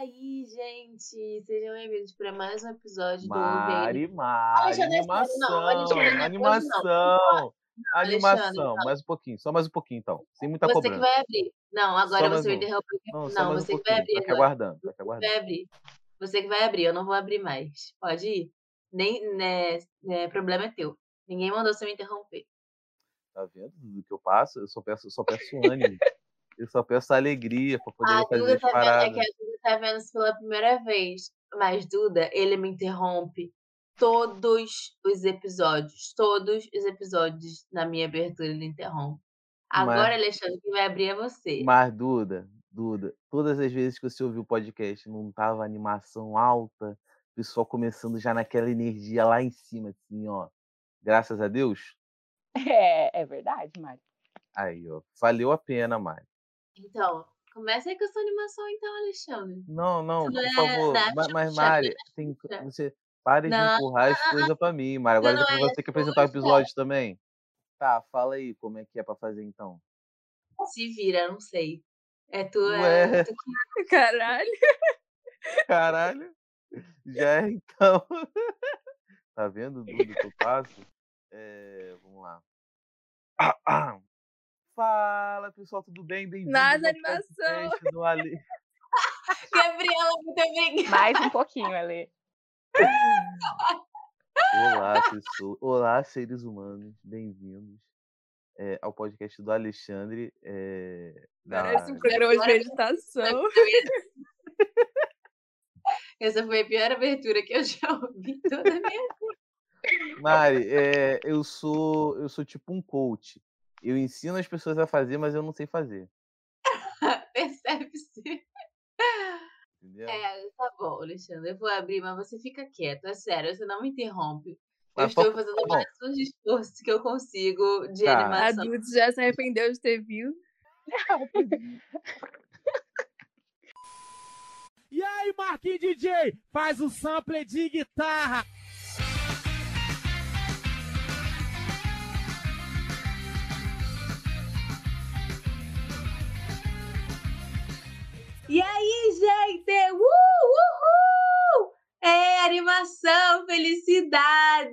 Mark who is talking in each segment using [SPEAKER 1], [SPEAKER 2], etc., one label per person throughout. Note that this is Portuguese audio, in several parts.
[SPEAKER 1] aí, gente? Sejam bem-vindos para mais um episódio
[SPEAKER 2] Mari,
[SPEAKER 1] do
[SPEAKER 2] Mari,
[SPEAKER 1] Alexandre,
[SPEAKER 2] animação,
[SPEAKER 1] não, Alexandre, não,
[SPEAKER 2] animação,
[SPEAKER 1] Alexandre,
[SPEAKER 2] animação,
[SPEAKER 1] não.
[SPEAKER 2] mais um pouquinho, só mais um pouquinho então, sem muita
[SPEAKER 1] Você que
[SPEAKER 2] cobrança.
[SPEAKER 1] vai abrir. Não, agora
[SPEAKER 2] Só
[SPEAKER 1] você me
[SPEAKER 2] um.
[SPEAKER 1] interrompeu.
[SPEAKER 2] Não,
[SPEAKER 1] Não,
[SPEAKER 2] mais um
[SPEAKER 1] você que vai abrir agora.
[SPEAKER 2] aguardando,
[SPEAKER 1] Você
[SPEAKER 2] aguardando.
[SPEAKER 1] vai abrir. Você que vai abrir, eu não vou abrir mais. Pode ir? Nem, né, né, problema é teu. Ninguém mandou você me interromper.
[SPEAKER 2] Tá vendo do que eu passo? Eu só peço, eu só peço ânimo, eu só peço alegria pra poder
[SPEAKER 1] A
[SPEAKER 2] fazer
[SPEAKER 1] Duda
[SPEAKER 2] as
[SPEAKER 1] tá vendo, é
[SPEAKER 2] paradas.
[SPEAKER 1] que a Duda tá vendo isso pela primeira vez. Mas Duda, ele me interrompe todos os episódios. Todos os episódios na minha abertura ele interrompe. Agora, Alexandre, quem vai abrir é você.
[SPEAKER 2] Mas, Duda, Duda, todas as vezes que você ouviu o podcast, não tava animação alta, o pessoal começando já naquela energia lá em cima, assim, ó. Graças a Deus.
[SPEAKER 3] É, é verdade, Mari.
[SPEAKER 2] Aí, ó. Valeu a pena, Mari.
[SPEAKER 1] Então, começa aí com a sua animação, então, Alexandre.
[SPEAKER 2] Não, não,
[SPEAKER 1] Isso
[SPEAKER 2] por
[SPEAKER 1] não é
[SPEAKER 2] favor.
[SPEAKER 1] da
[SPEAKER 2] Mas,
[SPEAKER 1] Xuxa,
[SPEAKER 2] Mari, tem, você pare de
[SPEAKER 1] Não,
[SPEAKER 2] empurrar as coisas pra mim, Mari. Agora
[SPEAKER 1] não
[SPEAKER 2] depois
[SPEAKER 1] é
[SPEAKER 2] você que apresentar o episódio também. Tá, fala aí como é que é pra fazer então.
[SPEAKER 1] Se vira, não sei. É tu,
[SPEAKER 2] Ué.
[SPEAKER 1] é tu
[SPEAKER 3] Caralho.
[SPEAKER 2] Caralho. Já é então. Tá vendo, Duda, que eu passo? É, vamos lá. Fala, pessoal, tudo bem? Bem-vindos ao
[SPEAKER 3] animação.
[SPEAKER 2] podcast do Ale.
[SPEAKER 1] Gabriela, muito obrigada.
[SPEAKER 3] Mais um pouquinho, Ale.
[SPEAKER 2] Olá, pessoas. Olá, seres humanos. Bem-vindos é, ao podcast do Alexandre. é, da-
[SPEAKER 3] Parece um programa de meditação.
[SPEAKER 1] Essa foi a pior abertura que eu já ouvi toda a minha
[SPEAKER 2] Mari, é, eu sou eu sou tipo um coach. Eu ensino as pessoas a fazer, mas eu não sei fazer.
[SPEAKER 1] Percebe-se.
[SPEAKER 2] Entendeu?
[SPEAKER 1] É, tá bom, Alexandre. Eu vou abrir, mas você fica quieto. É sério, você não me interrompe. Eu
[SPEAKER 2] Mas
[SPEAKER 1] estou fazendo
[SPEAKER 2] tá
[SPEAKER 1] o máximo de esforço que eu consigo de
[SPEAKER 2] Tá.
[SPEAKER 3] A
[SPEAKER 1] animação.
[SPEAKER 3] Dudes já se arrependeu de ter visto.
[SPEAKER 4] E aí, Marquinhos DJ, faz o sample de guitarra.
[SPEAKER 1] E aí, gente? Uh, uhul! É animação, felicidade!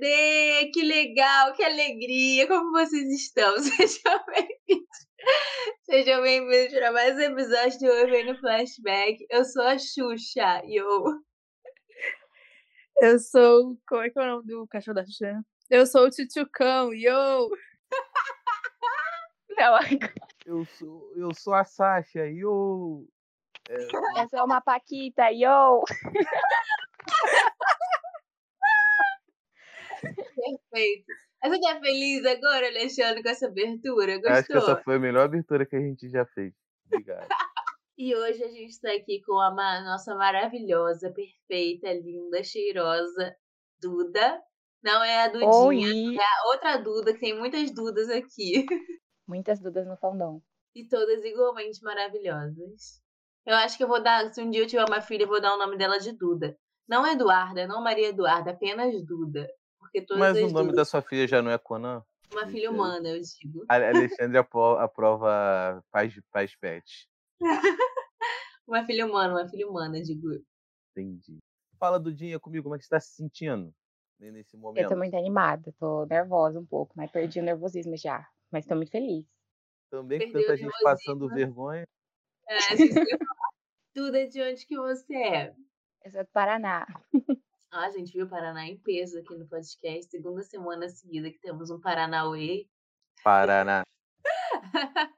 [SPEAKER 1] Que legal, que alegria! Como vocês estão? Sejam bem-vindos! Sejam bem-vindos para mais um episódio de Hoje Vem no Flashback. Eu sou a Xuxa e eu.
[SPEAKER 3] Eu sou. Como é que é o nome do cachorro da Xuxa? Eu sou o Tchutchucão, yo! Não,
[SPEAKER 2] Eu sou eu sou a Sasha e eu
[SPEAKER 3] eu sou uma Paquita, yo!
[SPEAKER 1] Perfeito. Você tá feliz agora, Alexandre, com essa abertura?
[SPEAKER 2] acho que
[SPEAKER 1] Gostou?
[SPEAKER 2] essa foi a melhor abertura que a gente já fez. Obrigado.
[SPEAKER 1] E hoje a gente está aqui com a nossa maravilhosa, perfeita, linda, cheirosa Duda. Não é a Dudinha,
[SPEAKER 3] Oi!
[SPEAKER 1] é a outra Duda, que tem muitas Dudas aqui.
[SPEAKER 3] Muitas dudas no fundão.
[SPEAKER 1] E todas igualmente maravilhosas. Eu acho que eu vou dar, se um dia eu tiver uma filha, eu vou dar o nome dela de Duda. Não Eduarda, não Maria Eduarda, apenas Duda. Porque todas
[SPEAKER 2] Mas
[SPEAKER 1] as
[SPEAKER 2] o nome
[SPEAKER 1] Dudas,
[SPEAKER 2] da sua filha já não é Conan?
[SPEAKER 1] uma filha humana, eu digo.
[SPEAKER 2] A- Alexandre apro- aprova paz, paz pet.
[SPEAKER 1] Uma filha humana, uma filha humana, digo. eu.
[SPEAKER 2] Entendi. Fala, Dudinha, comigo, como é que você tá se sentindo nesse momento?
[SPEAKER 3] Eu tô muito animada, tô nervosa um pouco, mas perdi o nervosismo já. Mas tô muito feliz.
[SPEAKER 2] Também com tanta gente passando vergonha.
[SPEAKER 1] É, falar. Duda, de onde que você é?
[SPEAKER 3] Eu sou do Paraná.
[SPEAKER 1] Ah, a gente viu o Paraná em peso aqui no podcast. Segunda semana seguida que temos um Paranauê.
[SPEAKER 2] Paraná.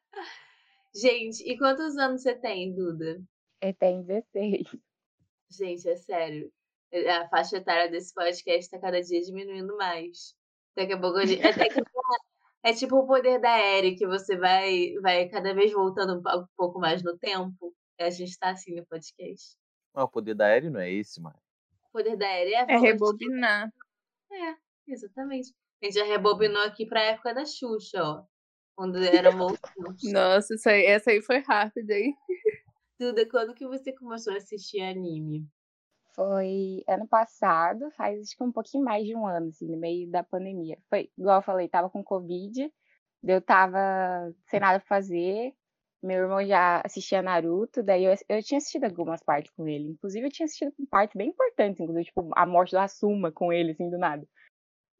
[SPEAKER 1] Gente, e quantos anos você tem, Duda?
[SPEAKER 3] Eu tenho 16.
[SPEAKER 1] Gente, é sério. É, A faixa etária desse podcast tá cada dia diminuindo mais. Daqui a pouco a gente... é, daqui a pouco- é tipo o poder da Eri, que você vai, vai cada vez voltando um pouco mais no tempo. A gente tá assim no podcast.
[SPEAKER 2] Mas o poder da aéreo não é esse, mano.
[SPEAKER 1] O poder da Eri é,
[SPEAKER 3] É rebobinar.
[SPEAKER 1] É, exatamente. A gente já rebobinou aqui pra época da Xuxa, ó. Quando era mocinhos.
[SPEAKER 3] Nossa, isso aí, essa aí foi rápida, hein?
[SPEAKER 1] Duda, quando que você começou a assistir anime?
[SPEAKER 3] Foi ano passado, faz acho que um pouquinho mais de um ano, assim, no meio da pandemia. Foi, igual eu falei, tava com Covid, eu tava sem nada pra fazer, meu irmão já assistia Naruto, daí eu, eu tinha assistido algumas partes com ele. Inclusive, eu tinha assistido partes bem importantes, inclusive, tipo, a morte do Asuma com ele, assim, do nada.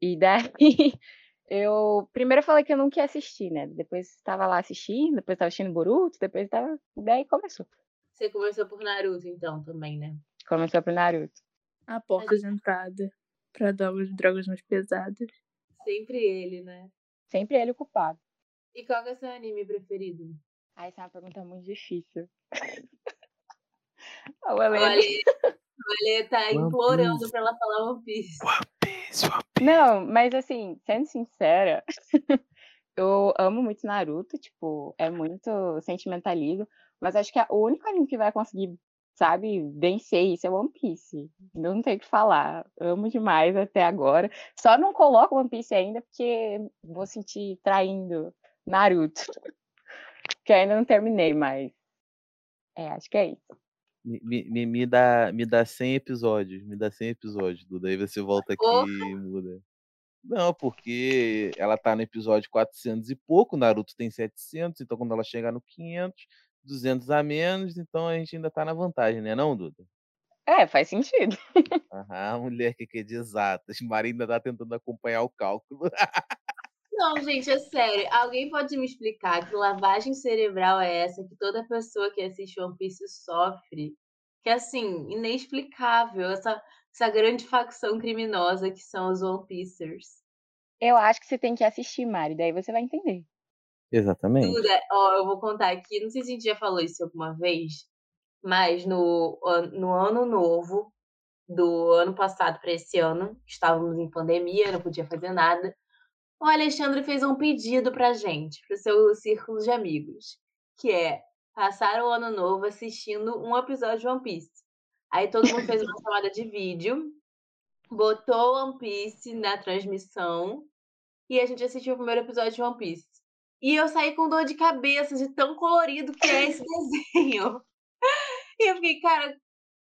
[SPEAKER 3] E daí, eu primeiro eu falei que eu não queria assistir, né? Depois estava lá assistindo, depois estava assistindo Boruto, depois tava. Daí começou.
[SPEAKER 1] Você começou por Naruto, então, também, né?
[SPEAKER 3] Começou por Naruto.
[SPEAKER 5] A porta de entrada pra drogas, drogas mais pesadas.
[SPEAKER 1] Sempre ele, né?
[SPEAKER 3] Sempre ele o culpado.
[SPEAKER 1] E qual é o seu anime preferido?
[SPEAKER 3] Ah, essa é uma pergunta muito difícil.
[SPEAKER 1] A
[SPEAKER 3] O Helena-
[SPEAKER 1] Ale, a Ale tá implorando pra ela falar One Piece.
[SPEAKER 2] One Piece, One Piece.
[SPEAKER 3] Não, mas assim, sendo sincera, eu amo muito Naruto, tipo, é muito sentimentalismo, mas acho que é o único anime que vai conseguir, sabe, vencer isso é One Piece. Eu não tenho o que falar. Amo demais até agora. Só não coloco One Piece ainda porque vou sentir traindo Naruto. Que ainda não terminei, mas. É, acho que é isso.
[SPEAKER 2] Me, me, me- dá, me dá 100 episódios, me dá 100 episódios, Duda. Aí você volta aqui
[SPEAKER 1] Porra.
[SPEAKER 2] e muda. Não, porque ela tá no episódio 400 e pouco, Naruto tem 700, então quando ela chegar no 500, 200 a menos, então a gente ainda tá na vantagem, né não, Duda?
[SPEAKER 3] É, faz sentido.
[SPEAKER 2] Aham, mulher que é de exatas, Maria ainda tá tentando acompanhar o cálculo.
[SPEAKER 1] Não, gente, é sério. Alguém pode me explicar que lavagem cerebral é essa que toda pessoa que assiste One Piece sofre? Que é, assim, inexplicável. Essa, essa grande facção criminosa que são os One Piecers.
[SPEAKER 3] Eu acho que você tem que assistir, Mari, daí você vai entender.
[SPEAKER 2] Exatamente.
[SPEAKER 1] Duda, ó, eu vou contar aqui. Não sei se a gente já falou isso alguma vez, mas no, no ano novo do ano passado para esse ano, estávamos em pandemia, não podia fazer nada. O Alexandre fez um pedido pra gente, pro seu círculo de amigos, que é passar o ano novo assistindo um episódio de One Piece. Aí todo mundo fez uma chamada de vídeo, botou One Piece na transmissão e a gente assistiu o primeiro episódio de One Piece. E eu saí com dor de cabeça de tão colorido que é esse desenho. E eu fiquei, cara,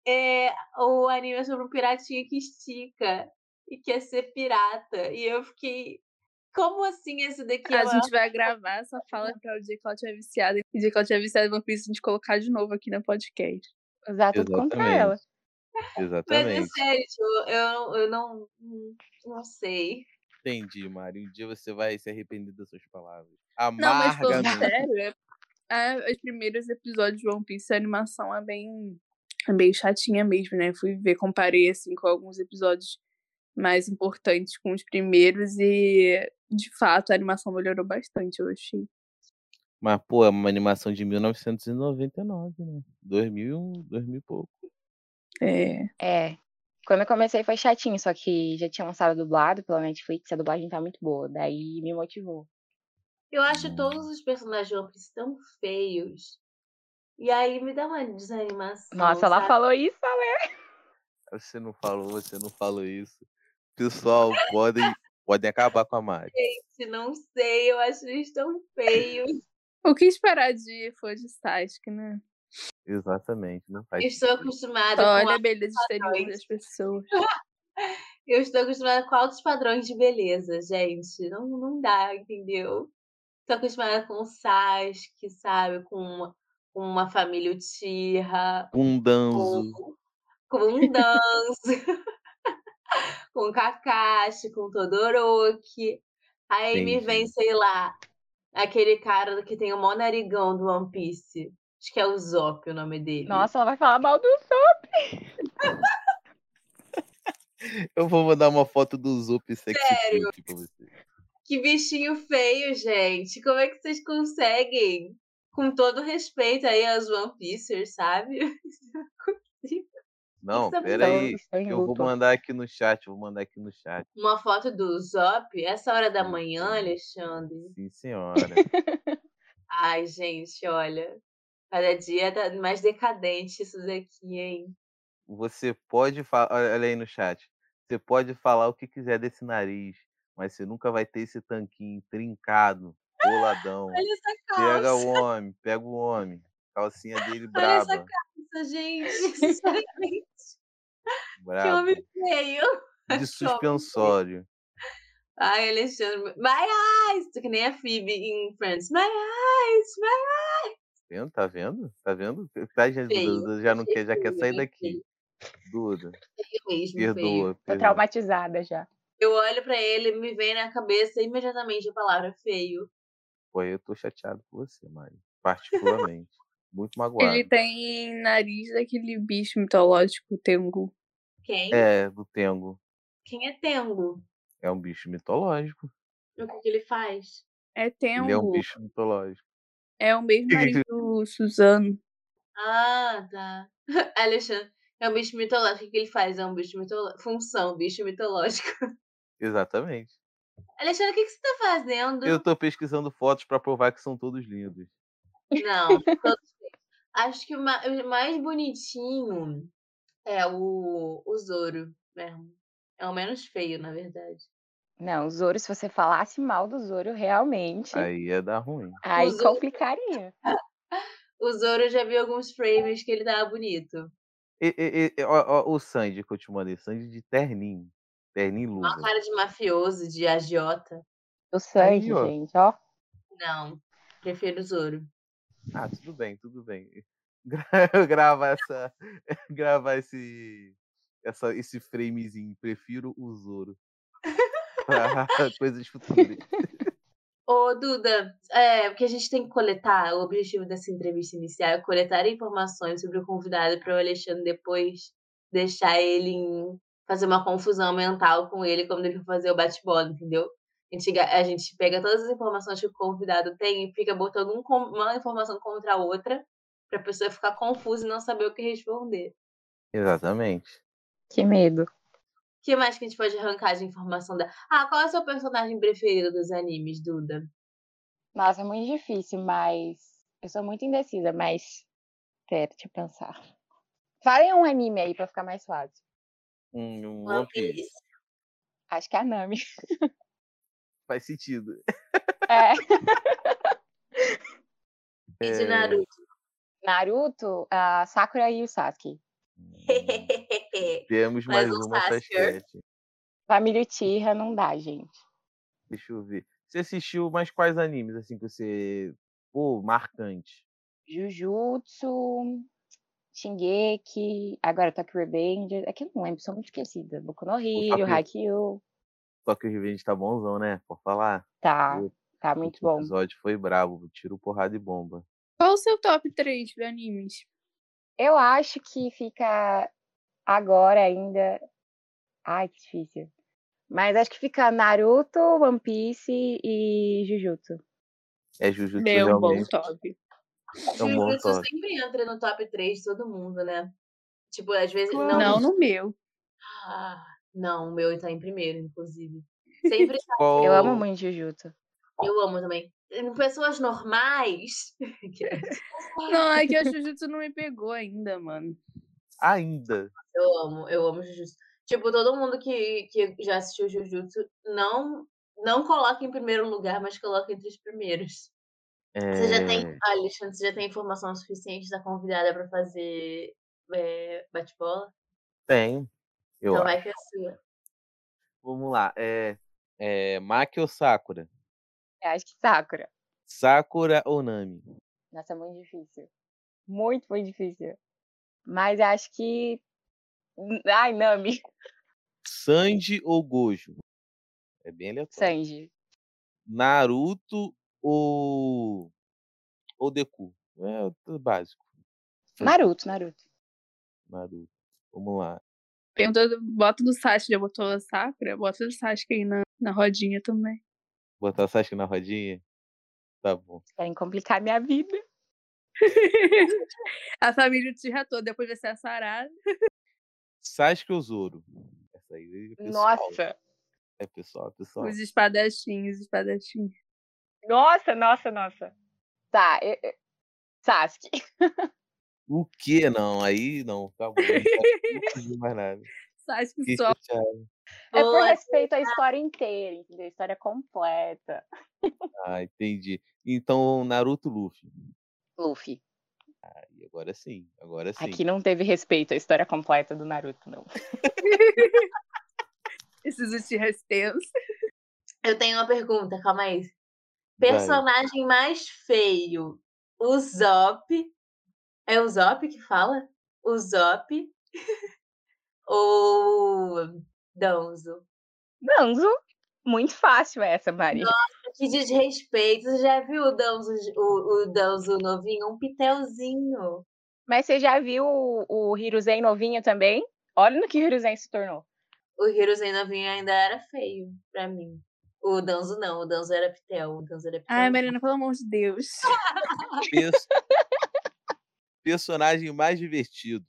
[SPEAKER 1] é, o anime é sobre um piratinha que estica e quer ser pirata. E eu fiquei, como assim esse daqui é
[SPEAKER 5] A gente vai gravar essa fala para o dia que ela tiver viciada. E o dia que ela tiver viciada One Piece, a gente colocar de novo aqui no podcast.
[SPEAKER 3] Usar tudo contra
[SPEAKER 2] Exatamente.
[SPEAKER 3] ela.
[SPEAKER 1] Mas é
[SPEAKER 2] Exatamente.
[SPEAKER 1] sério, tipo, eu, eu não, não sei.
[SPEAKER 2] Entendi, Mari. Um dia você vai se arrepender das suas palavras.
[SPEAKER 5] Não, mas
[SPEAKER 2] Amargamente.
[SPEAKER 5] sério, é, é, os primeiros episódios de One Piece, a animação é bem, é bem chatinha mesmo, né? Fui ver, comparei assim com alguns episódios mais importantes com os primeiros e, de fato, a animação melhorou bastante, eu achei.
[SPEAKER 2] Mas, pô, é uma animação de 1999, né? 2000, 2000 e pouco.
[SPEAKER 5] É,
[SPEAKER 3] É. Quando eu comecei foi chatinho, só que já tinha lançado dublado pela Netflix, a dublagem tá muito boa. Daí me motivou.
[SPEAKER 1] Eu acho todos os personagens Piece tão feios. E aí me dá uma desanimação.
[SPEAKER 3] Nossa, ela
[SPEAKER 1] sabe?
[SPEAKER 3] falou isso, Ale.
[SPEAKER 2] Você não falou, você não falou isso. Pessoal, podem, podem acabar com a Mari.
[SPEAKER 1] Gente, não sei, eu acho eles tão feios.
[SPEAKER 5] O que esperar de fã de Sasuke, né?
[SPEAKER 2] Exatamente, não faz
[SPEAKER 1] estou acostumada
[SPEAKER 5] Só
[SPEAKER 1] com
[SPEAKER 5] olha
[SPEAKER 1] a-
[SPEAKER 5] beleza exterior das pessoas.
[SPEAKER 1] Eu estou acostumada com altos padrões de beleza, gente. Não, não dá, entendeu? Estou acostumada com o Sasuke, sabe? Com uma, com uma família Uchiha,
[SPEAKER 2] um danzo.
[SPEAKER 1] com, com um Danzo, com Kakashi, com o Todoroki. Aí me vem, sei lá, aquele cara que tem o maior narigão do One Piece. Acho que é o Zop o nome dele.
[SPEAKER 3] Nossa, ela vai falar mal do
[SPEAKER 2] Eu vou mandar uma foto do Zup sexy
[SPEAKER 1] Sério?
[SPEAKER 2] pra você.
[SPEAKER 1] Que bichinho feio, gente. Como é que vocês conseguem? Com todo respeito aí aos One Piecers, sabe?
[SPEAKER 2] Não, pera aí.
[SPEAKER 3] Estou em
[SPEAKER 2] que Eu vou mandar aqui no chat, vou mandar aqui no chat.
[SPEAKER 1] Uma foto do Zop, essa hora da manhã. Alexandre.
[SPEAKER 2] Sim, senhora.
[SPEAKER 1] Ai, gente, olha. Cada dia tá mais decadente isso daqui, hein?
[SPEAKER 2] Você pode falar, olha aí no chat. Você pode falar o que quiser desse nariz, mas você nunca vai ter esse tanquinho trincado, boladão.
[SPEAKER 1] Olha essa
[SPEAKER 2] Pega
[SPEAKER 1] calça,
[SPEAKER 2] o homem, pega o homem. Calcinha dele
[SPEAKER 1] olha essa
[SPEAKER 2] braba,
[SPEAKER 1] calça, gente. Sinceramente, que
[SPEAKER 2] braba.
[SPEAKER 1] homem feio.
[SPEAKER 2] De suspensório.
[SPEAKER 1] Ai, Alexandre. My eyes! Tô que nem a Phoebe em Friends. My eyes, my
[SPEAKER 2] vendo? Tá vendo? Tá vendo? Tá, já,
[SPEAKER 1] Feio,
[SPEAKER 2] Duda já não quer, já quer sair daqui. Duda,
[SPEAKER 1] Feio mesmo, feio.
[SPEAKER 2] perdoa.
[SPEAKER 3] Tô
[SPEAKER 2] perdoa.
[SPEAKER 3] traumatizada já.
[SPEAKER 1] Eu olho pra ele e me vem na cabeça imediatamente a palavra feio.
[SPEAKER 2] Pô, eu tô chateado com você, Mari. Particularmente. Muito magoado.
[SPEAKER 5] Ele tem nariz daquele bicho mitológico, Tengu.
[SPEAKER 1] Quem?
[SPEAKER 2] É, do Tengo.
[SPEAKER 1] Quem é Tengo?
[SPEAKER 2] É um bicho mitológico.
[SPEAKER 1] O que, que ele faz?
[SPEAKER 5] É Tengu.
[SPEAKER 2] Ele é um bicho mitológico.
[SPEAKER 5] É o mesmo nariz do Suzano.
[SPEAKER 1] Ah, tá. Alexandre, é um bicho mitológico. O que, ele faz? É um bicho mitológico. Função, bicho mitológico.
[SPEAKER 2] Exatamente.
[SPEAKER 1] Alexandre, o que, que você tá fazendo?
[SPEAKER 2] Eu tô pesquisando fotos pra provar que são todos lindos.
[SPEAKER 1] Não, todos. Acho que o ma- o mais bonitinho é o, o Zoro mesmo. É o menos feio, na verdade.
[SPEAKER 3] Não, o Zoro, se você falasse mal do Zoro, realmente,
[SPEAKER 2] Aí ia dar ruim.
[SPEAKER 3] aí
[SPEAKER 1] Zoro-
[SPEAKER 3] complicaria.
[SPEAKER 1] O Zoro já vi alguns frames que ele tava bonito.
[SPEAKER 2] E, e- e- ó, ó, o Sandy que eu te mandei, Sandy de terninho. Terninho e
[SPEAKER 1] Uma cara de mafioso, de agiota.
[SPEAKER 3] O Sanji,
[SPEAKER 2] ó.
[SPEAKER 3] gente, ó.
[SPEAKER 1] Não, prefiro o Zoro.
[SPEAKER 2] Ah, tudo bem, tudo bem. Gra- Grava essa. Gravar esse. Essa, esse framezinho. Prefiro o Zoro. Coisas futuras.
[SPEAKER 1] Ô, Duda, é, porque a gente tem que coletar, o objetivo dessa entrevista inicial é coletar informações sobre o convidado para o Alexandre depois deixar ele em, fazer uma confusão mental com ele quando ele for fazer o bate-bola, entendeu? A gente, a gente pega todas as informações que o convidado tem e fica botando um uma informação contra a outra para a pessoa ficar confusa e não saber o que responder.
[SPEAKER 2] Exatamente.
[SPEAKER 3] Que medo.
[SPEAKER 1] O que mais que a gente pode arrancar de informação da. Ah, qual é o seu personagem preferido dos animes, Duda?
[SPEAKER 3] Nossa, é muito difícil, mas eu sou muito indecisa, mas. Pera, deixa eu pensar. Falem um anime aí pra ficar mais fácil.
[SPEAKER 2] Um, um
[SPEAKER 1] One.
[SPEAKER 2] Piece.
[SPEAKER 3] Acho que é a Nami.
[SPEAKER 2] Faz sentido.
[SPEAKER 3] É.
[SPEAKER 1] E de
[SPEAKER 2] É,
[SPEAKER 1] Naruto.
[SPEAKER 3] Naruto, a Sakura e o Sasuke.
[SPEAKER 2] Temos
[SPEAKER 1] Mas
[SPEAKER 2] mais
[SPEAKER 1] o
[SPEAKER 2] uma
[SPEAKER 1] Sasuke-
[SPEAKER 2] sete.
[SPEAKER 3] Família Uchiha não dá, gente.
[SPEAKER 2] Deixa eu ver. Você assistiu mais quais animes, assim, que você. Pô, marcante?
[SPEAKER 3] Jujutsu, Shingeki, agora Tokyo Revenge. É que eu não lembro, sou muito esquecida. Boku no Hero,
[SPEAKER 2] Tokyo-
[SPEAKER 3] Haikyuu.
[SPEAKER 2] Só que o Revenge tá bonzão, né? Por falar.
[SPEAKER 3] Tá,
[SPEAKER 2] O
[SPEAKER 3] tá muito bom.
[SPEAKER 2] episódio foi brabo. Tiro, porrada e bomba.
[SPEAKER 5] Qual o seu top 3 de animes?
[SPEAKER 3] Eu acho que fica agora ainda. Ai, que difícil. Mas acho que fica Naruto, One Piece e Jujutsu.
[SPEAKER 2] É Jujutsu
[SPEAKER 5] É um bom
[SPEAKER 2] realmente.
[SPEAKER 5] top.
[SPEAKER 2] É um bom
[SPEAKER 1] Jujutsu
[SPEAKER 2] top.
[SPEAKER 1] sempre entra no top 3 de todo mundo, né? Tipo, às vezes.
[SPEAKER 5] Não,
[SPEAKER 1] Não,
[SPEAKER 5] no meu.
[SPEAKER 1] Ah, não, o meu tá em primeiro, inclusive. Sempre tá-
[SPEAKER 2] Qual...
[SPEAKER 3] Eu amo muito Jujutsu.
[SPEAKER 1] eu amo também. Pessoas normais.
[SPEAKER 5] Não, é que a Jujutsu não me pegou ainda, mano.
[SPEAKER 2] Ainda.
[SPEAKER 1] Eu amo, eu amo Jujutsu. Tipo, todo mundo que, que já assistiu Jujutsu não, não coloca em primeiro lugar, mas coloca entre os primeiros. Você já tem,
[SPEAKER 2] É,
[SPEAKER 1] Alexandre, você já tem informação suficiente da convidada pra fazer é, bate-bola?
[SPEAKER 2] Tem. Eu
[SPEAKER 1] Então
[SPEAKER 2] acho.
[SPEAKER 1] vai que é sua.
[SPEAKER 2] Vamos lá. É, é Maki ou Sakura?
[SPEAKER 3] Eu acho que Sakura.
[SPEAKER 2] Sakura ou Nami?
[SPEAKER 3] Nossa, é muito difícil. Muito, muito difícil. Mas acho que. Ai, Nami.
[SPEAKER 2] Sanji ou Gojo? É bem aleatório.
[SPEAKER 3] Sanji.
[SPEAKER 2] Naruto ou. Ou Deku? É o básico.
[SPEAKER 3] Naruto, Naruto.
[SPEAKER 2] Naruto. Vamos lá.
[SPEAKER 5] Perguntou, bota do Sasuke, já botou a Sakura? Bota do Sasuke aí na, na rodinha também.
[SPEAKER 2] Botar o Sasuke na rodinha? Tá bom.
[SPEAKER 3] Querem complicar minha vida.
[SPEAKER 5] a família Uchiha toda, depois vai ser a Sarada.
[SPEAKER 2] Sasuke ou Zoro? Essa aí é pessoal.
[SPEAKER 3] Nossa.
[SPEAKER 2] É pessoal, é pessoal.
[SPEAKER 5] Os espadachins, os espadachins.
[SPEAKER 3] Nossa, nossa, nossa. Tá, eu- eu- Sasuke.
[SPEAKER 2] O que? Não, aí não. Acabou. Não mais nada.
[SPEAKER 5] Sasuke
[SPEAKER 2] Fiquei
[SPEAKER 5] só.
[SPEAKER 3] É por respeito à história inteira, entendeu? A história completa.
[SPEAKER 2] Ah, entendi. Então, Naruto Luffy.
[SPEAKER 3] Luffy.
[SPEAKER 2] Aí, agora sim, agora sim.
[SPEAKER 3] Aqui não teve respeito à história completa do Naruto, não.
[SPEAKER 5] Esses Uchihas tensos.
[SPEAKER 1] Eu tenho uma pergunta, calma aí.
[SPEAKER 2] Vai.
[SPEAKER 1] Personagem mais feio. o Zop. É o Zop que fala? O Zop. ou Danzo?
[SPEAKER 3] Danzo. Muito fácil essa, Mari.
[SPEAKER 1] Que desrespeito. Você já viu o Danzo, o, o Danzo novinho? Um pitelzinho.
[SPEAKER 3] Mas você já viu o, o Hiruzen novinho também? Olha no que o Hiruzen se tornou.
[SPEAKER 1] O Hiruzen novinho ainda era feio pra mim. O Danzo não, o Danzo era pitel. O Danzo era pitel.
[SPEAKER 5] Ai, Marina, pelo amor de Deus.
[SPEAKER 2] Personagem mais divertido.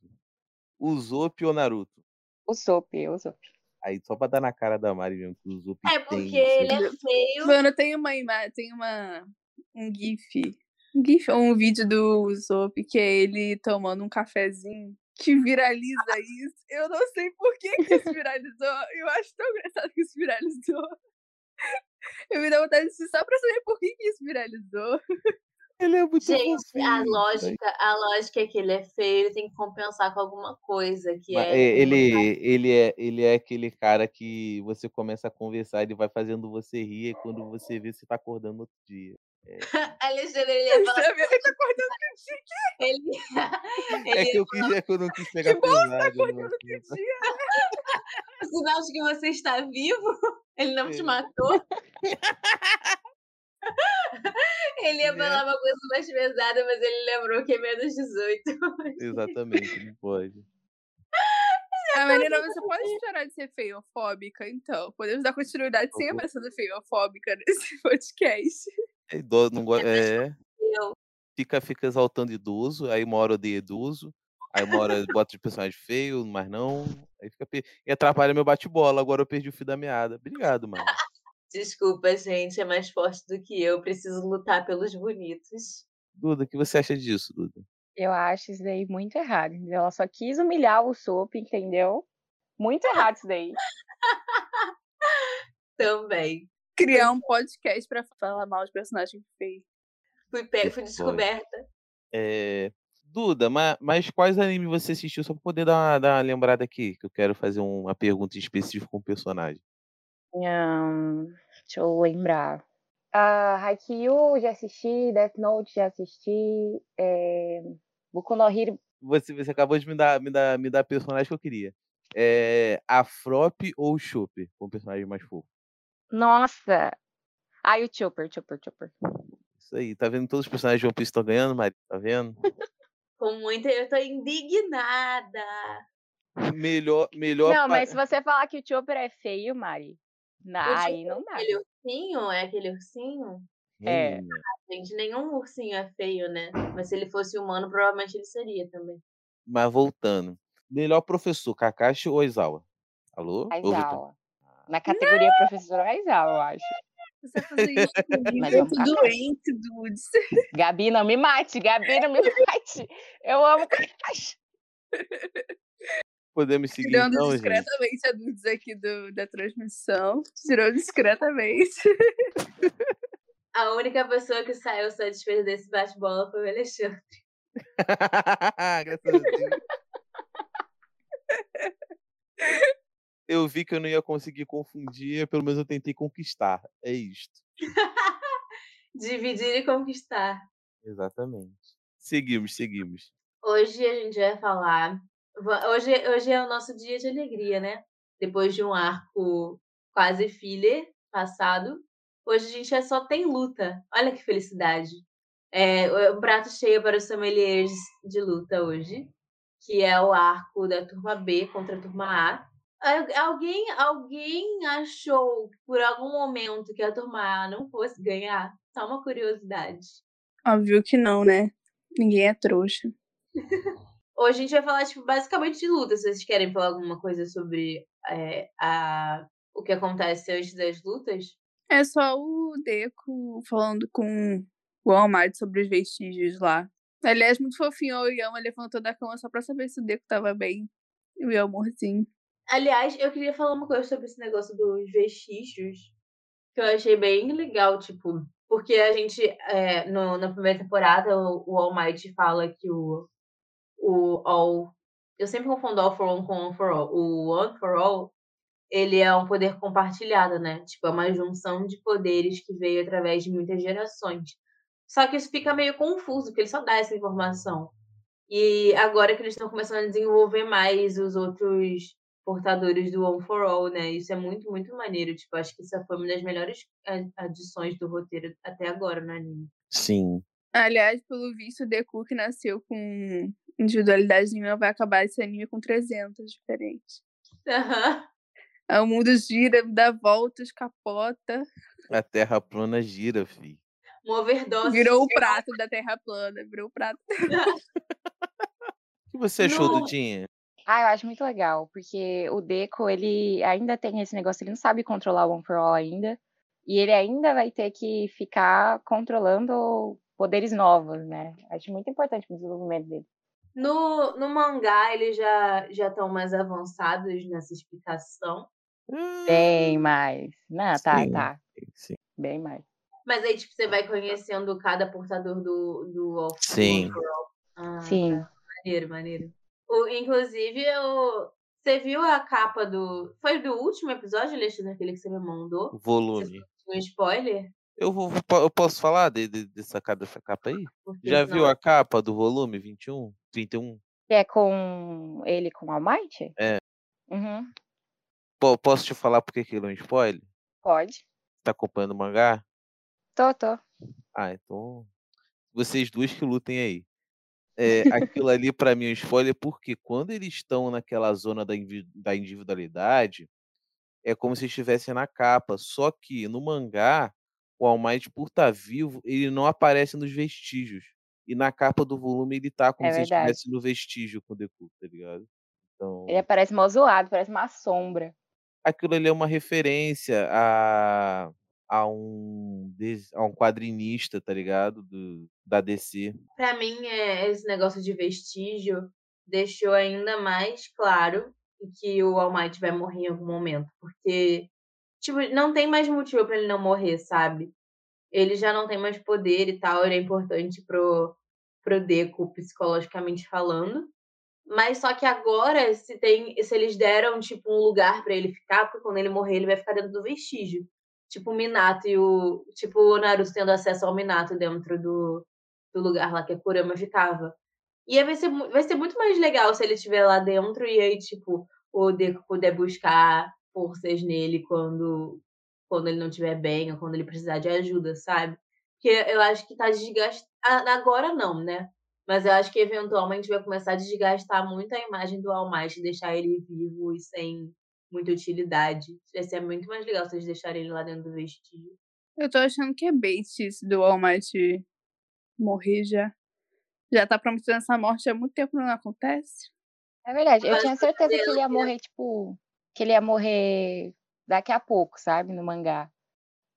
[SPEAKER 2] O Zop ou Naruto?
[SPEAKER 3] O Sop, o Sop.
[SPEAKER 2] Aí, só pra dar na cara da Mari mesmo, que o Zop
[SPEAKER 1] É
[SPEAKER 2] tem.
[SPEAKER 1] porque ele é feio.
[SPEAKER 5] Mano, tem uma imagem, tem uma um gif, um gif ou um vídeo do Zop que é ele tomando um cafezinho que viraliza isso. Eu não sei por que que isso viralizou. Eu acho tão engraçado que isso viralizou. Eu me dá vontade de assistir só pra saber por que que isso viralizou.
[SPEAKER 2] Ele é muito
[SPEAKER 1] Gente, a
[SPEAKER 2] fofinho,
[SPEAKER 1] lógica, a lógica é que ele é feio, ele tem que compensar com alguma coisa, que
[SPEAKER 2] Mas,
[SPEAKER 1] é...
[SPEAKER 2] é, ele, ele, é, ele é aquele cara que você começa a conversar, ele vai fazendo você rir, e quando você vê, você tá acordando outro dia.
[SPEAKER 1] Alexandre, ele falar...
[SPEAKER 5] Sabe? Ele tá acordando
[SPEAKER 1] Ele,
[SPEAKER 2] É
[SPEAKER 1] ele
[SPEAKER 2] que eu, quis, é que eu não quis pegar
[SPEAKER 5] Que bom, você tá acordando outro
[SPEAKER 2] assim,
[SPEAKER 5] dia.
[SPEAKER 1] sinal de que você está vivo, ele não te
[SPEAKER 2] É.
[SPEAKER 1] matou. Ele ia
[SPEAKER 2] Né?
[SPEAKER 1] falar uma coisa mais pesada, mas ele lembrou que é menos 18.
[SPEAKER 2] Exatamente, não pode.
[SPEAKER 5] A Marina, você pode parar de ser feiofóbica, então. Podemos dar continuidade sem
[SPEAKER 2] Uhum.
[SPEAKER 5] a sendo feiofóbica nesse podcast.
[SPEAKER 2] É idoso, não gosta. É,
[SPEAKER 1] Eu,
[SPEAKER 2] fica, fica exaltando idoso, aí uma hora odeia idoso, aí uma hora bota de personagem feio, mas não. Aí fica. E atrapalha meu bate-bola, agora eu perdi o fio da meada. Obrigado, mano.
[SPEAKER 1] Desculpa, gente, é mais forte do que eu. Preciso lutar pelos bonitos.
[SPEAKER 2] Duda, o que você acha disso, Duda?
[SPEAKER 3] Eu acho isso daí muito errado. Ela só quis humilhar o Sop, entendeu? Muito errado isso daí.
[SPEAKER 1] Também.
[SPEAKER 5] Criar um podcast pra falar mal de personagem feio.
[SPEAKER 1] Fui, pe...
[SPEAKER 2] Que
[SPEAKER 1] Fui descoberta.
[SPEAKER 2] É, Duda, mas, mas quais animes você assistiu só pra poder dar uma, dar uma lembrada aqui? Que eu quero fazer um- uma pergunta específica com o personagem.
[SPEAKER 3] Ahn, deixa eu lembrar. Ah, Haikyuu já assisti, Death Note já assisti, é... Boku no Hero
[SPEAKER 2] Você, você acabou de me dar, me dar, me dar a personagem que eu queria. É, a Frop ou o Chopper, com o personagem mais fofo.
[SPEAKER 3] Nossa! Ah, e o Chopper, Chopper, Chopper.
[SPEAKER 2] Isso aí, tá vendo todos os personagens de One Piece estão ganhando, Mari? Tá vendo?
[SPEAKER 1] Com muita. Eu tô indignada.
[SPEAKER 2] Melhor, melhor.
[SPEAKER 3] Não,
[SPEAKER 2] pa-
[SPEAKER 3] mas se você falar que o Chopper é feio, Mari, na-
[SPEAKER 1] O
[SPEAKER 3] aí não dá.
[SPEAKER 1] Aquele ursinho? É aquele ursinho?
[SPEAKER 3] é.
[SPEAKER 2] Menina,
[SPEAKER 1] Gente, nenhum ursinho é feio, né? Mas se ele fosse humano, provavelmente ele seria também.
[SPEAKER 2] Mas voltando. Melhor professor, Kakashi ou Aizawa? Alô?
[SPEAKER 3] Aizawa. Na categoria professor Aizawa, eu acho.
[SPEAKER 5] Você vai fazer isso comigo,
[SPEAKER 3] Mas
[SPEAKER 5] eu tô doente, dudes.
[SPEAKER 3] Gabi, não me mate, Gabi, não me mate. Eu amo Kakashi.
[SPEAKER 2] Podemos seguir
[SPEAKER 5] Tirando
[SPEAKER 2] então, gente?
[SPEAKER 5] discretamente a dudes aqui do, da transmissão. Tirou discretamente.
[SPEAKER 1] A única pessoa que saiu satisfeita desse bate-bola foi o Alexandre.
[SPEAKER 2] Graças a Deus. Eu vi que eu não ia conseguir confundir, pelo menos eu tentei conquistar. É isto.
[SPEAKER 1] Dividir e conquistar.
[SPEAKER 2] Exatamente. Seguimos, seguimos.
[SPEAKER 1] Hoje a gente vai falar. Hoje, hoje é o nosso dia de alegria, né? Depois de um arco quase filler passado, hoje a gente é só tem luta. Olha que felicidade. É um prato cheio para os sommeliers de luta hoje, que é o arco da turma B contra a turma A. Al- Alguém, alguém achou por algum momento que a turma A não fosse ganhar? Só uma curiosidade.
[SPEAKER 5] Óbvio que não, né? Ninguém é trouxa.
[SPEAKER 1] Hoje a gente vai falar, tipo, basicamente de luta. Se vocês querem falar alguma coisa sobre é, a, o que acontece antes das lutas.
[SPEAKER 5] É só o Deco falando com o Almighty sobre os vestígios lá. Aliás, muito fofinho, o Yama levantou da cama só pra saber se o Deco tava bem. E o amorzinho.
[SPEAKER 1] Aliás, eu queria falar uma coisa sobre esse negócio dos vestígios, que eu achei bem legal, tipo, porque a gente, é, no, na primeira temporada, o, o All Might fala que o, o All. Eu sempre confundo All for One com One for All. O One for All, ele é um poder compartilhado, né? Tipo, é uma junção de poderes que veio através de muitas gerações. Só que isso fica meio confuso, porque ele só dá essa informação. E agora que eles estão começando a desenvolver mais os outros portadores do One for All, né? Isso é muito, muito maneiro. Tipo, acho que essa foi uma das melhores adições do roteiro até agora no anime.
[SPEAKER 2] Sim.
[SPEAKER 5] Aliás, pelo visto, o Deku que nasceu com individualidade nenhuma vai acabar esse anime com 300 diferentes.
[SPEAKER 1] Aham.
[SPEAKER 5] O mundo gira, dá voltas, capota.
[SPEAKER 2] A terra plana gira, fi.
[SPEAKER 1] Uma overdose.
[SPEAKER 5] Virou o prato da terra plana, virou o prato.
[SPEAKER 2] O que você achou,
[SPEAKER 1] No-
[SPEAKER 2] Dudinha?
[SPEAKER 3] Ah, eu acho muito legal, porque o Deco, ele ainda tem esse negócio, ele não sabe controlar o One for All ainda, e ele ainda vai ter que ficar controlando poderes novos, né? Acho muito importante o desenvolvimento dele.
[SPEAKER 1] No, no mangá, eles já já estão mais avançados nessa explicação.
[SPEAKER 3] Bem mais. Não, tá,
[SPEAKER 2] Sim.
[SPEAKER 3] tá.
[SPEAKER 2] Sim.
[SPEAKER 3] Bem mais.
[SPEAKER 1] Mas aí, tipo, você vai conhecendo cada portador do, do All
[SPEAKER 2] Sim.
[SPEAKER 1] Ah,
[SPEAKER 3] Sim.
[SPEAKER 1] tá. Maneiro, maneiro. O, inclusive, eu, você viu a capa do. Foi do último episódio, Alexandre, aquele que você me mandou?
[SPEAKER 2] Volume.
[SPEAKER 1] Um spoiler?
[SPEAKER 2] Eu, vou, eu posso falar de, de- dessa, dessa capa aí? Já viu a capa do volume 21? 31?
[SPEAKER 3] Que é com ele com All Might?
[SPEAKER 2] É.
[SPEAKER 3] Uhum.
[SPEAKER 2] Po- posso te falar por que que ele é um spoiler?
[SPEAKER 3] Pode.
[SPEAKER 2] Tá acompanhando o mangá?
[SPEAKER 3] Tô, tô.
[SPEAKER 2] Ah, então. Vocês duas que lutem aí. É, aquilo ali pra mim é um spoiler porque quando eles estão naquela zona da, da individualidade, é como se estivessem na capa. Só que no mangá, o All Might, por estar vivo, ele não aparece nos vestígios. E na capa do volume ele tá como
[SPEAKER 3] É
[SPEAKER 2] se
[SPEAKER 3] verdade.
[SPEAKER 2] estivesse no vestígio com o Deku, tá ligado? Então,
[SPEAKER 3] Ele parece mó zoado, parece uma sombra.
[SPEAKER 2] aquilo ali é uma referência a, a, um, a um quadrinista, tá ligado? Do, da DC.
[SPEAKER 1] Pra mim, é, esse negócio de vestígio deixou ainda mais claro que o All Might vai morrer em algum momento. Porque, tipo, não tem mais motivo pra ele não morrer, sabe? Ele já não tem mais poder e tal, ele é importante pro, pro Deco, psicologicamente falando. Mas só que agora, se tem, se eles deram, tipo, um lugar pra ele ficar, porque quando ele morrer, ele vai ficar dentro do vestígio. Tipo o Minato e o. Tipo o Naruto tendo acesso ao Minato dentro do, do lugar lá que a Kurama ficava. E aí vai ser, vai ser muito mais legal se ele estiver lá dentro e aí, tipo, o Deku puder buscar forças nele quando, quando ele não estiver bem ou quando ele precisar de ajuda, sabe? Porque eu acho que tá desgastando. Agora não, né? Mas eu acho que eventualmente vai começar a desgastar muito a imagem do All Might, deixar ele vivo e sem muita utilidade. Vai ser muito mais legal se eles deixarem ele lá dentro do vestígio.
[SPEAKER 5] Eu tô achando que é bait isso do All Might morrer já. Já tá prometendo essa morte há muito tempo, não acontece?
[SPEAKER 3] É verdade. Eu
[SPEAKER 1] Mas
[SPEAKER 3] tinha certeza que ele ia morrer, tipo. Que ele ia morrer daqui a pouco, sabe? No mangá.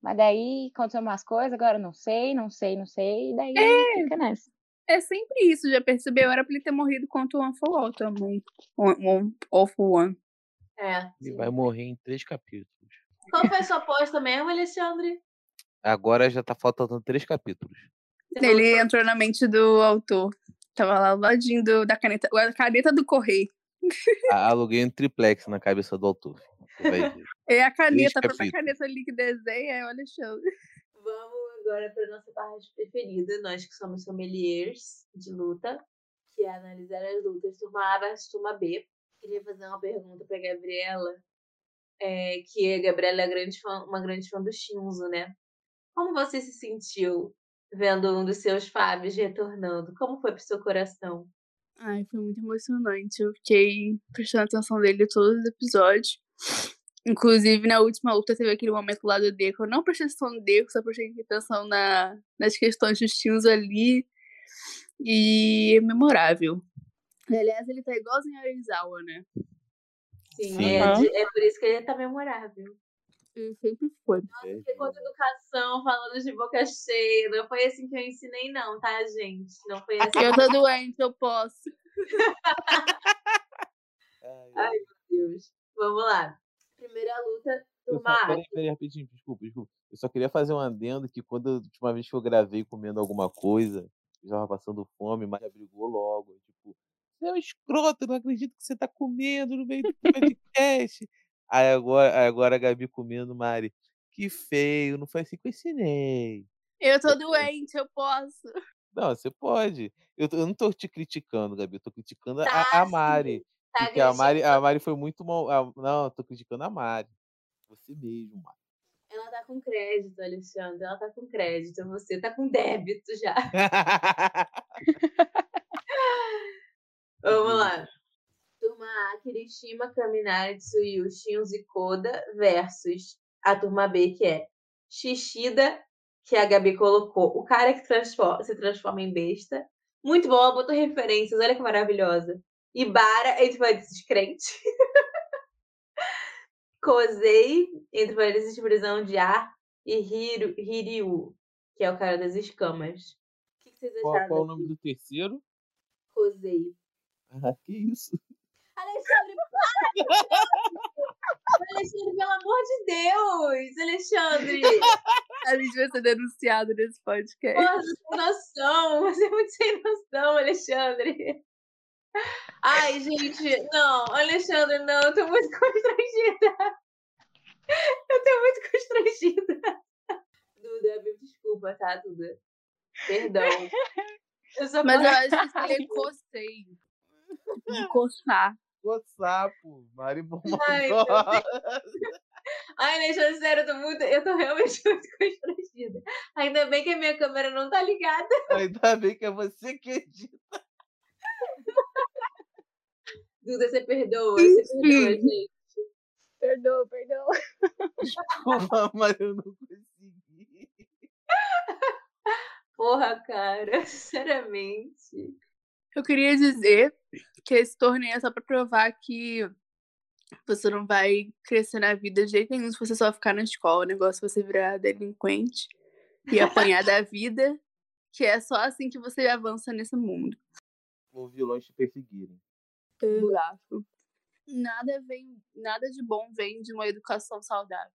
[SPEAKER 3] Mas daí aconteceu umas coisas, agora eu não sei, não sei, não sei, e daí fica nessa.
[SPEAKER 5] É sempre isso, já percebeu? Era pra ele ter morrido contra o One for All também. One, one, all for One.
[SPEAKER 1] É.
[SPEAKER 2] Ele vai morrer em três capítulos.
[SPEAKER 1] Qual foi a sua aposta mesmo, Alexandre?
[SPEAKER 2] Agora já tá faltando três capítulos.
[SPEAKER 5] Ele entrou na mente do autor. Tava lá ao ladinho do- da caneta. A caneta do correio.
[SPEAKER 2] A- Aluguei um triplex na cabeça do autor.
[SPEAKER 5] É a caneta, a própria caneta ali que desenha, é o Alexandre.
[SPEAKER 1] Vamos agora para nossa parte preferida, nós que somos sommeliers de luta, que é analisar as lutas turma A versus turma B. Queria fazer uma pergunta para Gabriela, é, que a Gabriela é grande fã- uma grande fã do Shinzo, né? Como você se sentiu vendo um dos seus Fábios retornando? Como foi pro seu coração?
[SPEAKER 5] Ai, foi muito emocionante. Eu fiquei prestando atenção nele todos os episódios. Inclusive, na última luta teve aquele momento lá do Deco. Eu não prestei atenção no Deco, só prestei atenção na, nas questões dos tios ali. E é memorável. Aliás, ele tá igualzinho a Aizawa, né?
[SPEAKER 1] Sim,
[SPEAKER 2] Sim.
[SPEAKER 1] É, é por isso que ele tá memorável.
[SPEAKER 5] Ele sempre foi.
[SPEAKER 1] Porque quanto educação, falando de boca cheia, não foi assim que eu ensinei, não, tá, gente? Não foi assim.
[SPEAKER 5] Eu tô doente, eu posso.
[SPEAKER 1] Ai, meu Deus. Vamos lá. Primeira luta,
[SPEAKER 2] só,
[SPEAKER 1] A.
[SPEAKER 2] peraí, peraí, rapidinho, desculpa, desculpa. Eu só queria fazer um adendo que quando a última vez que eu gravei comendo alguma coisa, eu tava passando fome, mas brigou logo. Tipo, você é um escroto, eu não acredito que você tá comendo no meio do podcast. aí, agora, agora a Gabi comendo, Mari. Que feio, não foi assim que eu ensinei.
[SPEAKER 5] Eu tô doente, eu posso.
[SPEAKER 2] Não, você pode. Eu, eu não tô te criticando, Gabi. Eu tô criticando a,
[SPEAKER 1] Tá,
[SPEAKER 2] a Mari.
[SPEAKER 1] Tá
[SPEAKER 2] Porque a Mari, a Mari foi muito mal. a- não, eu tô criticando a Mari. Você mesmo, Mari.
[SPEAKER 1] Ela tá com crédito, Alexandre. Ela tá com crédito. Você tá com débito já. Vamos lá. Turma A, Kirishima, Kaminari, e Koda versus a turma B, que é Shishida, que a Gabi colocou. O cara que transforma- se transforma em besta. Muito bom, ela botou referências, olha que maravilhosa. Ibara, entre parênteses, crente. Kozei, entre parênteses, prisão de ar. E Hiru, Hiryu, que é o cara das escamas. O que que vocês
[SPEAKER 2] qual,
[SPEAKER 1] acharam?
[SPEAKER 2] qual o nome do terceiro?
[SPEAKER 1] Kozei.
[SPEAKER 2] Ah, que isso?
[SPEAKER 1] Alexandre, para! Alexandre, pelo amor de Deus! Alexandre!
[SPEAKER 5] A gente vai ser denunciado nesse podcast.
[SPEAKER 1] Porra, sem noção! Você é muito sem noção, Alexandre! Ai, gente, não, Alexandre, não, eu tô muito constrangida! Eu tô muito constrangida! Duda, me desculpa, tá, Duda? Perdão. Eu só
[SPEAKER 5] Mas eu acho que seria cocei. De coçar.
[SPEAKER 2] O sapo, Mari
[SPEAKER 1] Ai, Ai, Alexandre, sério, eu tô, muito, eu tô realmente muito constrangida. Ainda bem que a minha câmera não tá ligada.
[SPEAKER 2] Ainda bem que é você que edita.
[SPEAKER 1] Duda, você perdoa, você perdoa, gente.
[SPEAKER 3] Perdoa, perdoa.
[SPEAKER 2] Desculpa, mas eu não consegui.
[SPEAKER 1] Porra, cara, sinceramente.
[SPEAKER 5] Eu queria dizer que esse torneio é só pra provar que você não vai crescer na vida de jeito nenhum se você só ficar na escola. O negócio é você virar delinquente e apanhar da vida, que é só assim que você avança nesse mundo.
[SPEAKER 2] Os vilões te perseguirem.
[SPEAKER 5] Exato. Nada vem, nada de bom vem de uma educação saudável.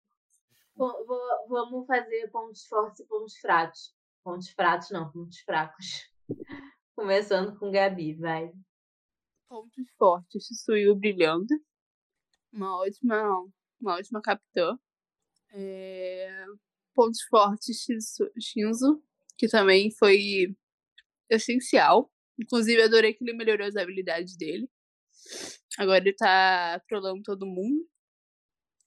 [SPEAKER 1] Bom, vou- vamos fazer pontos fortes e pontos fracos. Pontos fracos, não, pontos fracos. Começando com Gabi, vai.
[SPEAKER 5] Pontos fortes, Suyu brilhando. Uma ótima, uma ótima capitã. É, Pontos fortes, Shinzo, que também foi essencial. Inclusive, adorei que ele melhorou as habilidades dele. Agora ele tá trolando todo mundo.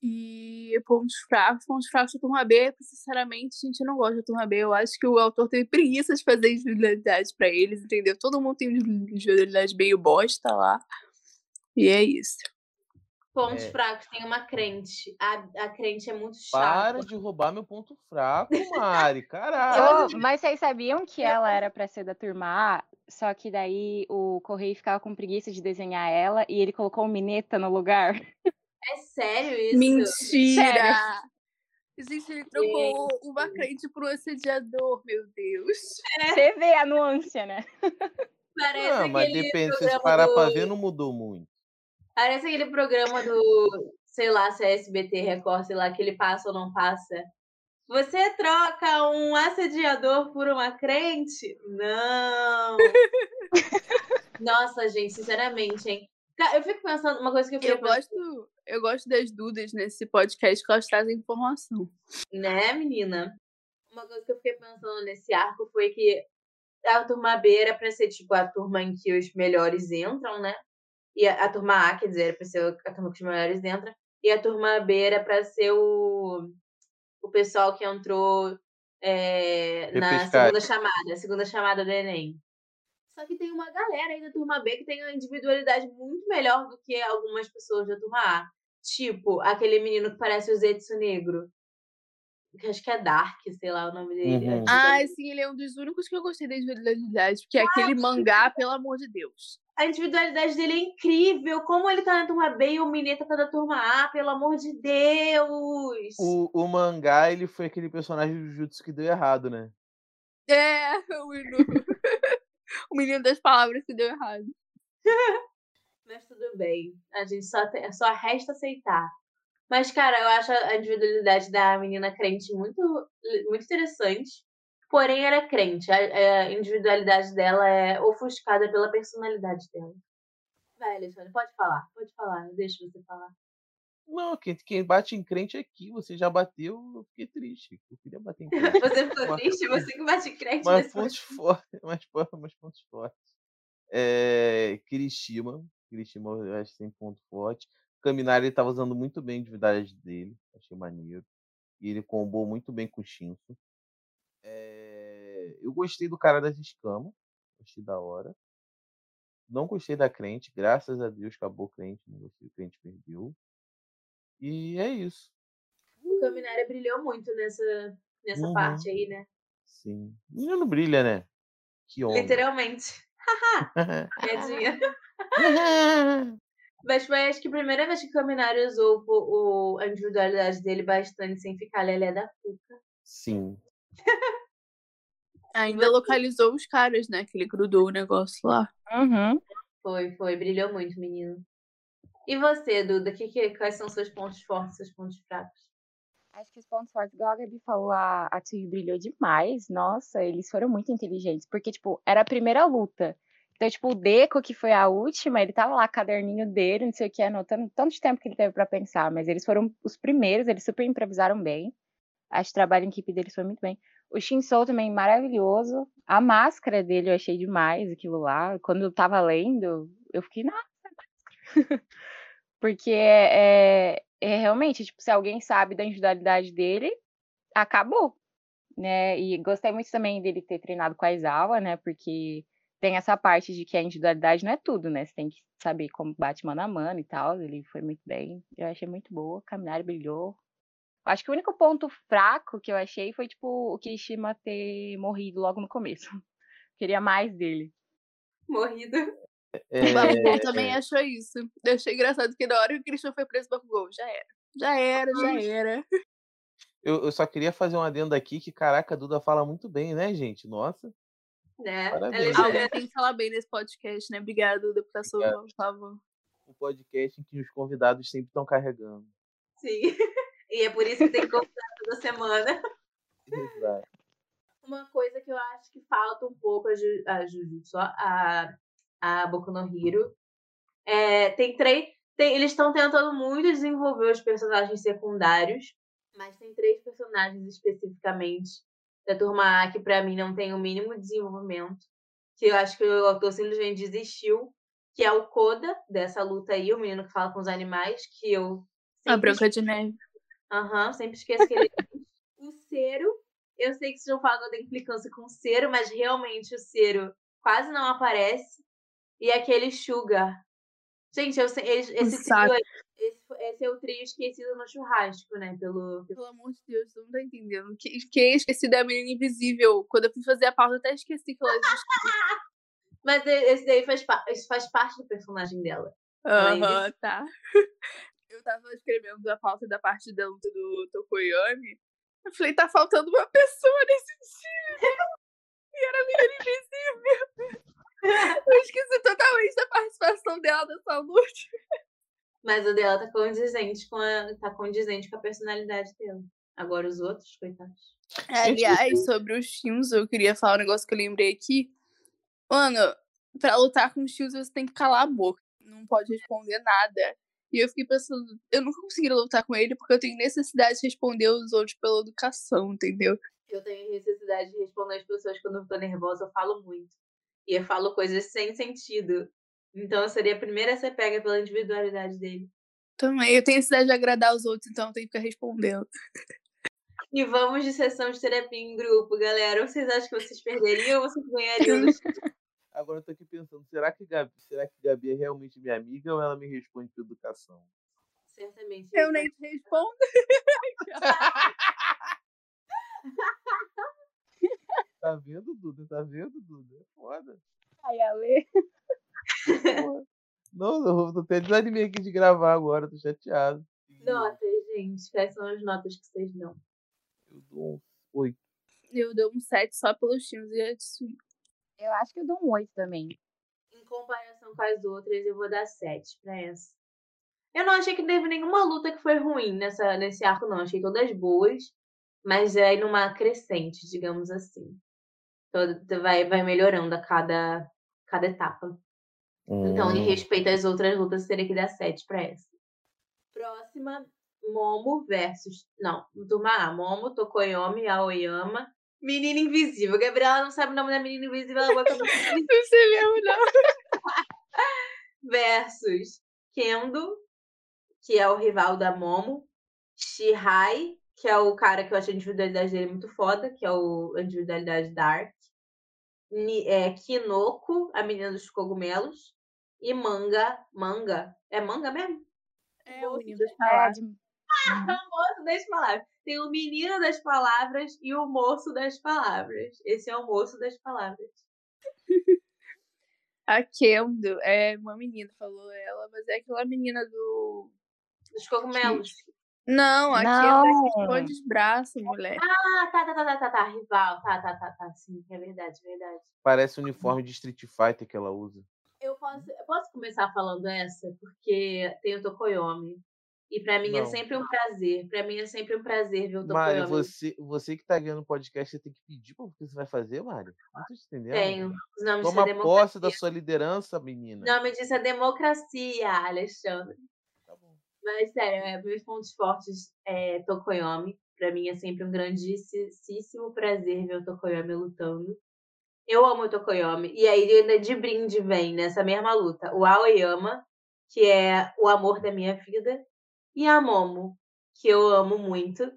[SPEAKER 5] E pontos fracos, pontos fracos da turma B, porque, sinceramente, a gente não gosta da turma B. Eu acho que o autor teve preguiça de fazer individualidades pra eles, entendeu? Todo mundo tem individualidade meio bosta lá. E é isso.
[SPEAKER 1] Pontos
[SPEAKER 2] É.
[SPEAKER 1] fracos, tem uma crente. A, a crente é muito
[SPEAKER 2] Para
[SPEAKER 1] chata.
[SPEAKER 2] de roubar meu ponto fraco, Mari. Caralho.
[SPEAKER 3] Ô, mas vocês sabiam que ela era pra ser da turma A? Só que daí o Correio ficava com preguiça de desenhar ela e ele colocou o Mineta no lugar.
[SPEAKER 1] É sério isso?
[SPEAKER 5] Mentira! Gente, ele trocou uma crente por um assediador, meu Deus.
[SPEAKER 3] Você vê a nuance, né?
[SPEAKER 1] Parece
[SPEAKER 2] Não, mas depende, se parar pra ver, não mudou muito.
[SPEAKER 1] Parece aquele programa do, sei lá, se é SBT, Record, sei lá, que ele passa ou não passa. Você troca um assediador por uma crente? Não! Nossa, gente, sinceramente, hein? Eu fico pensando, uma coisa que eu fico
[SPEAKER 5] Eu gosto, eu gosto das Dudas nesse podcast que elas trazem informação.
[SPEAKER 1] né, menina? Uma coisa que eu fiquei pensando nesse arco foi que a turma B era pra ser, tipo, a turma em que os melhores entram, né? E a, a turma A, quer dizer, era pra ser a turma que os melhores entram. E a turma B era pra ser o, o pessoal que entrou é, na segunda chamada, a segunda chamada do Enem. Só que tem uma galera aí da turma B que tem uma individualidade muito melhor do que algumas pessoas da turma A. Tipo, aquele menino que parece o Zetsu Negro. Que acho que é Dark, sei lá o nome dele.
[SPEAKER 2] Uhum.
[SPEAKER 5] Ah, sim, ele é um dos únicos que eu gostei da individualidade, porque é aquele mangá, pelo amor de Deus.
[SPEAKER 1] A individualidade dele é incrível. Como ele tá na turma B e o Mineta tá na turma A, pelo amor de Deus!
[SPEAKER 2] O, o mangá, ele foi aquele personagem do Jutsu que deu errado, né?
[SPEAKER 5] É, o menino, o menino das palavras que deu errado.
[SPEAKER 1] Mas tudo bem. A gente só, te- só resta aceitar. Mas, cara, eu acho a individualidade da menina crente muito, muito interessante. Porém, ela é crente. A, a individualidade dela é ofuscada pela personalidade dela. Vai, Alexandre, pode falar. Pode falar. Eu deixo você falar.
[SPEAKER 2] Não, quem, quem bate em crente é aqui. Você já bateu, eu fiquei triste. Eu queria bater em crente.
[SPEAKER 1] Você ficou
[SPEAKER 2] Mas-
[SPEAKER 1] triste? Você que bate crédito
[SPEAKER 2] Mas
[SPEAKER 1] nesse
[SPEAKER 2] pontos fortes. Mas, mas pontos fortes. É, Kirishima. Kirishima eu acho que tem ponto forte. Caminari ele tava usando muito bem a individualidade dele. Achei maneiro. E ele combou muito bem com o Shinso. É, eu gostei do cara das escamas. Gostei da hora. Não gostei da crente. Graças a Deus acabou o crente. Não gostei. O crente perdeu. E é isso.
[SPEAKER 1] O Caminari brilhou muito nessa, nessa
[SPEAKER 2] Uhum.
[SPEAKER 1] parte aí, né?
[SPEAKER 2] Sim. Menino brilha, né? Que onda.
[SPEAKER 1] Literalmente. Piadinha. Mas foi acho que a primeira vez que o Caminari usou o, o- a individualidade dele bastante sem ficar lelé da cuca.
[SPEAKER 2] Sim.
[SPEAKER 5] Ainda localizou os caras, né? Que ele grudou o negócio lá.
[SPEAKER 3] Uhum.
[SPEAKER 1] Foi, foi. Brilhou muito, menino. E você, Duda? Que, que, quais são seus pontos fortes, seus pontos fracos?
[SPEAKER 3] Acho que os pontos fortes, igual a Gabi falou, a, a Tui brilhou demais. Nossa, eles foram muito inteligentes. Porque, tipo, era a primeira luta. Então, tipo, o Deco, que foi a última, ele tava lá, caderninho dele, não sei o que, anotando tanto de tempo que ele teve pra pensar. Mas eles foram os primeiros, eles super improvisaram bem. Acho que o trabalho em equipe deles foi muito bem. O Shinsou também maravilhoso. A máscara dele eu achei demais, aquilo lá. Quando eu tava lendo, eu fiquei, nossa, máscara. Porque é, é, é realmente, tipo, se alguém sabe da individualidade dele, acabou. Né? E gostei muito também dele ter treinado com a Izawa, né? Porque tem essa parte de que a individualidade não é tudo, né? Você tem que saber como bate mano a mano e tal. Ele foi muito bem. Eu achei muito boa. Caminhar brilhou. Acho que o único ponto fraco que eu achei foi, tipo, o Kirishima ter morrido logo no começo. Queria mais dele.
[SPEAKER 1] Morrido.
[SPEAKER 2] É,
[SPEAKER 5] O Bakugou também achou isso. Eu achei engraçado que na hora que o Christian foi preso, o Bakugou já era. Já era, já era.
[SPEAKER 2] eu, eu só queria fazer um adendo aqui que, caraca, a Duda fala muito bem, né, gente? Nossa.
[SPEAKER 1] Né?
[SPEAKER 2] Parabéns.
[SPEAKER 1] Ela-
[SPEAKER 5] Alguém tem que falar bem nesse podcast, né?
[SPEAKER 2] Obrigado.
[SPEAKER 5] salvando, por favor.
[SPEAKER 2] Um podcast em que os convidados sempre estão carregando.
[SPEAKER 1] Sim. E é por isso que tem que contar toda semana.
[SPEAKER 2] Exato.
[SPEAKER 1] Uma coisa que eu acho que falta um pouco a, Ju, a Jujutsu, a, a Boku no Hero. É, tem três. Tem, eles estão tentando muito desenvolver os personagens secundários, mas tem três personagens especificamente da turma A que pra mim não tem o mínimo desenvolvimento. Que eu acho que o autor simplesmente desistiu. Que é o Koda dessa luta aí, o menino que fala com os animais, que eu
[SPEAKER 5] A Branca de Neve.
[SPEAKER 1] Aham, sempre esqueço que ele. O Cero, eu sei que vocês vão falar da implicância com o Cero, mas realmente o Cero quase não aparece. E aquele Sugar. Gente, eu sei, esse, esse trio, esse, esse é o trio esquecido no churrasco, né? Pelo,
[SPEAKER 5] Pelo amor de Deus, não tá entendendo. Que- Quem esqueci da menina invisível? Quando eu fui fazer a pauta, eu até esqueci que ela existia.
[SPEAKER 1] Mas esse daí faz, faz parte do personagem dela. Ela é
[SPEAKER 5] Aham, tá. Eu tava escrevendo a pauta da parte da luta do Tokoyami. Eu falei, tá faltando uma pessoa nesse time. E era a menina invisível. Eu esqueci totalmente da participação dela nessa luta.
[SPEAKER 1] Mas o dela tá condizente com a, tá condizente com a personalidade dela. Agora os outros, coitados.
[SPEAKER 5] Aliás, sobre os Shinzo, eu queria falar um negócio que eu lembrei aqui. Mano, pra lutar com os Shinzo, você tem que calar a boca. Não pode responder nada. E eu fiquei pensando, eu nunca conseguiria lutar com ele porque eu tenho necessidade de responder os outros pela educação, entendeu?
[SPEAKER 1] Eu tenho necessidade de responder as pessoas quando eu tô nervosa, eu falo muito. E eu falo coisas sem sentido. Então eu seria a primeira a ser pega pela individualidade dele.
[SPEAKER 5] Também, eu tenho necessidade de agradar os outros, então eu tenho que ficar respondendo.
[SPEAKER 1] E vamos de sessão de terapia em grupo, galera. Vocês acham que vocês perderiam ou vocês ganhariam?
[SPEAKER 2] Agora eu tô aqui pensando, será que Gabi, será que Gabi é realmente minha amiga ou ela me responde por educação?
[SPEAKER 1] Certamente.
[SPEAKER 5] Eu nem te respondo.
[SPEAKER 2] Tá vendo, Duda? Tá vendo, Duda? É foda.
[SPEAKER 3] Ai, Ale.
[SPEAKER 2] Não, não, tô até desanimei aqui de gravar agora, tô chateado.
[SPEAKER 1] Notas, gente. Quais são as notas que vocês dão?
[SPEAKER 2] Eu dou um oito.
[SPEAKER 5] Eu dou um 7 só pelos Shinzo e.
[SPEAKER 3] Eu acho que eu dou um 8 também.
[SPEAKER 1] Em comparação com as outras, eu vou dar 7 pra essa. Eu não achei que teve nenhuma luta que foi ruim nessa, nesse arco, não. Achei todas boas, mas é numa crescente, digamos assim. Todo, vai, vai melhorando a cada, cada etapa. Então, em
[SPEAKER 2] Hum.
[SPEAKER 1] respeito às outras lutas, teria que dar 7 pra essa. Próxima, Momo versus. Não, turma A. Momo, Tokoyomi, Aoyama. Menina Invisível. Gabriela não sabe o nome da menina invisível, ela vai
[SPEAKER 5] Não sei mesmo, não.
[SPEAKER 1] versus Kendo, que é o rival da Momo. Shihai, que é o cara que eu acho a individualidade dele muito foda, que é o, a individualidade Dark. Ni, é, Kinoko, a menina dos cogumelos. E Manga. Manga? É manga mesmo?
[SPEAKER 5] É, o menino
[SPEAKER 3] É,
[SPEAKER 1] o moço das palavras. Tem o menino das palavras e o moço das palavras. Esse é o moço das palavras.
[SPEAKER 5] A Kendo é uma menina, falou ela, mas é aquela menina do.
[SPEAKER 1] Dos cogumelos.
[SPEAKER 5] Não, a Kendo é
[SPEAKER 3] Não.
[SPEAKER 5] que esconde os braços, mulher.
[SPEAKER 1] Ah, tá, tá, tá, tá, tá, tá. Rival. Tá, tá, tá, tá. Sim, é verdade, é verdade.
[SPEAKER 2] Parece o uniforme de Street Fighter que ela usa.
[SPEAKER 1] Eu posso, eu posso começar falando essa, porque tem o Tokoyomi. E pra mim é
[SPEAKER 2] Não.
[SPEAKER 1] sempre um prazer. Pra mim é sempre um prazer ver o
[SPEAKER 2] Mário,
[SPEAKER 1] Tokoyomi.
[SPEAKER 2] você, você que tá vendo o podcast, você tem que pedir pra o que você vai fazer, Mário. Não tô te entendendo.
[SPEAKER 1] Tenho. Nomes
[SPEAKER 2] Toma
[SPEAKER 1] é
[SPEAKER 2] posse da sua liderança, menina.
[SPEAKER 1] O nome disso é democracia, Alexandre.
[SPEAKER 2] Tá bom.
[SPEAKER 1] Mas, sério, é, meus pontos fortes é Tokoyomi. Pra mim é sempre um grandíssimo prazer ver o Tokoyomi lutando. Eu amo o Tokoyomi. E aí, ainda de brinde, vem nessa mesma luta o Aoyama, que é o amor da minha vida, e a Momo, que eu amo muito.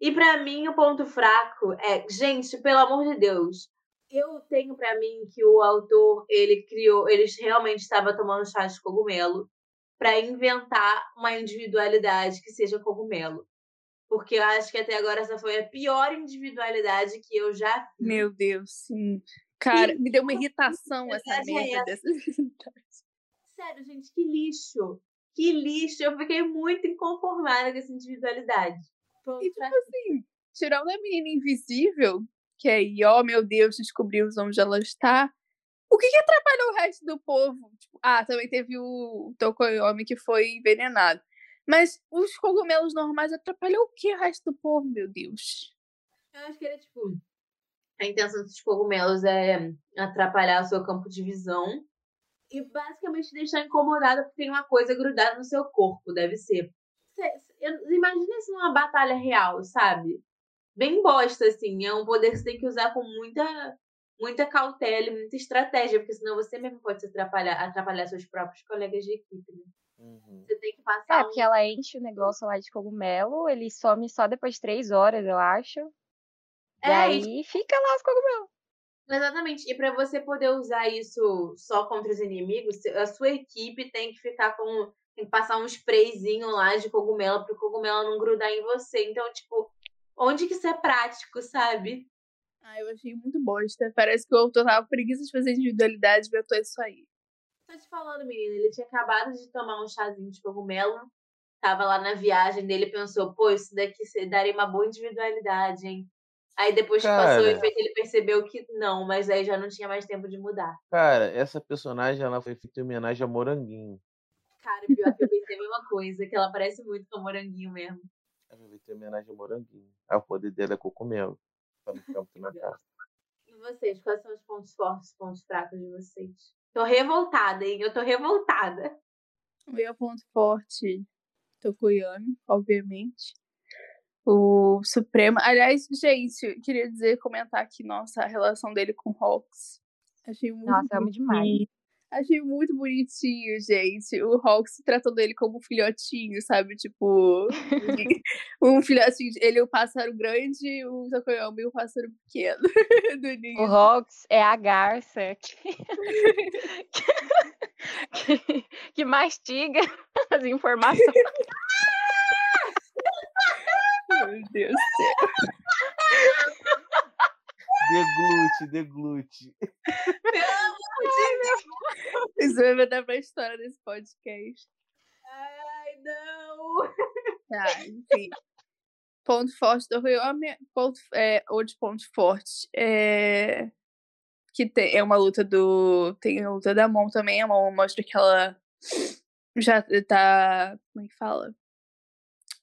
[SPEAKER 1] E pra mim, o ponto fraco é, gente, pelo amor de Deus, eu tenho pra mim que o autor, ele criou, ele realmente estava tomando chá de cogumelo para inventar uma individualidade que seja cogumelo. Porque eu acho que até agora essa foi a pior individualidade que eu já vi.
[SPEAKER 5] Meu Deus, sim. Cara, me deu uma irritação essa
[SPEAKER 1] é
[SPEAKER 5] merda
[SPEAKER 1] essa.
[SPEAKER 5] dessa.
[SPEAKER 1] Sério, gente, que lixo. Que lixo. Eu fiquei muito inconformada com essa individualidade. Ponto
[SPEAKER 5] E tipo assim, tirando a menina invisível, que aí, ó, meu Deus, descobrimos onde ela está. O que, que atrapalhou o resto do povo? Tipo, ah, também teve o Tokoyomi que foi envenenado. Mas os cogumelos normais atrapalhou o que o resto do povo, meu Deus?
[SPEAKER 1] Eu acho que era tipo. A intenção dos cogumelos é atrapalhar o seu campo de visão e basicamente deixar incomodada porque tem uma coisa grudada no seu corpo, deve ser. Imagina isso numa batalha real, sabe? Bem bosta, assim. É um poder que você tem que usar com muita, muita cautela e muita estratégia, porque senão você mesmo pode se atrapalhar, atrapalhar seus próprios colegas de equipe, né?
[SPEAKER 2] Uhum.
[SPEAKER 1] Você tem que passar
[SPEAKER 3] É,
[SPEAKER 1] um
[SPEAKER 3] porque ela enche o negócio lá de cogumelo, ele some só depois de três horas, eu acho. E
[SPEAKER 1] É, e
[SPEAKER 3] aí fica lá os cogumelos.
[SPEAKER 1] Exatamente. E para você poder usar isso só contra os inimigos, a sua equipe tem que ficar com. Tem que passar um sprayzinho lá de cogumelo pro cogumelo não grudar em você. Então, tipo, onde que isso é prático, sabe?
[SPEAKER 5] Ah, eu achei muito bosta. Parece que o autor tava preguiça de fazer individualidade e inventou isso aí.
[SPEAKER 1] Tô te falando, menina, ele tinha acabado de tomar um chazinho de cogumelo. Tava lá na viagem dele e pensou, pô, isso daqui daria uma boa individualidade, hein? Aí depois que passou o
[SPEAKER 2] Cara.
[SPEAKER 1] efeito, ele percebeu que não, mas aí já não tinha mais tempo de mudar.
[SPEAKER 2] Cara, essa personagem ela foi feita em homenagem a Moranguinho.
[SPEAKER 1] Cara, pior que eu pensei a mesma coisa, que ela parece muito com a moranguinho mesmo.
[SPEAKER 2] Ela foi feita em homenagem a Moranguinho. Ah, o poder dela é cogumelo. Pra não ficar muito na cara.
[SPEAKER 1] E vocês, quais são os pontos fortes e pontos fracos de vocês? Tô revoltada, hein? Eu tô revoltada.
[SPEAKER 5] Meu ponto forte, Tokoyami, obviamente. O Supremo. Aliás, gente, queria dizer, comentar aqui, nossa, a relação dele com o Hawks. Achei muito
[SPEAKER 3] Nossa, eu amo demais.
[SPEAKER 5] Achei muito bonitinho, gente. O Hawks tratando ele como um filhotinho, sabe? Tipo, um filhotinho. Ele é o pássaro grande, o Tokoyami é o pássaro pequeno do
[SPEAKER 3] O
[SPEAKER 5] ninho.
[SPEAKER 3] Rox é a garça que, que, que mastiga as informações.
[SPEAKER 5] Meu Deus do céu.
[SPEAKER 2] Deglute, deglute.
[SPEAKER 5] Isso vai mandar pra história desse podcast.
[SPEAKER 1] Ai, não!
[SPEAKER 5] Tá, enfim. Ponto forte do Ryomi, ponto, é, outro ponto forte é que tem, é uma luta do. Tem a luta da Mon também. A Mon mostra que ela já tá. Como é que fala?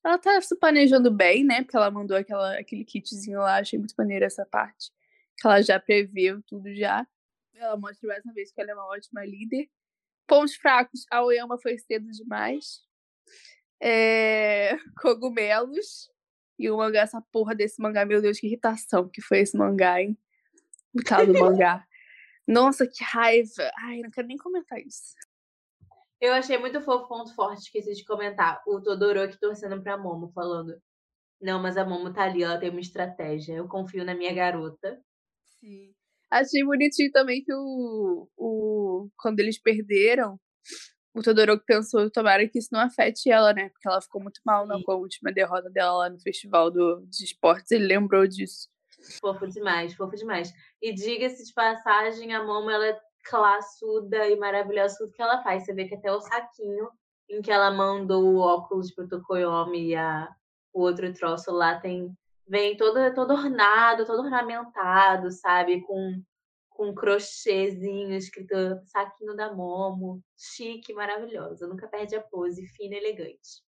[SPEAKER 5] Ela tá se planejando bem, né? Porque ela mandou aquela, aquele kitzinho lá. Achei muito maneiro essa parte. Que ela já previu tudo já. Ela mostra mais uma vez que ela é uma ótima líder. Pontos fracos. A Oyama foi cedo demais. é, cogumelos e o mangá, essa porra desse mangá, meu Deus, que irritação que foi esse mangá, hein? O tal do mangá. Nossa, que raiva. Ai, não quero nem comentar isso.
[SPEAKER 1] Eu achei muito fofo, ponto forte, esqueci de comentar. O Todoroki torcendo pra Momo, falando: Não, mas a Momo tá ali, ela tem uma estratégia. Eu confio na minha garota.
[SPEAKER 5] Sim. Achei bonitinho também que o, o quando eles perderam, o Todoroki pensou, tomara que isso não afete ela, né? Porque ela ficou muito mal
[SPEAKER 1] Sim.
[SPEAKER 5] com a última derrota dela lá no festival do, de esportes. Ele lembrou disso.
[SPEAKER 1] Fofo demais, fofo demais. E diga-se de passagem, a Momo, ela é classuda e maravilhosa tudo que ela faz. Você vê que até o saquinho em que ela mandou o óculos pro Tokoyomi e a, o outro troço lá tem vem todo, todo ornado, todo ornamentado, sabe? Com, com crochêzinho escrito saquinho da Momo. Chique, maravilhosa. Nunca perde a pose, fina e elegante.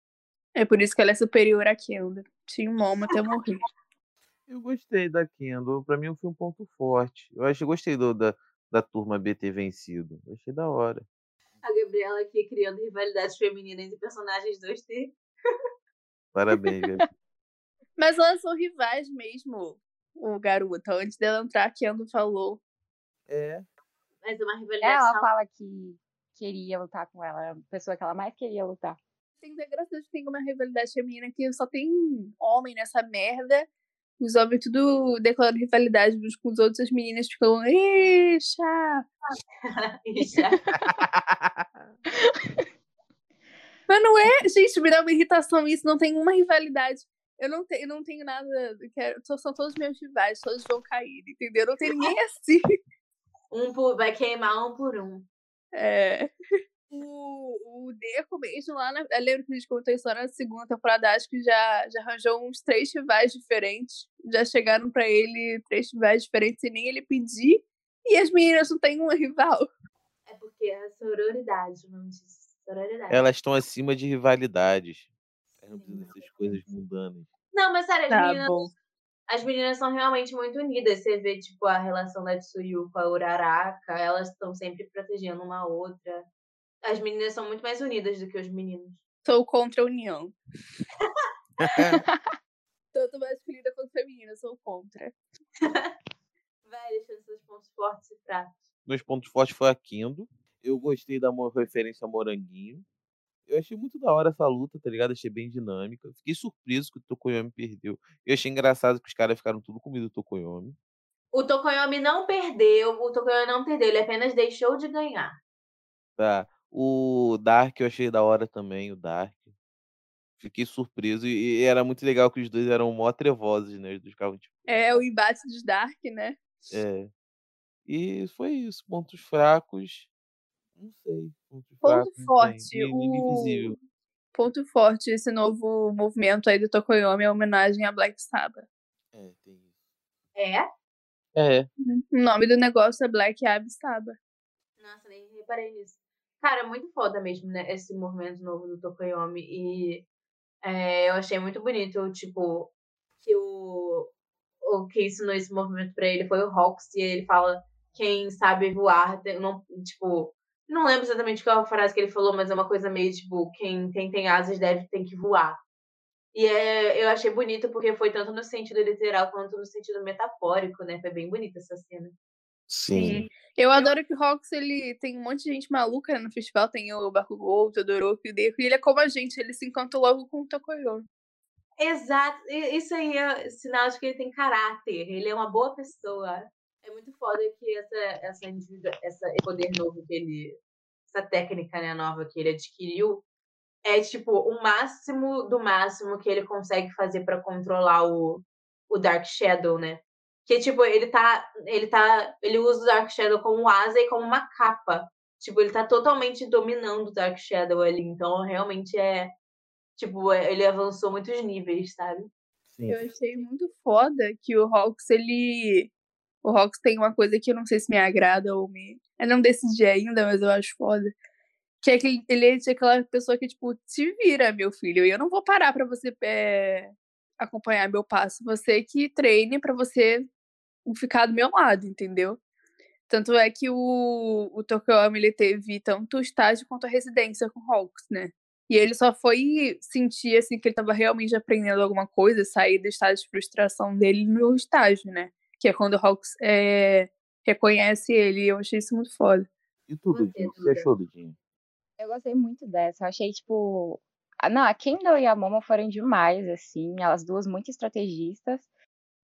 [SPEAKER 5] É por isso que ela é superior a Kendall. Tinha um momo até morrer.
[SPEAKER 2] Eu gostei da Kendall. Pra mim foi um ponto forte. Eu acho, eu gostei do, da, da turma B ter vencido. Eu achei da hora.
[SPEAKER 1] A Gabriela aqui criando rivalidades femininas entre personagens 2D.
[SPEAKER 2] Parabéns, Gabi.
[SPEAKER 5] Mas elas são rivais mesmo, o garota. Antes dela entrar, a Kendall falou.
[SPEAKER 2] É.
[SPEAKER 1] Mas é uma rivalidade
[SPEAKER 3] Ela fala que queria lutar com ela, a pessoa que ela mais queria lutar.
[SPEAKER 5] Tem que graças a Deus que tem uma rivalidade feminina que só tem homem nessa merda. Os homens tudo declarando rivalidade uns com os outros, as meninas ficam, eixa!
[SPEAKER 1] Ixi,
[SPEAKER 5] Mas não é, gente, me dá uma irritação isso, não tem uma rivalidade. Eu não, te, eu não tenho nada. que é- só- são todos meus rivais, todos vão cair, entendeu? Não tem ninguém assim.
[SPEAKER 1] um por, vai queimar um por um.
[SPEAKER 5] É. O, o Deco mesmo lá na. Eu lembro que a gente comentou isso lá na segunda temporada, acho que já, já arranjou uns três rivais diferentes. Já chegaram pra ele três rivais diferentes sem nem ele pedir. E as meninas não têm uma rival.
[SPEAKER 1] É porque é a sororidade, o nome disso. Sororidade.
[SPEAKER 2] Elas estão acima de rivalidades. Elas não precisam dessas coisas mundanas.
[SPEAKER 1] Não, mas sério, as,
[SPEAKER 5] Tá
[SPEAKER 1] meninas,
[SPEAKER 5] bom.
[SPEAKER 1] as meninas são realmente muito unidas. Você vê, tipo, a relação da Tsuyu com a Uraraka, elas estão sempre protegendo uma a outra. As meninas são muito mais unidas do que os meninos.
[SPEAKER 5] Sou contra a união. Tanto masculina quanto feminina, sou contra.
[SPEAKER 1] Vai deixando seus pontos fortes e fracos.
[SPEAKER 2] Meus pontos fortes foi a Kendo. Eu gostei da referência ao Moranguinho. Eu achei muito da hora essa luta, tá ligado? Achei bem dinâmica. Fiquei surpreso que o Tokoyomi perdeu. Eu achei engraçado que os caras ficaram tudo com medo do Tokoyomi.
[SPEAKER 1] O Tokoyomi não perdeu, o Tokoyomi não perdeu, ele apenas deixou de ganhar.
[SPEAKER 2] Tá. O Dark eu achei da hora também, o Dark. Fiquei surpreso. E, e era muito legal que os dois eram mó trevosos, né? Os dois ficavam tipo.
[SPEAKER 5] É o embate dos Dark, né?
[SPEAKER 2] É. E foi isso. Pontos fracos. Não sei. Pontos
[SPEAKER 5] Ponto
[SPEAKER 2] fracos,
[SPEAKER 5] forte. O ponto forte, esse novo movimento aí do Tokoyomi é homenagem a Black Sabbath.
[SPEAKER 2] É, tem isso.
[SPEAKER 1] É?
[SPEAKER 2] É.
[SPEAKER 5] O nome do negócio é Black Ab Sabbath.
[SPEAKER 1] Nossa, nem reparei nisso. Cara, é muito foda mesmo, né? Esse movimento novo do Tokoyomi. E é, eu achei muito bonito, tipo, que o, o que ensinou esse movimento pra ele foi o Hawks. E ele fala: quem sabe voar, não, tipo. Não lembro exatamente qual frase que ele falou, mas é uma coisa meio tipo: quem, quem tem asas deve tem que voar. E é, eu achei bonito porque foi tanto no sentido literal quanto no sentido metafórico, né? Foi bem bonita essa cena.
[SPEAKER 2] Sim.
[SPEAKER 5] Eu adoro que o Hawks, ele tem um monte de gente maluca né, no festival. Tem o Bakugou, o Todoroki, o Deku. E ele é como a gente, ele se encantou logo com o Tokoyomi.
[SPEAKER 1] Exato, isso aí é sinal de que ele tem caráter, ele é uma boa pessoa. É muito foda que essa, essa, essa esse poder novo que ele. Essa técnica né, nova que ele adquiriu é tipo o máximo do máximo que ele consegue fazer pra controlar o, o Dark Shadow, né? Que tipo, ele tá. Ele tá. Ele usa o Dark Shadow como asa e como uma capa. Tipo, ele tá totalmente dominando o Dark Shadow ali. Então, realmente é. Tipo, é- ele avançou muitos níveis, sabe?
[SPEAKER 2] Sim.
[SPEAKER 5] Eu achei muito foda que o Hawks, ele. O Hawks tem uma coisa que eu não sei se me agrada ou me. Eu não decidi ainda, mas eu acho foda. Que é que ele- ele é aquela pessoa que, tipo, te vira, meu filho. E eu não vou parar pra você é, acompanhar meu passo. Você que treine pra você ficar do meu lado, entendeu? Tanto é que o, o Tokoyami, ele teve tanto o estágio quanto a residência com o Hawks, né? E ele só foi sentir assim que ele tava realmente aprendendo alguma coisa, sair do estado de frustração dele no estágio, né? Que é quando o Hawks é, reconhece ele. Eu achei isso muito foda.
[SPEAKER 2] E tu,
[SPEAKER 1] Você,
[SPEAKER 2] Dudinho? O que você achou, Dudinho?
[SPEAKER 3] Eu gostei muito dessa. Eu achei, tipo. Ah, Não, a Kendall e a Momo foram demais, assim. Elas duas muito estrategistas.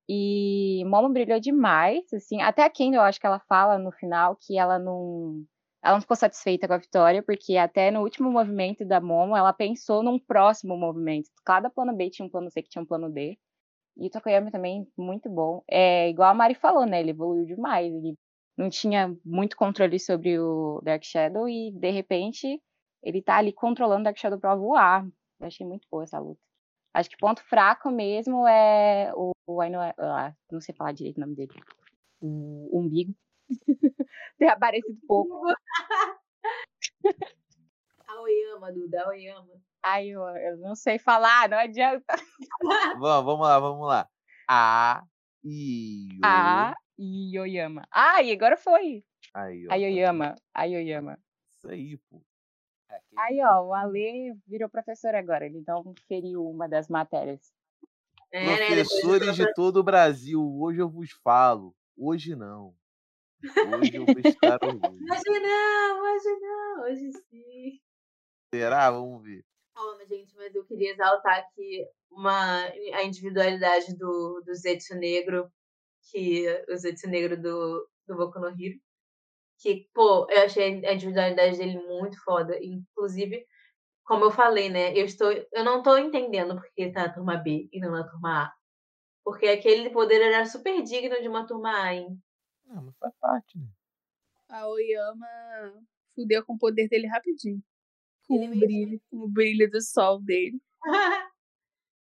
[SPEAKER 3] E Momo brilhou demais, assim. Até a Kendall, acho que ela fala no final que ela não. Ela não ficou satisfeita com a vitória, porque até no último movimento da Momo, ela pensou num próximo movimento. Cada plano B tinha um plano C que tinha um plano D. E o Tokoyami também, muito bom. É igual a Mari falou, né? Ele evoluiu demais. Ele não tinha muito controle sobre o Dark Shadow e, de repente, ele tá ali controlando o Dark Shadow pra voar. Eu achei muito boa essa luta. Acho que ponto fraco mesmo é o, o Aino, ah, não sei falar direito o nome dele. O umbigo. Ter aparecido pouco.
[SPEAKER 1] Aoyama, Duda, Aoyama.
[SPEAKER 3] Ai, eu, eu não sei falar, não adianta.
[SPEAKER 2] Vamos, vamos lá, vamos lá. A, I, O.
[SPEAKER 3] A e Yoyama. Ah, e agora foi.
[SPEAKER 2] Aí, ó.
[SPEAKER 3] A Yoyama. A Yoyama.
[SPEAKER 2] Isso aí, pô.
[SPEAKER 3] Aí, ó, o Ale virou professor agora. Ele não feriu uma das matérias.
[SPEAKER 1] É, né?
[SPEAKER 2] Professores de todo o Brasil, hoje eu vos falo. Hoje não. Hoje eu vou estar orgulhoso.
[SPEAKER 1] Hoje não, hoje não, hoje sim.
[SPEAKER 2] Será? Vamos ver.
[SPEAKER 1] Ó, mas, gente, mas eu queria exaltar aqui uma, a individualidade do, do Zetsu Negro, que o Zetsu Negro do, do Boku no Hero. Que, pô, eu achei a individualidade dele muito foda. Inclusive, como eu falei, né? Eu, estou, eu não tô entendendo porque ele tá na turma B e não na turma A. Porque aquele poder era super digno de uma turma A, hein?
[SPEAKER 2] Não, mas faz parte, né?
[SPEAKER 5] A Oyama fudeu com o poder dele rapidinho. Com
[SPEAKER 1] Ele
[SPEAKER 5] o
[SPEAKER 1] mesmo.
[SPEAKER 5] brilho, com o brilho do sol dele.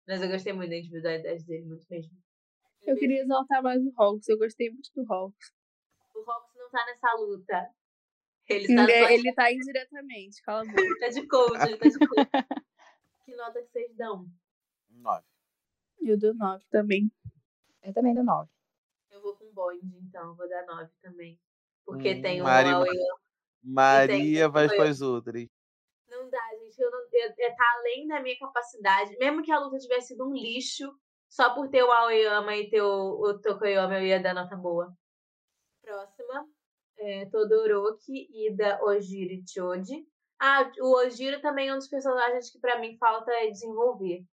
[SPEAKER 1] Mas eu gostei muito da individualidade dele, muito mesmo.
[SPEAKER 5] Eu queria exaltar mais o Hawks, eu gostei muito do Hawks.
[SPEAKER 1] O Rox não tá nessa luta. Ele tá,
[SPEAKER 5] Ele,
[SPEAKER 1] só-
[SPEAKER 5] ele tá indiretamente, cala a boca.
[SPEAKER 1] ele tá de coach, ele tá de coach. que nota que vocês dão?
[SPEAKER 2] Nove.
[SPEAKER 5] E o do 9 também.
[SPEAKER 3] Eu também dou nove.
[SPEAKER 1] Eu vou com Bond, então. Vou dar 9 também. Porque
[SPEAKER 2] Hum,
[SPEAKER 1] tem o
[SPEAKER 2] Mari-
[SPEAKER 1] Aoyama.
[SPEAKER 2] Maria vai
[SPEAKER 1] foi.
[SPEAKER 2] com as outras.
[SPEAKER 1] Não dá, gente. Eu não, eu, é, tá além da minha capacidade. Mesmo que a luta tivesse sido um lixo, só por ter o Aoyama e ter o, o Tokoyama, eu ia dar nota boa. Próxima. É, Todoroki e da Ojiro Choji. Ah, o Ojiro também é um dos personagens que pra mim falta desenvolver.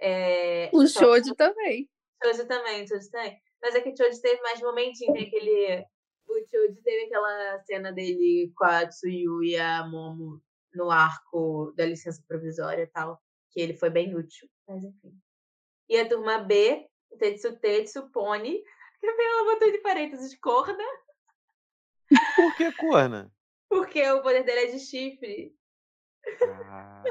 [SPEAKER 1] É,
[SPEAKER 5] O
[SPEAKER 1] só-
[SPEAKER 5] Shoji também.
[SPEAKER 1] Choji também, Choji também. Mas é que o Choji teve mais momentinho, tem aquele. O Choji teve aquela cena dele com a Tsuyu e a Momo no arco da licença provisória e tal. Que ele foi bem útil. Mas enfim. E a turma B, Tetsu Tetsu, Pony. Que ela botou de parênteses corna,
[SPEAKER 2] Por que corna?
[SPEAKER 1] porque o poder dele é de chifre.
[SPEAKER 2] Ah,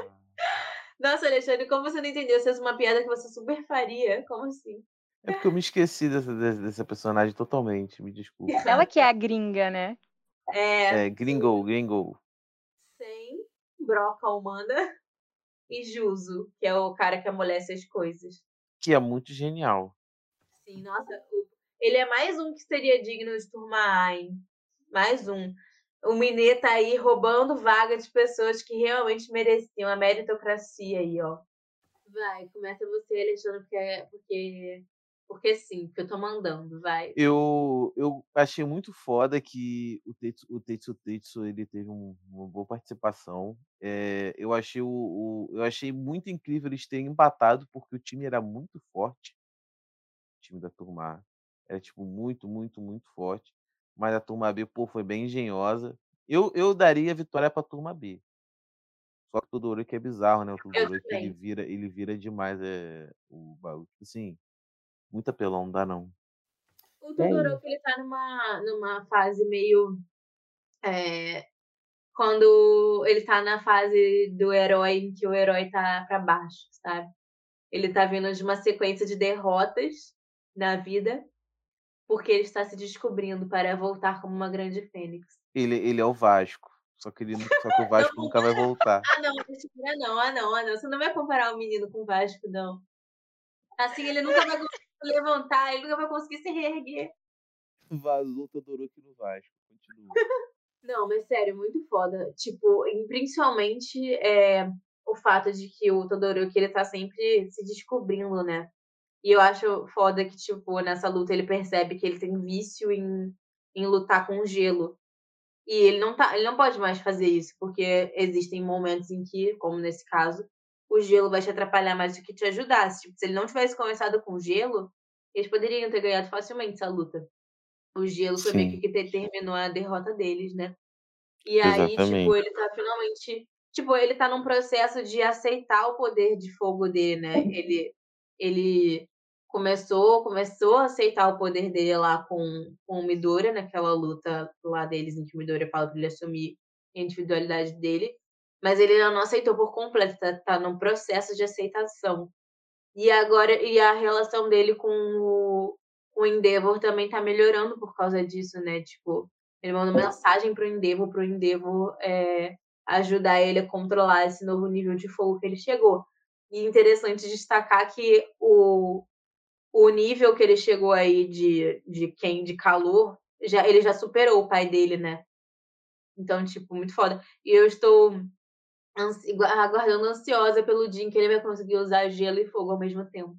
[SPEAKER 1] Nossa, Alexandre, como você não entendeu? Se fosse uma piada que você super faria. Como assim?
[SPEAKER 2] é porque eu me esqueci dessa, dessa personagem totalmente, me desculpa.
[SPEAKER 3] Ela que é a gringa, né?
[SPEAKER 1] É.
[SPEAKER 2] É, Gringo, Gringo.
[SPEAKER 1] Sem Broca Humana e Juzo, que é o cara que amolece as coisas.
[SPEAKER 2] Que é muito genial.
[SPEAKER 1] Sim, nossa, ele é mais um que seria digno de turma A, hein? Mais um. O Minê tá aí roubando vaga de pessoas que realmente mereciam a meritocracia aí, ó. Vai, começa você, Alexandre, porque, porque, porque sim, porque eu tô mandando, vai.
[SPEAKER 2] Eu, eu achei muito foda que o Tetsu, o Tetsu Tetsu ele teve um- uma boa participação. É, eu, achei o, o- eu achei muito incrível eles terem empatado, porque o time era muito forte. O time da turma. Era, tipo, muito, muito, muito forte. Mas a turma B, pô, foi bem engenhosa. Eu, eu daria a vitória pra turma B. Só que o Todoroki é bizarro, né? O Todoroki, ele vira, ele vira demais é, o bagulho. Tipo Assim, muito apelão, não dá não.
[SPEAKER 1] O? Todoroki, ele tá numa, numa fase meio. é, quando ele tá na fase do herói em que o herói tá pra baixo, sabe? Ele tá vindo de uma sequência de derrotas na vida, porque ele está se descobrindo para voltar como uma grande fênix.
[SPEAKER 2] Ele, ele é o Vasco. Só que, ele, só que o Vasco nunca vai voltar.
[SPEAKER 1] Ah, não, mentira, não, ah, não, ah, não. Você não vai comparar o menino com o Vasco, não. Assim, ele nunca vai conseguir se levantar, ele nunca vai conseguir se reerguer.
[SPEAKER 2] Vazou Todoroki no Vasco. Continua.
[SPEAKER 1] Não, mas sério, muito foda. Tipo, principalmente é, o fato de que o Todoroki ele tá sempre se descobrindo, né? E eu acho foda que, tipo, nessa luta ele percebe que ele tem vício em, em lutar com gelo. E ele não, tá, ele não pode mais fazer isso, porque existem momentos em que, como nesse caso, o gelo vai te atrapalhar mais do que te ajudar. Tipo, se ele não tivesse começado com gelo, eles poderiam ter ganhado facilmente essa luta. O gelo foi meio
[SPEAKER 2] Sim.
[SPEAKER 1] que determinou a derrota deles, né? E aí, tipo,
[SPEAKER 2] Exatamente.
[SPEAKER 1] ele tá finalmente. Tipo, ele tá num processo de aceitar o poder de fogo dele, né? Ele, ele começou, começou a aceitar o poder dele lá com, com o Midoriya, naquela luta lá deles, em que o Midoriya fala pra ele assumir a individualidade dele. Mas ele ainda não aceitou por completo, tá, tá num processo de aceitação. E agora, e a relação dele com o, com o Endeavor também tá melhorando por causa disso, né? Tipo, ele manda mensagem pro Endeavor, pro Endeavor é, ajudar ele a controlar esse novo nível de fogo que ele chegou. E interessante destacar que o, o nível que ele chegou aí de, de quem de calor, já, ele já superou o pai dele, né? Então, tipo, muito foda. E eu estou ansi- aguardando ansiosa pelo dia em que ele vai conseguir usar gelo e fogo ao mesmo tempo.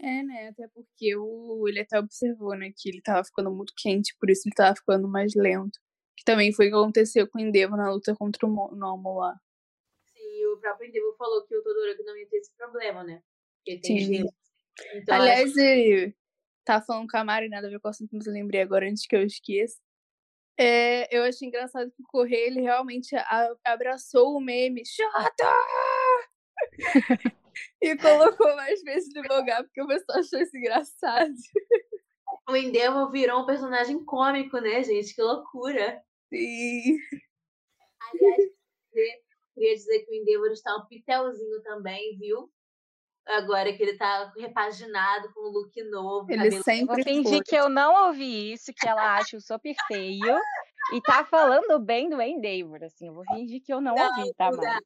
[SPEAKER 5] É, né? Até porque o, ele até observou, né, que ele tava ficando muito quente, por isso ele tava ficando mais lento. Que também foi o que aconteceu com o Endeavor na luta contra o Mo- Nomo lá.
[SPEAKER 1] Sim, o próprio Endeavor falou que o Todoroki não ia ter esse problema, né? Porque tem
[SPEAKER 5] Sim.
[SPEAKER 1] gelo. Então,
[SPEAKER 5] Aliás, e, tá falando com a Mari, nada a ver com o assunto, mas eu lembrei agora antes que eu esqueça. É, eu achei engraçado que o Correio, ele realmente a- abraçou o meme, Xota! e colocou mais vezes no lugar, porque o pessoal achou isso engraçado.
[SPEAKER 1] o Endeavor virou um personagem cômico, né, gente? Que loucura.
[SPEAKER 5] Sim.
[SPEAKER 1] Aliás, queria- queria dizer que o Endeavor está um pitelzinho também, viu? Agora que ele tá repaginado com um look novo.
[SPEAKER 5] Ele sempre
[SPEAKER 3] vou fingir que eu não ouvi isso, que ela acha o super feio e tá falando bem do Endeavor, assim. Eu vou fingir que eu não,
[SPEAKER 1] Não,
[SPEAKER 3] ouvi, tá, Mari?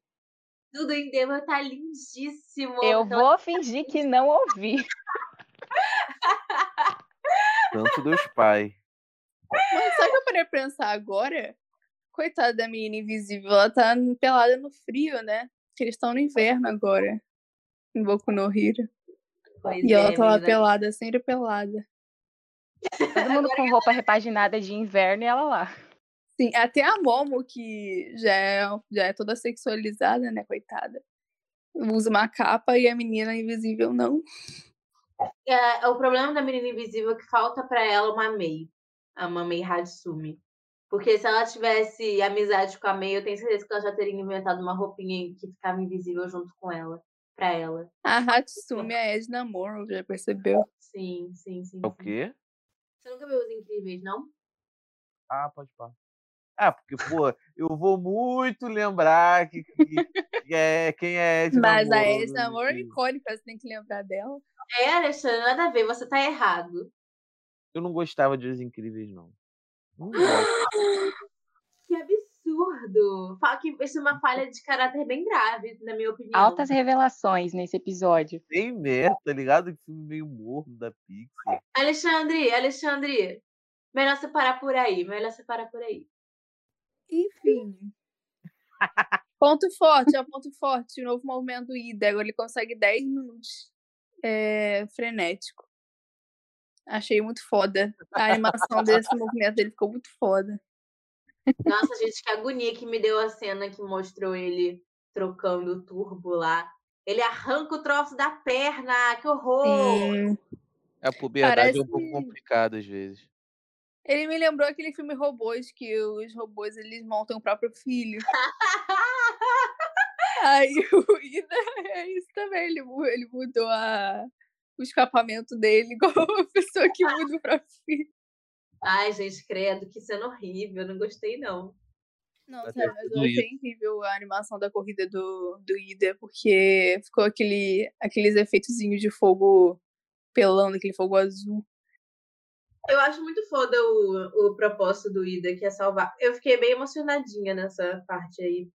[SPEAKER 1] Tudo Endeavor tá lindíssimo.
[SPEAKER 3] Eu
[SPEAKER 1] Então,
[SPEAKER 3] vou fingir que não ouvi.
[SPEAKER 2] Tanto Deus Pai.
[SPEAKER 5] Mas sabe o que eu parei pra pensar agora? Coitada da menina invisível, ela tá pelada no frio, né? Porque eles estão no inverno agora. Em Boku no Hero.
[SPEAKER 1] pois
[SPEAKER 5] E ela
[SPEAKER 1] é,
[SPEAKER 5] tá lá
[SPEAKER 1] menina.
[SPEAKER 5] pelada, sempre pelada.
[SPEAKER 3] Todo mundo com roupa repaginada de inverno e ela lá.
[SPEAKER 5] Sim, até a Momo, que já é, já é toda sexualizada, né, coitada. Usa uma capa e a menina invisível não.
[SPEAKER 1] É, o problema da menina invisível é que falta pra ela uma Mei. A uma Mei Hatsumi. Porque se ela tivesse amizade com a Mei, eu tenho certeza que ela já teria inventado uma roupinha que ficava invisível junto com ela. Pra ela.
[SPEAKER 5] A Hatsumi é a Edna Morrow, já percebeu?
[SPEAKER 1] Sim, sim, sim.
[SPEAKER 2] É o
[SPEAKER 1] sim.
[SPEAKER 2] quê?
[SPEAKER 1] Você nunca viu Os Incríveis, não?
[SPEAKER 2] Ah, pode pá. Ah, porque, pô, eu vou muito lembrar que, que- que é, quem é Edna
[SPEAKER 5] Mas a
[SPEAKER 2] Moura no
[SPEAKER 5] Edna Morrow é
[SPEAKER 2] Incrível.
[SPEAKER 5] icônica, você tem que lembrar dela.
[SPEAKER 1] É, Alexandre, nada a ver, você tá errado.
[SPEAKER 2] Eu não gostava de Os Incríveis, não. Não gosto.
[SPEAKER 1] Absurdo! Fala que isso é uma falha de caráter bem grave, na minha opinião.
[SPEAKER 3] Altas revelações nesse episódio.
[SPEAKER 2] Bem merda, tá ligado? Que filme meio morno da Pixar.
[SPEAKER 1] Alexandre, Alexandre, melhor separar por aí, melhor separar por aí.
[SPEAKER 5] Enfim. ponto forte, é o ponto forte. O novo movimento do Ida. Agora ele consegue 10 minutos é, frenético. Achei muito foda. A animação desse movimento dele ficou muito foda.
[SPEAKER 1] Nossa, gente, que agonia que me deu a cena que mostrou ele trocando o turbo lá. Ele arranca o troço da perna, que horror!
[SPEAKER 5] Sim.
[SPEAKER 2] A puberdade é um pouco
[SPEAKER 5] Parece-
[SPEAKER 2] complicada às vezes.
[SPEAKER 5] Ele me lembrou aquele filme Robôs, que os robôs eles montam o próprio filho. Aí o Ida é isso também. Ele, ele mudou a, o escapamento dele igual a pessoa que muda o próprio filho.
[SPEAKER 1] Ai, gente, credo, que cena horrível, não gostei não.
[SPEAKER 5] Sério, mas eu achei incrível a animação da corrida do, do Ida, porque ficou aquele, aqueles efeitozinhos de fogo pelando, aquele fogo azul.
[SPEAKER 1] Eu acho muito foda o, o propósito do Ida, que é salvar. Eu fiquei bem emocionadinha nessa parte aí.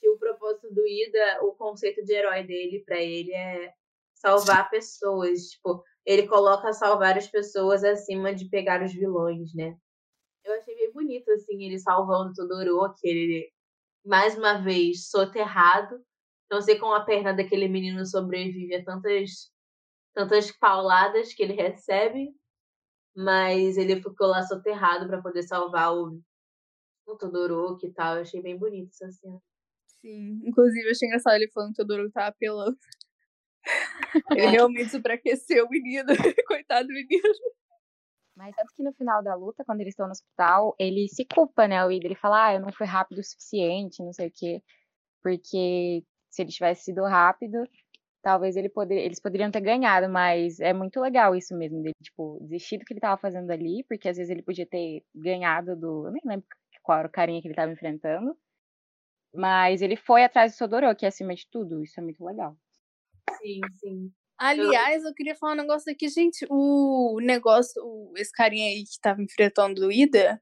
[SPEAKER 1] Que o propósito do Ida, o conceito de herói dele pra ele é salvar pessoas. Tipo, ele coloca salvar as pessoas acima de pegar os vilões, né? Eu achei bem bonito, assim, ele salvando Todoroki, ele, mais uma vez, soterrado. Não sei como a perna daquele menino sobrevive a tantas, tantas pauladas que ele recebe, mas ele ficou lá soterrado para poder salvar o, o Todoroki e tal. Eu achei bem bonito essa cena.
[SPEAKER 5] Sim, inclusive eu achei engraçado ele falando que o Todoroki tava apelando. Ele realmente superaqueceu o menino. Coitado do menino.
[SPEAKER 3] Mas tanto que no final da luta, quando eles estão no hospital, ele se culpa, né? O Ida, ele fala, ah, eu não fui rápido o suficiente, não sei o quê. Porque se ele tivesse sido rápido, talvez ele poder, eles poderiam ter ganhado, mas é muito legal isso mesmo, dele, tipo, desistir do que ele tava fazendo ali, porque às vezes ele podia ter ganhado do. Eu nem lembro qual era o carinha que ele tava enfrentando. Mas ele foi atrás do Todoroki, acima de tudo. Isso é muito legal.
[SPEAKER 1] Sim, sim.
[SPEAKER 5] Aliás, eu queria falar um negócio aqui, gente. O negócio, o- esse carinha aí que tava enfrentando o Ida,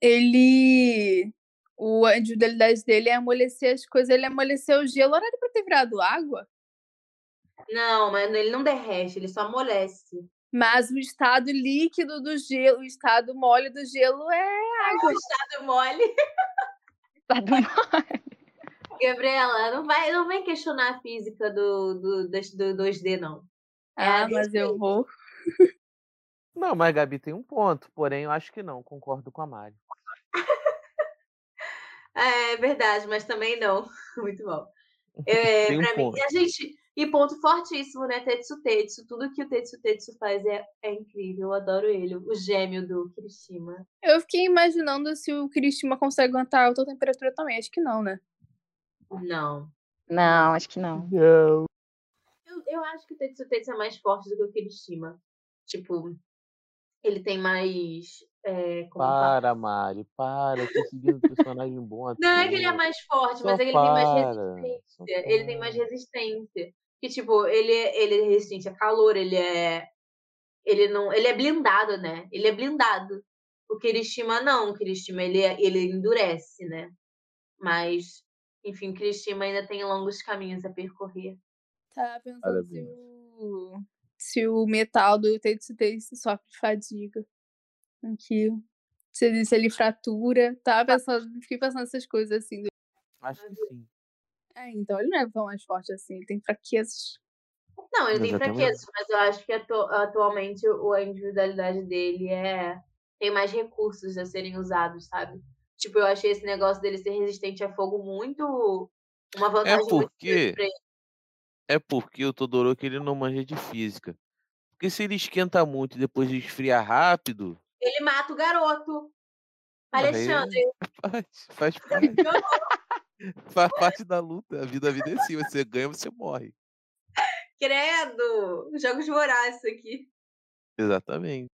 [SPEAKER 5] ele. O, a individualidade dele é amolecer as coisas, ele amoleceu o gelo. Era pra ter virado água,
[SPEAKER 1] Não, mas ele não derrete, ele só amolece.
[SPEAKER 5] mas o estado líquido do gelo, o estado mole do gelo é água.
[SPEAKER 1] Estado mole.
[SPEAKER 3] Tá do-
[SPEAKER 1] Gabriela, não vai, não vem questionar a física do, do, das- do 2D, não. É,
[SPEAKER 5] Ah, mas eu vou.
[SPEAKER 2] Não, mas Gabi tem um ponto, porém eu acho que não, concordo com a Mari.
[SPEAKER 1] É verdade, mas também não. Muito bom. É,
[SPEAKER 2] um
[SPEAKER 1] pra mim,
[SPEAKER 2] ponto.
[SPEAKER 1] a gente. E ponto fortíssimo, né? Tetsu Tetsu. Tudo que o Tetsu Tetsu faz é, é incrível. Eu adoro ele. O gêmeo do Kirishima.
[SPEAKER 5] Eu fiquei imaginando se o Kirishima consegue aguentar alta temperatura também. Acho que não, né?
[SPEAKER 1] Não.
[SPEAKER 3] Não, acho que não.
[SPEAKER 2] Não.
[SPEAKER 1] Eu, eu acho que o Tetsu Tetsu é mais forte do que o Kirishima. Tipo, ele tem mais. É, como fala?
[SPEAKER 2] Para, Mari, para. Eu tô seguindo o personagem bom à
[SPEAKER 1] Não é que ele é mais forte,
[SPEAKER 2] Só
[SPEAKER 1] mas é que ele tem mais
[SPEAKER 2] para,
[SPEAKER 1] resistência.
[SPEAKER 2] só
[SPEAKER 1] Ele tem mais
[SPEAKER 2] para.
[SPEAKER 1] resistência. Que, tipo, ele, é- ele é resistente a calor, ele é. Ele não. Ele é blindado, né? Ele é blindado. O Kirishima não. O Kirishima ele, é- ele endurece, né? Mas, enfim, o Kirishima ainda tem longos caminhos a percorrer.
[SPEAKER 5] Tá pensando se o, se o metal do Tetsu Tetsu sofre de fadiga. Aqui. Se, se ele fratura. Tava pensando, fiquei pensando nessas coisas assim.
[SPEAKER 2] Acho que sim.
[SPEAKER 5] É, então ele não é tão mais forte assim, ele tem fraquezas.
[SPEAKER 1] Não, ele tem fraquezas, mas eu acho que atu- atualmente o- a individualidade dele é tem mais recursos a serem usados, sabe? Tipo, eu achei esse negócio dele ser resistente a fogo muito uma
[SPEAKER 2] É
[SPEAKER 1] vantagem muito grande
[SPEAKER 2] porque,
[SPEAKER 1] pra ele.
[SPEAKER 2] é porque o Todoroki ele não manja de física. Porque se ele esquenta muito e depois esfria rápido,
[SPEAKER 1] Ele mata o garoto.
[SPEAKER 2] Aí-
[SPEAKER 1] Alexandre,
[SPEAKER 2] faz, faz parte. Faz parte da luta. A vida, a vida é assim. Você ganha, você morre.
[SPEAKER 1] credo! Jogos vorazes aqui.
[SPEAKER 2] Exatamente.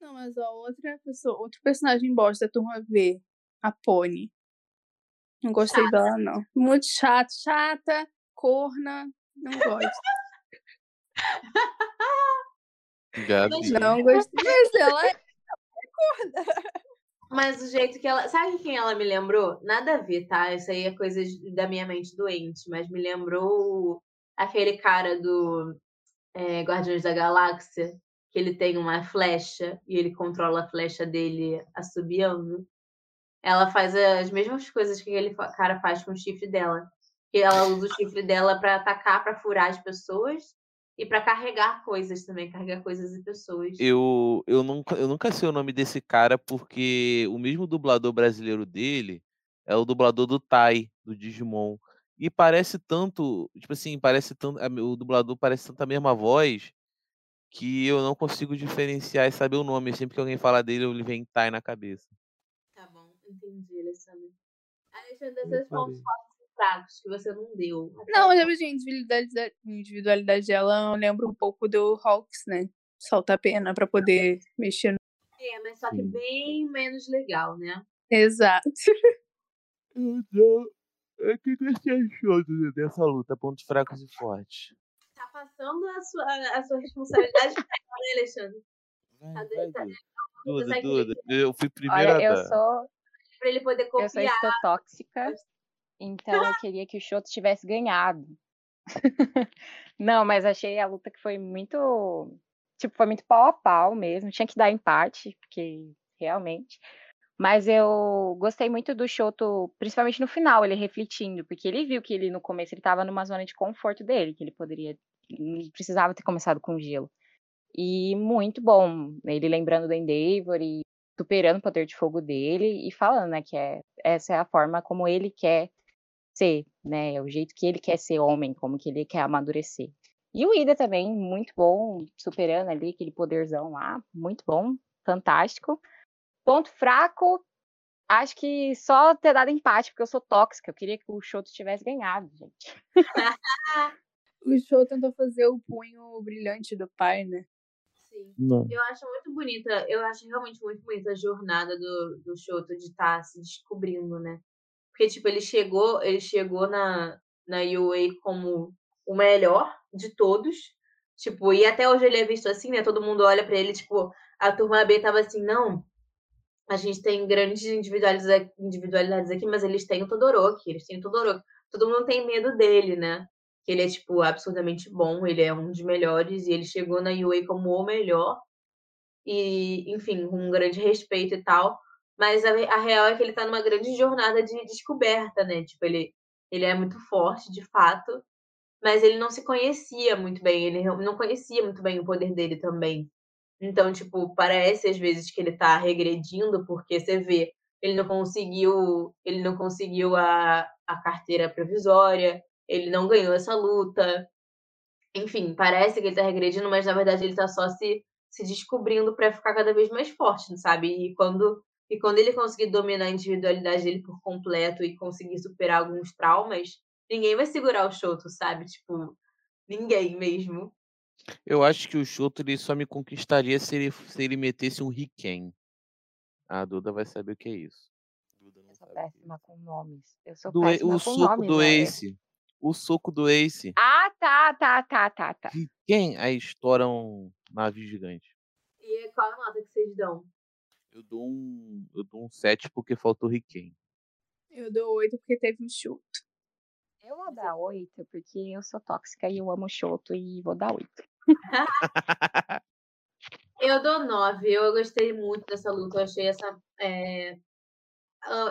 [SPEAKER 5] Não, mas a outra pessoa, outro personagem bosta da turma V, a Pony. Não gostei dela, não. Muito chata, chata, corna, não gosto.
[SPEAKER 2] Gabi.
[SPEAKER 5] Não gostei. Mas ela é
[SPEAKER 1] Mas o jeito que ela. Sabe quem ela me lembrou? Nada a ver, tá? Isso aí é coisa da minha mente doente, mas me lembrou aquele cara do é, Guardiões da Galáxia, que ele tem uma flecha e ele controla a flecha dele assobiando. Ela faz as mesmas coisas que aquele cara faz com o chifre dela. Que ela usa o chifre dela pra atacar, pra furar as pessoas e pra carregar coisas também, carregar coisas e pessoas.
[SPEAKER 2] Eu, eu, nunca, eu nunca sei o nome desse cara porque o mesmo dublador brasileiro dele é o dublador do Tai, do Digimon. E parece tanto, tipo assim, parece tanto, o dublador parece tanto a mesma voz que eu não consigo diferenciar e saber o nome. Sempre que alguém fala dele, eu vem Tai na cabeça.
[SPEAKER 1] Tá entendi, Alessandra. Alexandre,
[SPEAKER 2] Eu
[SPEAKER 1] esses pontos fortes e fracos que você não deu.
[SPEAKER 5] Não, mas eu a individualidade, individualidade dela lembra um pouco do Hawks, né? Solta a pena pra poder mexer no.
[SPEAKER 1] É, mas só que bem menos legal, né?
[SPEAKER 5] Exato.
[SPEAKER 2] Então, o que você achou dessa luta? Pontos fracos e fortes.
[SPEAKER 1] Tá passando a sua, a sua responsabilidade pra ela, né, Alexandre?
[SPEAKER 2] Vai,
[SPEAKER 1] Tá
[SPEAKER 2] vai,
[SPEAKER 1] dentro-
[SPEAKER 2] Duda.
[SPEAKER 1] Duda,
[SPEAKER 2] Duda, eu fui primeiro
[SPEAKER 3] Olha,
[SPEAKER 2] a
[SPEAKER 3] eu
[SPEAKER 2] dar.
[SPEAKER 3] sou,
[SPEAKER 1] Pra ele poder
[SPEAKER 3] eu sou
[SPEAKER 1] copiar.
[SPEAKER 3] estotóxica, então eu queria que o Shoto tivesse ganhado. Não, mas achei a luta que foi muito. Tipo, foi muito pau a pau mesmo. Tinha que dar empate, porque realmente. Mas eu gostei muito do Shoto, principalmente no final, ele refletindo, porque ele viu que ele no começo ele estava numa zona de conforto dele, que ele poderia, não precisava ter começado com gelo. E muito bom, ele lembrando do Endeavor e superando o poder de fogo dele e falando, né, que é, essa é a forma como ele quer ser, né, é o jeito que ele quer ser homem, como que ele quer amadurecer. E o Ida também, muito bom, superando ali aquele poderzão lá, muito bom, fantástico. Ponto fraco, acho que só ter dado empate, porque eu sou tóxica. Eu queria que o Shoto tivesse ganhado, gente.
[SPEAKER 5] o Show tentou fazer o punho brilhante do pai, né?
[SPEAKER 1] Sim. Não. Eu acho muito bonita, eu acho realmente muito bonita a jornada do, do Shoto de estar tá se descobrindo, né? Porque, tipo, ele chegou, ele chegou na, na UA como o melhor de todos. Tipo, e até hoje ele é visto assim, né? Todo mundo olha para ele, tipo, a turma B tava assim, não, a gente tem grandes individualidades aqui, mas eles têm o Todoroki, eles têm o Todoroki. Todo mundo tem medo dele, né? Que ele é, tipo, absurdamente bom, ele é um dos melhores, e ele chegou na UA como o melhor. E, enfim, com um grande respeito e tal. Mas a, a, real é que ele tá numa grande jornada de descoberta, né? Tipo, ele, ele é muito forte, de fato, mas ele não se conhecia muito bem, ele não conhecia muito bem o poder dele também. Então, tipo, parece às vezes que ele tá regredindo, porque você vê, ele não conseguiu, ele não conseguiu a, a carteira provisória, ele não ganhou essa luta. Enfim, parece que ele tá regredindo, mas na verdade ele tá só se, se descobrindo para ficar cada vez mais forte, sabe? E quando, e quando ele conseguir dominar a individualidade dele por completo e conseguir superar alguns traumas, ninguém vai segurar o Shoto, sabe? Tipo, ninguém mesmo.
[SPEAKER 2] Eu acho que o Shoto ele só me conquistaria se ele, se ele metesse um Riken. A Duda vai saber o que é isso.
[SPEAKER 3] Duda eu sou é péssima com nomes. Eu sou
[SPEAKER 2] do,
[SPEAKER 3] péssima
[SPEAKER 2] o com soco nomes, do Ace. O soco do Ace.
[SPEAKER 3] Ah, tá, tá, tá, tá, tá.
[SPEAKER 2] Riken, aí estoura um navio gigante.
[SPEAKER 1] E qual a nota que vocês dão?
[SPEAKER 2] Eu dou um. Eu dou um 7 porque faltou Riken.
[SPEAKER 5] Eu dou 8 porque teve um chuto.
[SPEAKER 3] Eu vou dar 8 porque eu sou tóxica e eu amo Shoto e vou dar 8.
[SPEAKER 1] eu dou 9. Eu gostei muito dessa luta. Eu achei essa. É...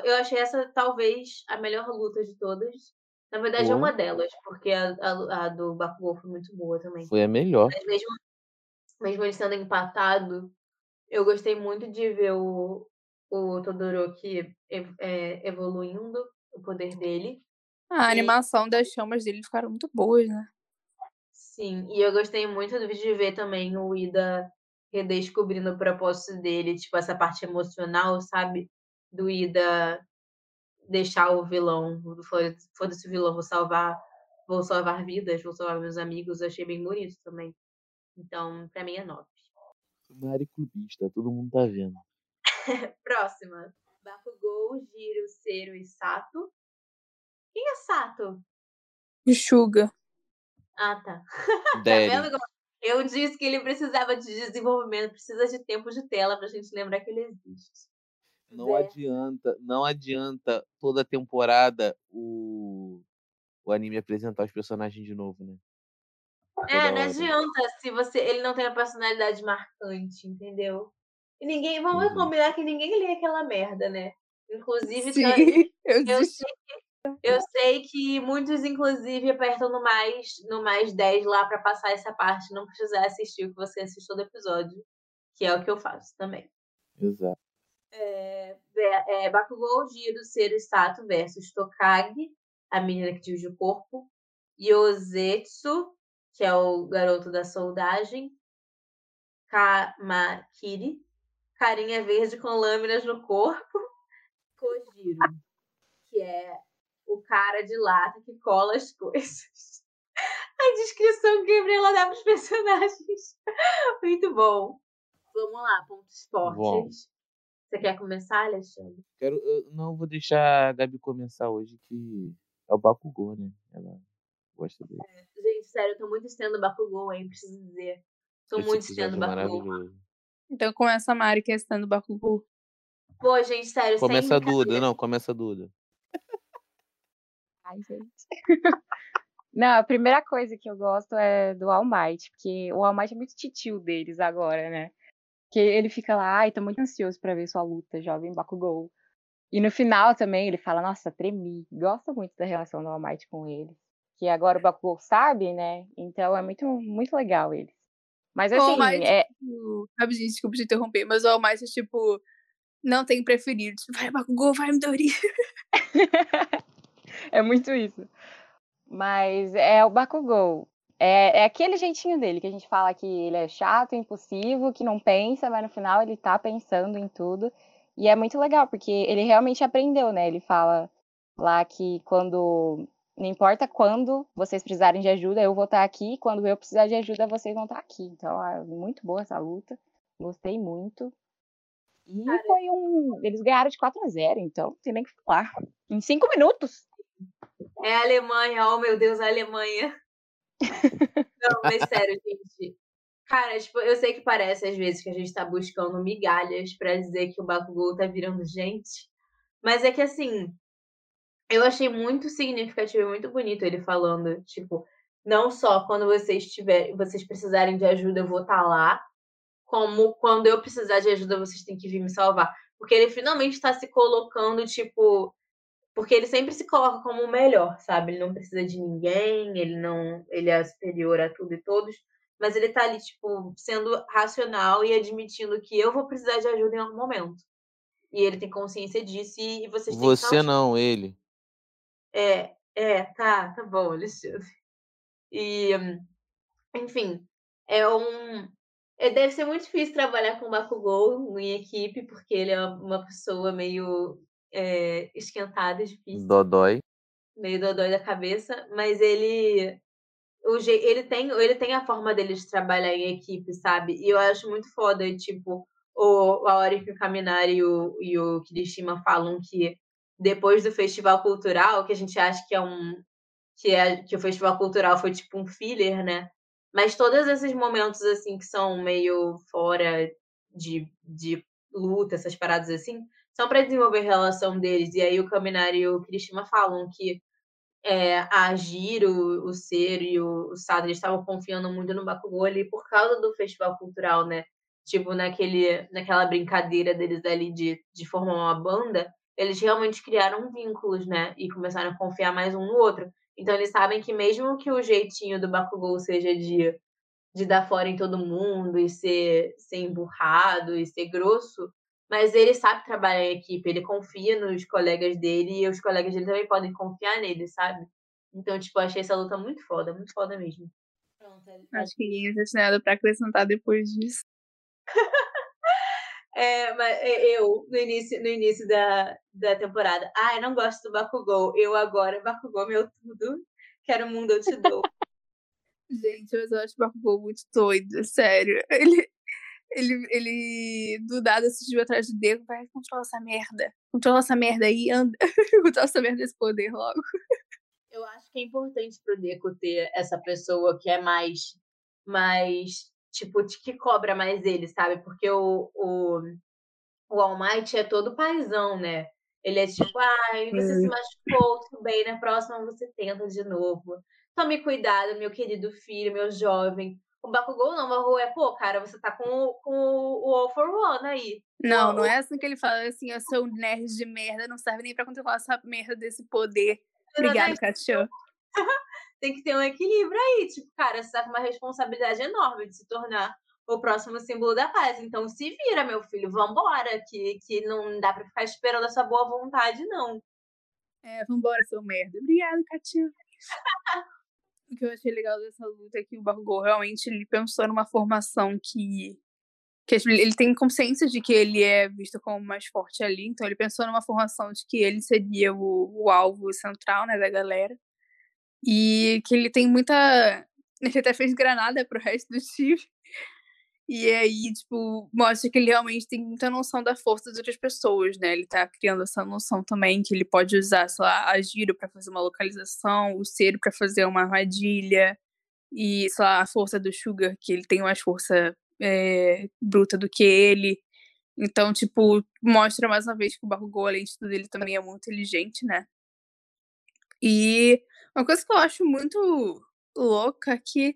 [SPEAKER 1] Eu achei essa talvez a melhor luta de todas. Na verdade, é uma delas, porque a, a, a, do Bakugou foi muito boa também.
[SPEAKER 2] Foi a melhor.
[SPEAKER 1] Mas mesmo, mesmo ele sendo empatado, eu gostei muito de ver o, o Todoroki é, evoluindo, o poder dele.
[SPEAKER 5] A animação das chamas dele ficaram muito boas, né?
[SPEAKER 1] Sim, e eu gostei muito de ver também o Ida redescobrindo o propósito dele, tipo, essa parte emocional, sabe? Do Ida deixar o vilão, foda-se o vilão, vou salvar, vou salvar vidas, vou salvar meus amigos, eu achei bem bonito também. Então, pra mim é nove.
[SPEAKER 2] Mari clubista, todo mundo tá vendo.
[SPEAKER 1] Próxima. Bakugou, Giro, Cero e Sato. Quem é Sato?
[SPEAKER 5] O Suga.
[SPEAKER 1] Ah, tá. tá vendo? Eu disse que ele precisava de desenvolvimento, precisa de tempo de tela pra gente lembrar que ele existe.
[SPEAKER 2] Não é. adianta, não adianta toda temporada o, o anime apresentar os personagens de novo, né?
[SPEAKER 1] é, não adianta se você ele não tem a personalidade marcante, entendeu? E ninguém, vamos uhum. combinar que ninguém lê aquela merda, né? Inclusive,
[SPEAKER 5] Sim, eu, eu sei
[SPEAKER 1] que eu sei que muitos, inclusive, apertam no mais, no mais 10 lá para passar essa parte, não precisar assistir o que você assistiu do episódio, que é o que eu faço também.
[SPEAKER 2] Exato.
[SPEAKER 1] É, é, Bakugou, Giro, Cero Sato versus Tokage, a menina que divide o corpo, Yosetsu, que é o garoto da soldagem, Kamakiri, carinha verde com lâminas no corpo, Kojiro, que é o cara de lata que cola as coisas. A descrição que Gabriela dá para os personagens. Muito bom. Vamos lá, pontos fortes. Bom. Você quer começar, Alexandre?
[SPEAKER 2] Quero, eu não vou deixar a Gabi começar hoje, que é o Bakugou, né? Ela gosta dele. É,
[SPEAKER 1] gente, sério, eu tô muito estendo o Bakugou, hein? Preciso dizer. Tô Esse muito estendo o Bakugou.
[SPEAKER 5] Então começa a Mari que é estendo o Bakugou.
[SPEAKER 1] Pô, gente, sério.
[SPEAKER 2] Começa a Duda, não, começa a Duda.
[SPEAKER 3] Ai, gente. Não, a primeira coisa que eu gosto é do All Might, porque o All Might é muito titio deles agora, né? Que ele fica lá, ai, tô muito ansioso pra ver sua luta, jovem Bakugou. E no final também ele fala, nossa, tremi. Gosto muito da relação do All Might com ele. Que agora o Bakugou sabe, né? Então é muito, muito legal eles. Mas assim,
[SPEAKER 5] Might,
[SPEAKER 3] é...
[SPEAKER 5] tipo, rapidinho, desculpa te interromper, mas o All Might é tipo, não tem preferido. Tipo, vai Bakugou, vai Midori.
[SPEAKER 3] é muito isso. Mas é o Bakugou. É, é aquele jeitinho dele que a gente fala que ele é chato, impulsivo, que não pensa, mas no final ele tá pensando em tudo. E é muito legal, porque ele realmente aprendeu, né? Ele fala lá que quando. Não importa quando vocês precisarem de ajuda, eu vou estar aqui. Quando eu precisar de ajuda, vocês vão estar aqui. Então, é muito boa essa luta. Gostei muito. E
[SPEAKER 1] Cara,
[SPEAKER 3] foi um. Eles ganharam de 4 a 0 então não tem nem o que falar. Em 5 minutos.
[SPEAKER 1] É a Alemanha, oh meu Deus, a Alemanha. Não, mas sério, gente. Cara, tipo, eu sei que parece às vezes que a gente tá buscando migalhas pra dizer que o Bakugou tá virando gente. Mas é que assim, eu achei muito significativo e muito bonito ele falando, tipo, não só quando vocês tiver, vocês precisarem de ajuda, eu vou estar lá, como quando eu precisar de ajuda, vocês têm que vir me salvar. Porque ele finalmente está se colocando, tipo, porque ele sempre se coloca como o melhor, sabe? Ele não precisa de ninguém, ele não, ele é superior a tudo e todos, mas ele tá ali tipo sendo racional e admitindo que eu vou precisar de ajuda em algum momento. E ele tem consciência disso e, e vocês têm que
[SPEAKER 2] Você
[SPEAKER 1] estar
[SPEAKER 2] não, ele.
[SPEAKER 1] é, é, tá, tá bom, Alexandre. E, enfim, é um. é- deve ser muito difícil trabalhar com o Bakugou em equipe, porque ele é uma pessoa meio é, esquentada, difícil,
[SPEAKER 2] Dodói.
[SPEAKER 1] meio dodói da cabeça, mas ele. O je... ele, tem, ele tem a forma dele de trabalhar em equipe, sabe? E eu acho muito foda, tipo, o, a hora que o Kaminari e o, e o Kirishima falam que depois do festival cultural, que a gente acha que é um. que, é, que o festival cultural foi tipo um filler, né? Mas todos esses momentos, assim, que são meio fora de, de luta, essas paradas assim, são para desenvolver a relação deles. E aí o Kaminari e o Kirishima falam que é, a Giro, o Ser e o, o Sado, estavam confiando muito no Bakugou ali por causa do festival cultural, né? Tipo, naquele, naquela brincadeira deles ali de, de formar uma banda, eles realmente criaram vínculos, né? E começaram a confiar mais um no outro. Então eles sabem que mesmo que o jeitinho do Bakugou seja de, de dar fora em todo mundo e ser, ser emburrado e ser grosso, mas ele sabe trabalhar em equipe, ele confia nos colegas dele e os colegas dele também podem confiar nele, sabe? Então, tipo, eu achei essa luta muito foda, muito foda mesmo. Pronto,
[SPEAKER 5] Acho que ninguém tem nada pra acrescentar depois disso.
[SPEAKER 1] É, mas é, eu, no início, no início da, da temporada, ah, eu não gosto do Bakugou. Eu agora, Bakugou, meu tudo. Quero o mundo, eu te dou.
[SPEAKER 5] Gente, mas eu acho o Bakugou muito doido, sério. Ele, ele, ele do nada assistiu atrás do dedo, vai controlar essa merda. Controla essa merda aí, anda. Controla essa merda desse poder logo.
[SPEAKER 1] Eu acho que é importante pro Deco ter essa pessoa que é mais, mais tipo, de que cobra mais ele, sabe? Porque o, o, o All Might é todo paizão, né? Ele é tipo, ai, você se machucou, tudo bem, na próxima você tenta de novo. Tome cuidado, meu querido filho, meu jovem. O Bakugou não, o Bakugou é, pô, cara, você tá com, o- com o All for One aí.
[SPEAKER 5] Não, não é assim que ele fala assim, eu sou um nerd de merda, não serve nem pra controlar essa merda desse poder. Obrigado, Cachorro.
[SPEAKER 1] tem que ter um equilíbrio aí. Tipo, cara, você tá com uma responsabilidade enorme de se tornar o próximo símbolo da paz. Então se vira, meu filho, vambora, que, que não dá pra ficar esperando essa boa vontade, não.
[SPEAKER 5] É, vambora, seu merda. Obrigado, Cachorro. o que eu achei legal dessa luta é que o Bakugou realmente ele pensou numa formação que que ele tem consciência de que ele é visto como mais forte ali, então ele pensou numa formação de que ele seria o, o alvo central, né, da galera. E que ele tem muita. Ele até fez granada pro resto do time. E aí, tipo, mostra que ele realmente tem muita noção da força das outras pessoas, né? Ele tá criando essa noção também que ele pode usar, sei lá, a giro pra fazer uma localização, o cero pra fazer uma armadilha, e, sei lá, a força do Sugar, que ele tem mais força é, bruta do que ele. Então, tipo, mostra mais uma vez que o Bakugou, além de tudo, ele também é muito inteligente, né? E uma coisa que eu acho muito louca é que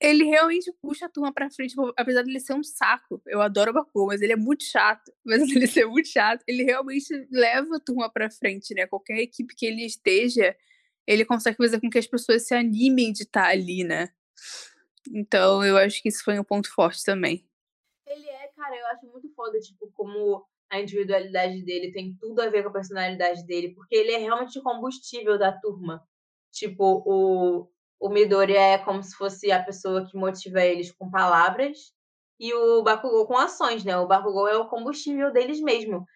[SPEAKER 5] ele realmente puxa a turma pra frente, tipo, apesar dele ser um saco. Eu adoro o Bakugou, mas ele é muito chato. Apesar dele ser muito chato, ele realmente leva a turma pra frente, né? Qualquer equipe que ele esteja, ele consegue fazer com que as pessoas se animem de estar ali, né? Então, eu acho que isso foi um ponto forte também.
[SPEAKER 1] Ele é, cara, eu acho muito foda, tipo, como a individualidade dele tem tudo a ver com a personalidade dele, porque ele é realmente combustível da turma. Tipo, o, o Midori é como se fosse a pessoa que motiva eles com palavras e o Bakugou com ações, né? O Bakugou é o combustível deles mesmo.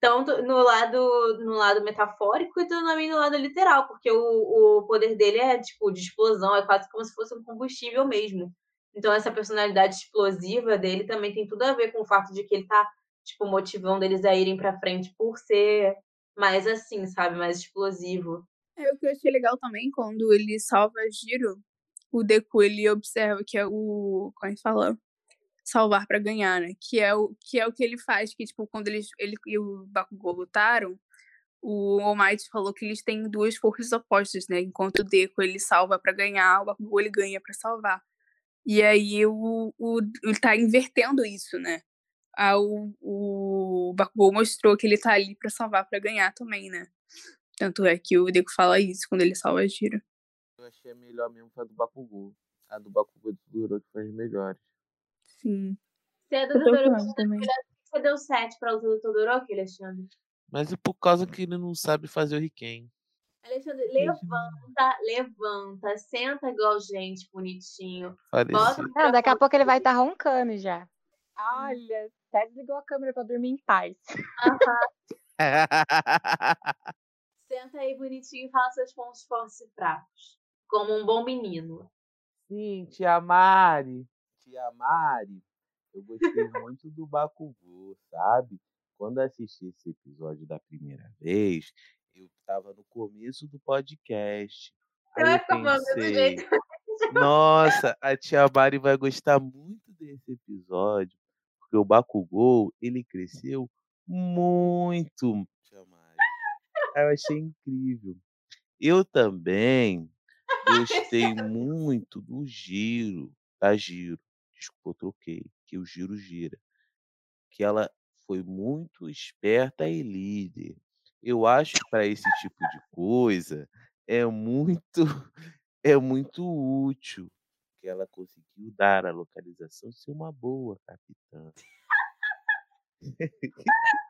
[SPEAKER 1] Tanto no lado, no lado metafórico e também no lado literal, porque o, o poder dele é tipo de explosão, é quase como se fosse um combustível mesmo. Então essa personalidade explosiva dele também tem tudo a ver com o fato de que ele tá tipo motivando eles a irem para frente por ser mais assim, sabe, mais explosivo.
[SPEAKER 5] É o que eu achei legal também quando ele salva Giro, o Deku ele observa que é o, como é que fala? Salvar para ganhar, né? Que é o que é o que ele faz, que tipo quando eles ele e o Bakugou lutaram, o All Might falou que eles têm duas forças opostas, né? Enquanto o Deku ele salva para ganhar, o Bakugou ele ganha para salvar. E aí o, o, ele tá invertendo isso, né? Ah, o, o Bakugou mostrou que ele tá ali para salvar para ganhar também, né? Tanto é que o Deku fala isso quando ele salva a Gira.
[SPEAKER 2] Eu achei a melhor mesmo foi a do Bakugou. A do Bakugou do Todoroki foi as melhores.
[SPEAKER 5] Sim.
[SPEAKER 1] Você é do Todoroki,
[SPEAKER 5] também.
[SPEAKER 1] você deu 7 pra luta do Todoroki, Alexandre?
[SPEAKER 2] Mas é por causa que ele não sabe fazer o Riken.
[SPEAKER 1] Alexandre, levanta, levanta, senta igual gente, bonitinho. Bota
[SPEAKER 3] Não, daqui a pouco ele vai estar roncando já. Olha, até desligou a câmera pra dormir em paz.
[SPEAKER 1] Senta aí bonitinho e fala seus pontos fortes e fracos. Como um bom menino.
[SPEAKER 2] Sim, tia Mari. Tia Mari, eu gostei muito do Bakugou, sabe? Quando assisti esse episódio da primeira vez, eu estava no começo do podcast.
[SPEAKER 1] Você
[SPEAKER 2] Aí
[SPEAKER 1] vai
[SPEAKER 2] eu
[SPEAKER 1] ficar
[SPEAKER 2] pensei,
[SPEAKER 1] jeito.
[SPEAKER 2] nossa, a tia Mari vai gostar muito desse episódio, porque o Bakugou, ele cresceu muito, tia eu achei incrível. Eu também gostei muito do giro, da Giro. Desculpa, eu troquei, que o Giro gira. Que ela foi muito esperta e líder. Eu acho que para esse tipo de coisa é muito é muito útil que ela conseguiu dar a localização ser uma boa capitã.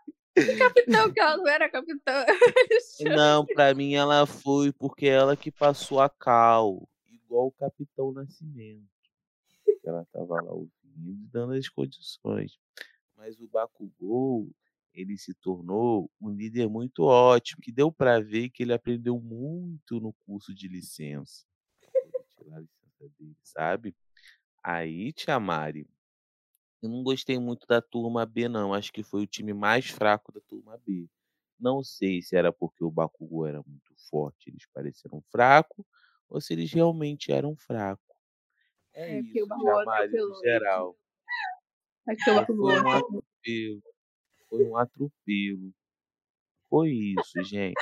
[SPEAKER 5] Capitão, que ela não era capitã.
[SPEAKER 2] Não, pra mim ela foi porque ela que passou a cal, igual o Capitão Nascimento. Ela tava lá ouvindo dando as condições. Mas o Bakugou, ele se tornou um líder muito ótimo, que deu pra ver que ele aprendeu muito no curso de licença. Tirar a licença dele, sabe? Aí, Tia Mari, eu não gostei muito da turma B, não. Acho que foi o time mais fraco da turma B. Não sei se era porque o Bakugou era muito forte, eles pareceram fracos, ou se eles realmente eram fracos. É,
[SPEAKER 5] É, porque o
[SPEAKER 2] isso,
[SPEAKER 5] Bakugou
[SPEAKER 2] Jamari, no geral.
[SPEAKER 5] Mas que o Bakugou
[SPEAKER 2] foi um
[SPEAKER 5] atropelou.
[SPEAKER 2] atropelo. Foi um atropelo. Foi isso, gente.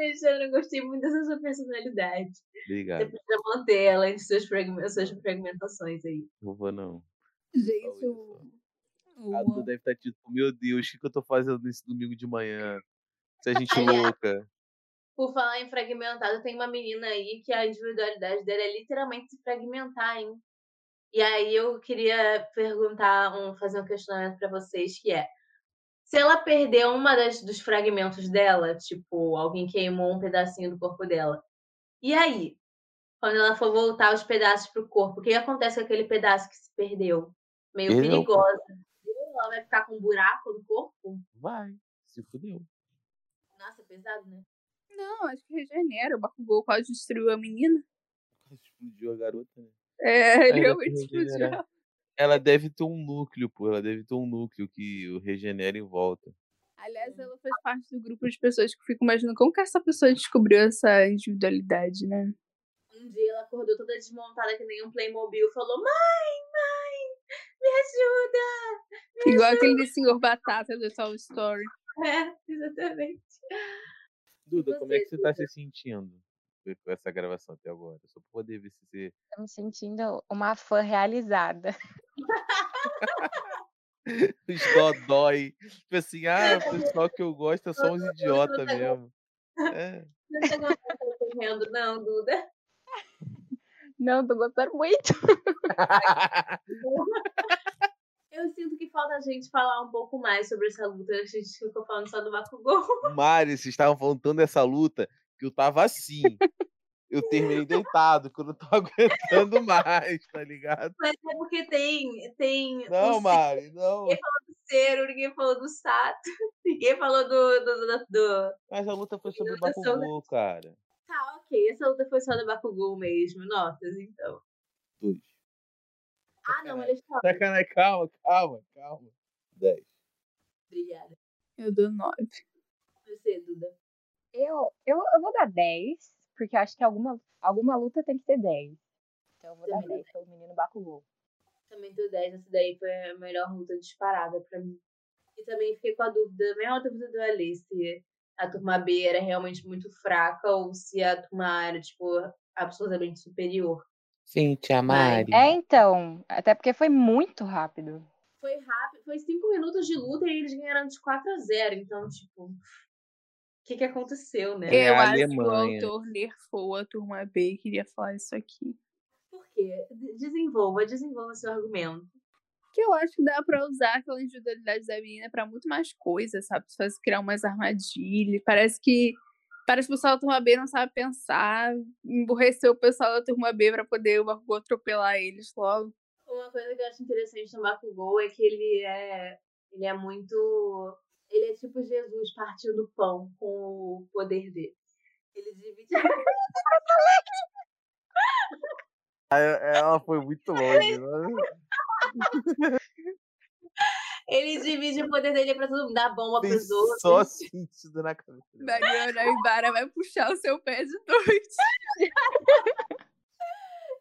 [SPEAKER 1] Alexandre, eu gostei muito dessa sua personalidade. Você
[SPEAKER 2] Obrigado.
[SPEAKER 1] precisa manter ela em suas, fragmen- suas fragmentações aí.
[SPEAKER 2] Não vou, não.
[SPEAKER 5] Gente, o.
[SPEAKER 2] A
[SPEAKER 5] o-
[SPEAKER 2] Duda deve estar tipo, meu Deus, o que, que eu tô fazendo nesse domingo de manhã? Essa gente
[SPEAKER 1] Aliás,
[SPEAKER 2] louca.
[SPEAKER 1] Por falar em fragmentado, tem uma menina aí que a individualidade dela é literalmente se fragmentar, hein? E aí eu queria perguntar, um, fazer um questionamento pra vocês, que é se ela perder uma das, dos fragmentos dela, tipo, alguém queimou um pedacinho do corpo dela, e aí? Quando ela for voltar os pedaços pro corpo, o que acontece com aquele pedaço que se perdeu? Meio
[SPEAKER 2] Ele
[SPEAKER 1] perigosa. Ela vai ficar com um buraco no corpo?
[SPEAKER 2] Vai, se fudeu.
[SPEAKER 1] Nossa, é pesado, né?
[SPEAKER 5] Não, acho que regenera. O Bakugou quase destruiu a menina.
[SPEAKER 2] Explodiu a garota, né?
[SPEAKER 5] É, ele realmente explodiu.
[SPEAKER 2] Ela deve ter um núcleo, pô. Ela deve ter um núcleo que o regenera em volta.
[SPEAKER 5] Aliás, ela faz parte do grupo de pessoas que eu fico imaginando como que essa pessoa descobriu essa individualidade, né?
[SPEAKER 1] Um dia ela acordou toda desmontada que nem um Playmobil. Falou: Mãe, mãe, me ajuda!
[SPEAKER 5] Igual aquele senhor batata do Toy Story.
[SPEAKER 1] É, exatamente.
[SPEAKER 2] Duda, como é que
[SPEAKER 1] você,
[SPEAKER 2] você tá se sentindo? Com essa gravação até agora? Só poder ver se você.
[SPEAKER 3] Tô me sentindo uma fã realizada.
[SPEAKER 2] Os dodói. Tipo assim, ah, o pessoal que eu gosto é só uns idiota mesmo. É.
[SPEAKER 1] Não tá gostando, não, Duda.
[SPEAKER 3] Não, tô gostando muito.
[SPEAKER 1] Eu sinto que falta a gente falar um pouco mais sobre essa luta. A gente ficou falando só do Bakugou.
[SPEAKER 2] Mari, vocês estavam falando tanto dessa luta que eu tava assim. Eu terminei deitado, que eu não tô aguentando mais, tá ligado?
[SPEAKER 1] Mas é porque tem. tem
[SPEAKER 2] Não, Mari, não.
[SPEAKER 1] Ninguém falou do Cero, ninguém falou do Sato, ninguém falou do. do, do, do-
[SPEAKER 2] Mas a luta foi sobre o Bakugou, cara.
[SPEAKER 1] Tá, ok. Essa luta foi só do Bakugou mesmo. Notas, então.
[SPEAKER 2] Dois.
[SPEAKER 1] Ah, não, eles falam.
[SPEAKER 2] Sacanagem, calma, calma, calma. Dez.
[SPEAKER 1] Obrigada.
[SPEAKER 5] Eu dou nove.
[SPEAKER 1] Você, Duda.
[SPEAKER 3] Eu, eu, eu vou dar 10, porque acho que alguma, alguma luta tem que ter 10. Então eu vou dar
[SPEAKER 1] Também
[SPEAKER 3] 10 pelo menino Bakugou.
[SPEAKER 1] Também dou 10. Essa daí foi a melhor luta disparada pra mim. E também fiquei com a dúvida, a mesma dúvida do Ali, se a turma B era realmente muito fraca ou se a turma A era, tipo, absurdamente superior.
[SPEAKER 2] Sim, tia
[SPEAKER 1] Mari.
[SPEAKER 3] É, então, até porque foi muito rápido.
[SPEAKER 1] Foi rápido, foi 5 minutos de luta e eles ganharam de 4 a 0. Então, tipo, que que aconteceu, né?
[SPEAKER 2] É
[SPEAKER 5] Eu acho que o autor nerfou a turma B e queria falar isso aqui.
[SPEAKER 1] Por quê? De- Desenvolva, desenvolva seu argumento.
[SPEAKER 5] Que eu acho que dá pra usar aquela individualidade da menina pra muito mais coisas, sabe? Se faz criar umas armadilhas. Parece que. Parece que o pessoal da turma B não sabe pensar. Emburreceu o pessoal da turma B pra poder o Bakugou atropelar eles logo.
[SPEAKER 1] Uma coisa que eu acho interessante no Bakugou é que ele é, ele é muito. Ele é tipo Jesus partindo pão com o poder dele. Ele divide.
[SPEAKER 2] É, Ela foi muito longe. né?
[SPEAKER 1] ele divide o poder dele pra todo mundo, dá bomba
[SPEAKER 2] Tem
[SPEAKER 1] pros outros.
[SPEAKER 2] só sentido na cabeça.
[SPEAKER 5] Mariana Ibara vai puxar o seu pé de noite.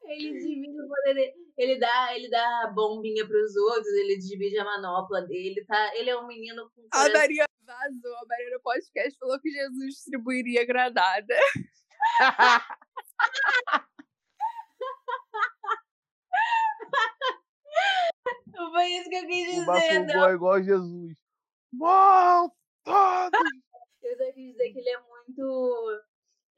[SPEAKER 1] Ele divide o poder dele. Ele dá, ele dá bombinha pros outros, ele divide a manopla dele, tá? Ele é um menino com
[SPEAKER 5] A
[SPEAKER 1] coração.
[SPEAKER 5] Mariana vazou. A Mariana Podcast falou que Jesus distribuiria granada.
[SPEAKER 1] Não foi isso que eu quis
[SPEAKER 2] O
[SPEAKER 1] dizer,
[SPEAKER 2] Bakugou
[SPEAKER 1] não.
[SPEAKER 2] é igual a Jesus. Maltado!
[SPEAKER 1] Eu só quis dizer que ele é muito.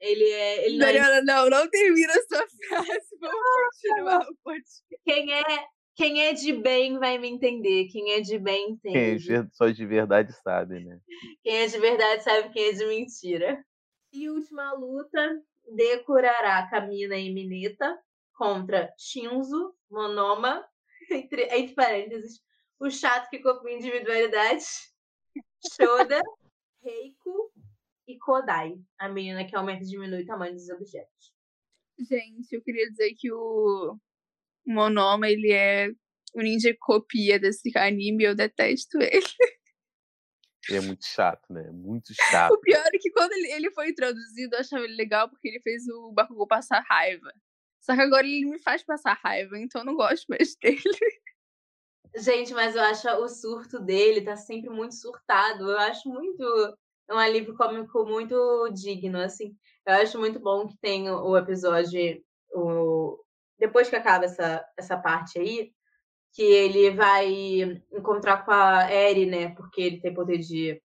[SPEAKER 1] Ele é. Ele não é
[SPEAKER 5] não, não termina a sua frase. Vamos continuar o podcast.
[SPEAKER 1] Quem é, quem é de bem vai me entender. Quem é de bem
[SPEAKER 2] Quem é
[SPEAKER 1] entende.
[SPEAKER 2] só de verdade sabe, né?
[SPEAKER 1] Quem é de verdade sabe quem é de mentira. E última luta: Dekurará, Kamina e Mineta contra Shinzo, Monoma, entre, entre parênteses, o chato que copia individualidade, Shoda, Reiko e Kodai, a menina que aumenta e diminui o tamanho dos objetos.
[SPEAKER 5] Gente, eu queria dizer que o Monoma, ele é o ninja copia desse anime e eu detesto ele.
[SPEAKER 2] Ele é muito chato, né? Muito chato.
[SPEAKER 5] O pior é que quando ele, ele foi introduzido, eu achava ele legal porque ele fez o Bakugou passar raiva. Só que agora ele me faz passar raiva, então eu não gosto mais dele.
[SPEAKER 1] Gente, mas eu acho o surto dele tá sempre muito surtado. Eu acho muito um alívio cômico muito digno, assim. Eu acho muito bom que tem o, o episódio, o, depois que acaba essa, essa parte aí, que ele vai encontrar com a Eri, né? Porque ele tem poder de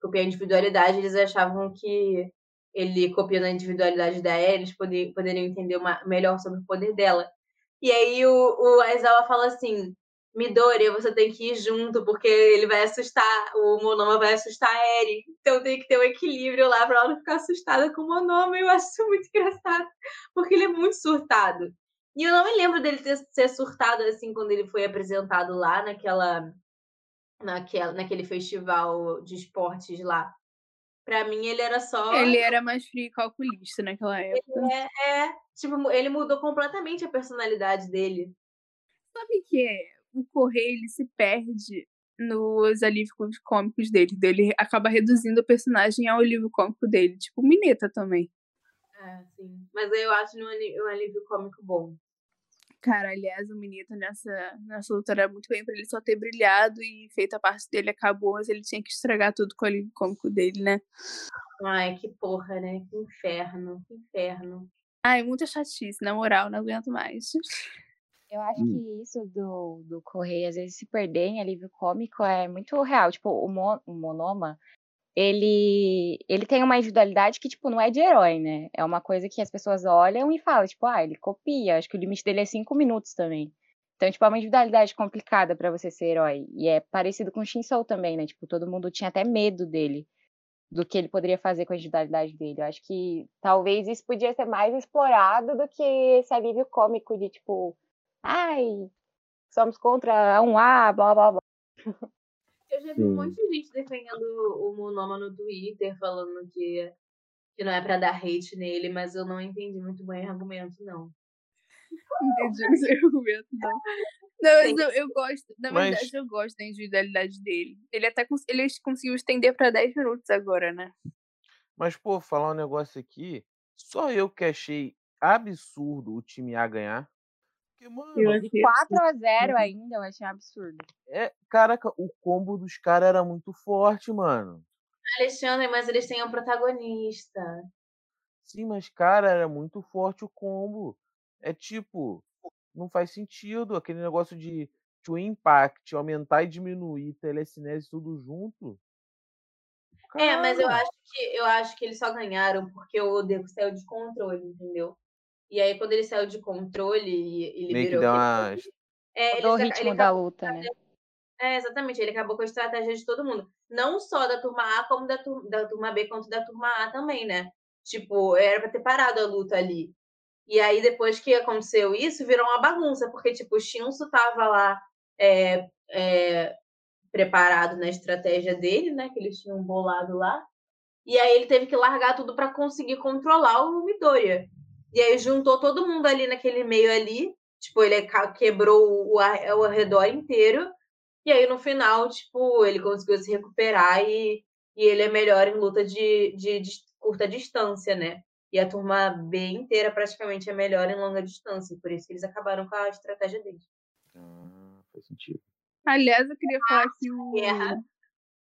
[SPEAKER 1] copiar a individualidade. Eles achavam que ele copiando a individualidade da Eri, eles poder, poderiam entender uma, melhor sobre o poder dela. E aí o, o Aizawa fala assim, Midori, você tem que ir junto, porque ele vai assustar, o Monoma vai assustar a Eri. Então tem que ter um equilíbrio lá pra ela não ficar assustada com o Monoma. Eu acho isso muito engraçado, porque ele é muito surtado. E eu não me lembro dele ter, ser surtado assim quando ele foi apresentado lá naquela, naquela, naquele festival de esportes lá. Pra mim, ele era só.
[SPEAKER 5] Ele era mais frio e calculista naquela época.
[SPEAKER 1] É, é, tipo, ele mudou completamente a personalidade dele.
[SPEAKER 5] Sabe que é? O Correio, ele se perde nos alívios cômicos dele. então Ele acaba reduzindo o personagem ao alívio cômico dele. Tipo, Mineta também.
[SPEAKER 1] É, sim. Mas eu acho um um alívio cômico bom.
[SPEAKER 5] Cara, aliás, o Minito nessa, nessa luta era muito bem pra ele só ter brilhado e feito a parte dele acabou, mas ele tinha que estragar tudo com o alívio cômico dele, né?
[SPEAKER 1] Ai, que porra, né? Que inferno, que inferno.
[SPEAKER 5] Ai, muita chatice, na moral, não aguento mais.
[SPEAKER 3] Eu acho
[SPEAKER 2] Hum.
[SPEAKER 3] que isso do, do Correia, às vezes, se perder em alívio cômico é muito real. Tipo, o, o Monoma, ele, ele tem uma individualidade que, tipo, não é de herói, né? É uma coisa que as pessoas olham e falam, tipo, ah, ele copia. Acho que o limite dele é cinco minutos também. Então, tipo, é uma individualidade complicada pra você ser herói. E é parecido com o Shinsou também, né? Tipo, todo mundo tinha até medo dele, do que ele poderia fazer com a individualidade dele. Eu acho que talvez isso podia ser mais explorado do que esse alívio cômico de, tipo, ai, somos contra a 1A, blá blá blá.
[SPEAKER 1] Eu já vi um monte de gente defendendo o Monoma no Twitter, falando que, que não é pra dar hate nele, mas eu não entendi muito bem o argumento, não.
[SPEAKER 5] Entendi o seu argumento, não. Não, eu, eu gosto, na
[SPEAKER 2] Mas-
[SPEAKER 5] verdade, eu gosto da individualidade dele. Ele até cons- ele conseguiu estender pra 10 minutos agora, né?
[SPEAKER 2] Mas, pô, falar um negócio aqui, só eu que achei absurdo o time A ganhar. Porque, mano,
[SPEAKER 5] achei
[SPEAKER 3] 4 a 0
[SPEAKER 5] Uhum.
[SPEAKER 3] ainda, eu achei um absurdo.
[SPEAKER 2] é, caraca, o combo dos caras era muito forte, mano.
[SPEAKER 1] Alexandre, mas eles têm um protagonista.
[SPEAKER 2] Sim, mas, cara, era muito forte o combo. É tipo, não faz sentido aquele negócio de Twin Impact, aumentar e diminuir telecinese tudo junto.
[SPEAKER 1] É, mas eu acho que eu acho que eles só ganharam porque o Deco saiu de controle, entendeu? E aí, quando ele saiu de controle e, e
[SPEAKER 2] meio que
[SPEAKER 1] liberou
[SPEAKER 2] deu
[SPEAKER 1] aquele
[SPEAKER 2] umas.
[SPEAKER 1] É,
[SPEAKER 3] Mudou o
[SPEAKER 1] aca- ele
[SPEAKER 3] ritmo da
[SPEAKER 1] acabou,
[SPEAKER 3] luta, né?
[SPEAKER 1] é, exatamente, ele acabou com a estratégia de todo mundo. Não só da turma A, como da, tur- da turma B, quanto da turma A também, né? Tipo, era pra ter parado a luta ali. E aí, depois que aconteceu isso, virou uma bagunça, porque, tipo, o Shinsu tava lá é, é, preparado na estratégia dele, né? Que eles tinham bolado lá. E aí ele teve que largar tudo pra conseguir controlar o Midoriya. E aí juntou todo mundo ali naquele meio ali. Tipo, ele quebrou o, ar- o arredor inteiro. E aí, no final, tipo, ele conseguiu se recuperar e, e ele é melhor em luta de, de, de curta distância, né? E a turma B inteira praticamente é melhor em longa distância. Por isso que eles acabaram com a estratégia deles.
[SPEAKER 2] Ah, faz sentido.
[SPEAKER 5] Aliás, eu queria falar que o,
[SPEAKER 1] Guerra.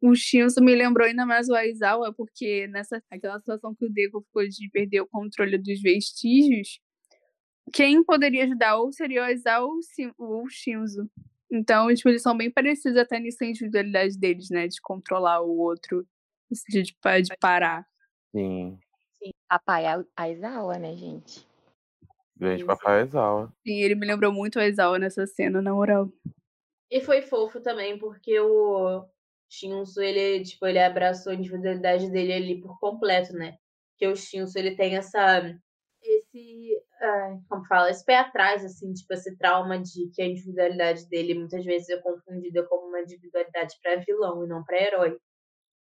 [SPEAKER 5] O Shinzo me lembrou ainda mais o Aizawa, porque nessa aquela situação que o Deco ficou de perder o controle dos vestígios, quem poderia ajudar ou seria o Aizawa ou o Shinzo. Então, tipo, eles são bem parecidos até nisso a individualidade deles, né? De controlar o outro, de, de, de parar.
[SPEAKER 2] Sim.
[SPEAKER 3] Papai A- Aizawa, né, gente?
[SPEAKER 2] Grande
[SPEAKER 1] Isso.
[SPEAKER 2] papai Exala.
[SPEAKER 5] E ele me lembrou muito o Aizawa nessa cena, na moral.
[SPEAKER 1] E foi fofo também, porque o Shinsu, ele, tipo, ele abraçou a individualidade dele ali por completo, né? Porque o Shinsu, ele tem essa... Esse... ai, como fala? Esse pé atrás, assim, tipo, esse trauma de que a individualidade dele muitas vezes é confundida como uma individualidade para vilão e não para herói.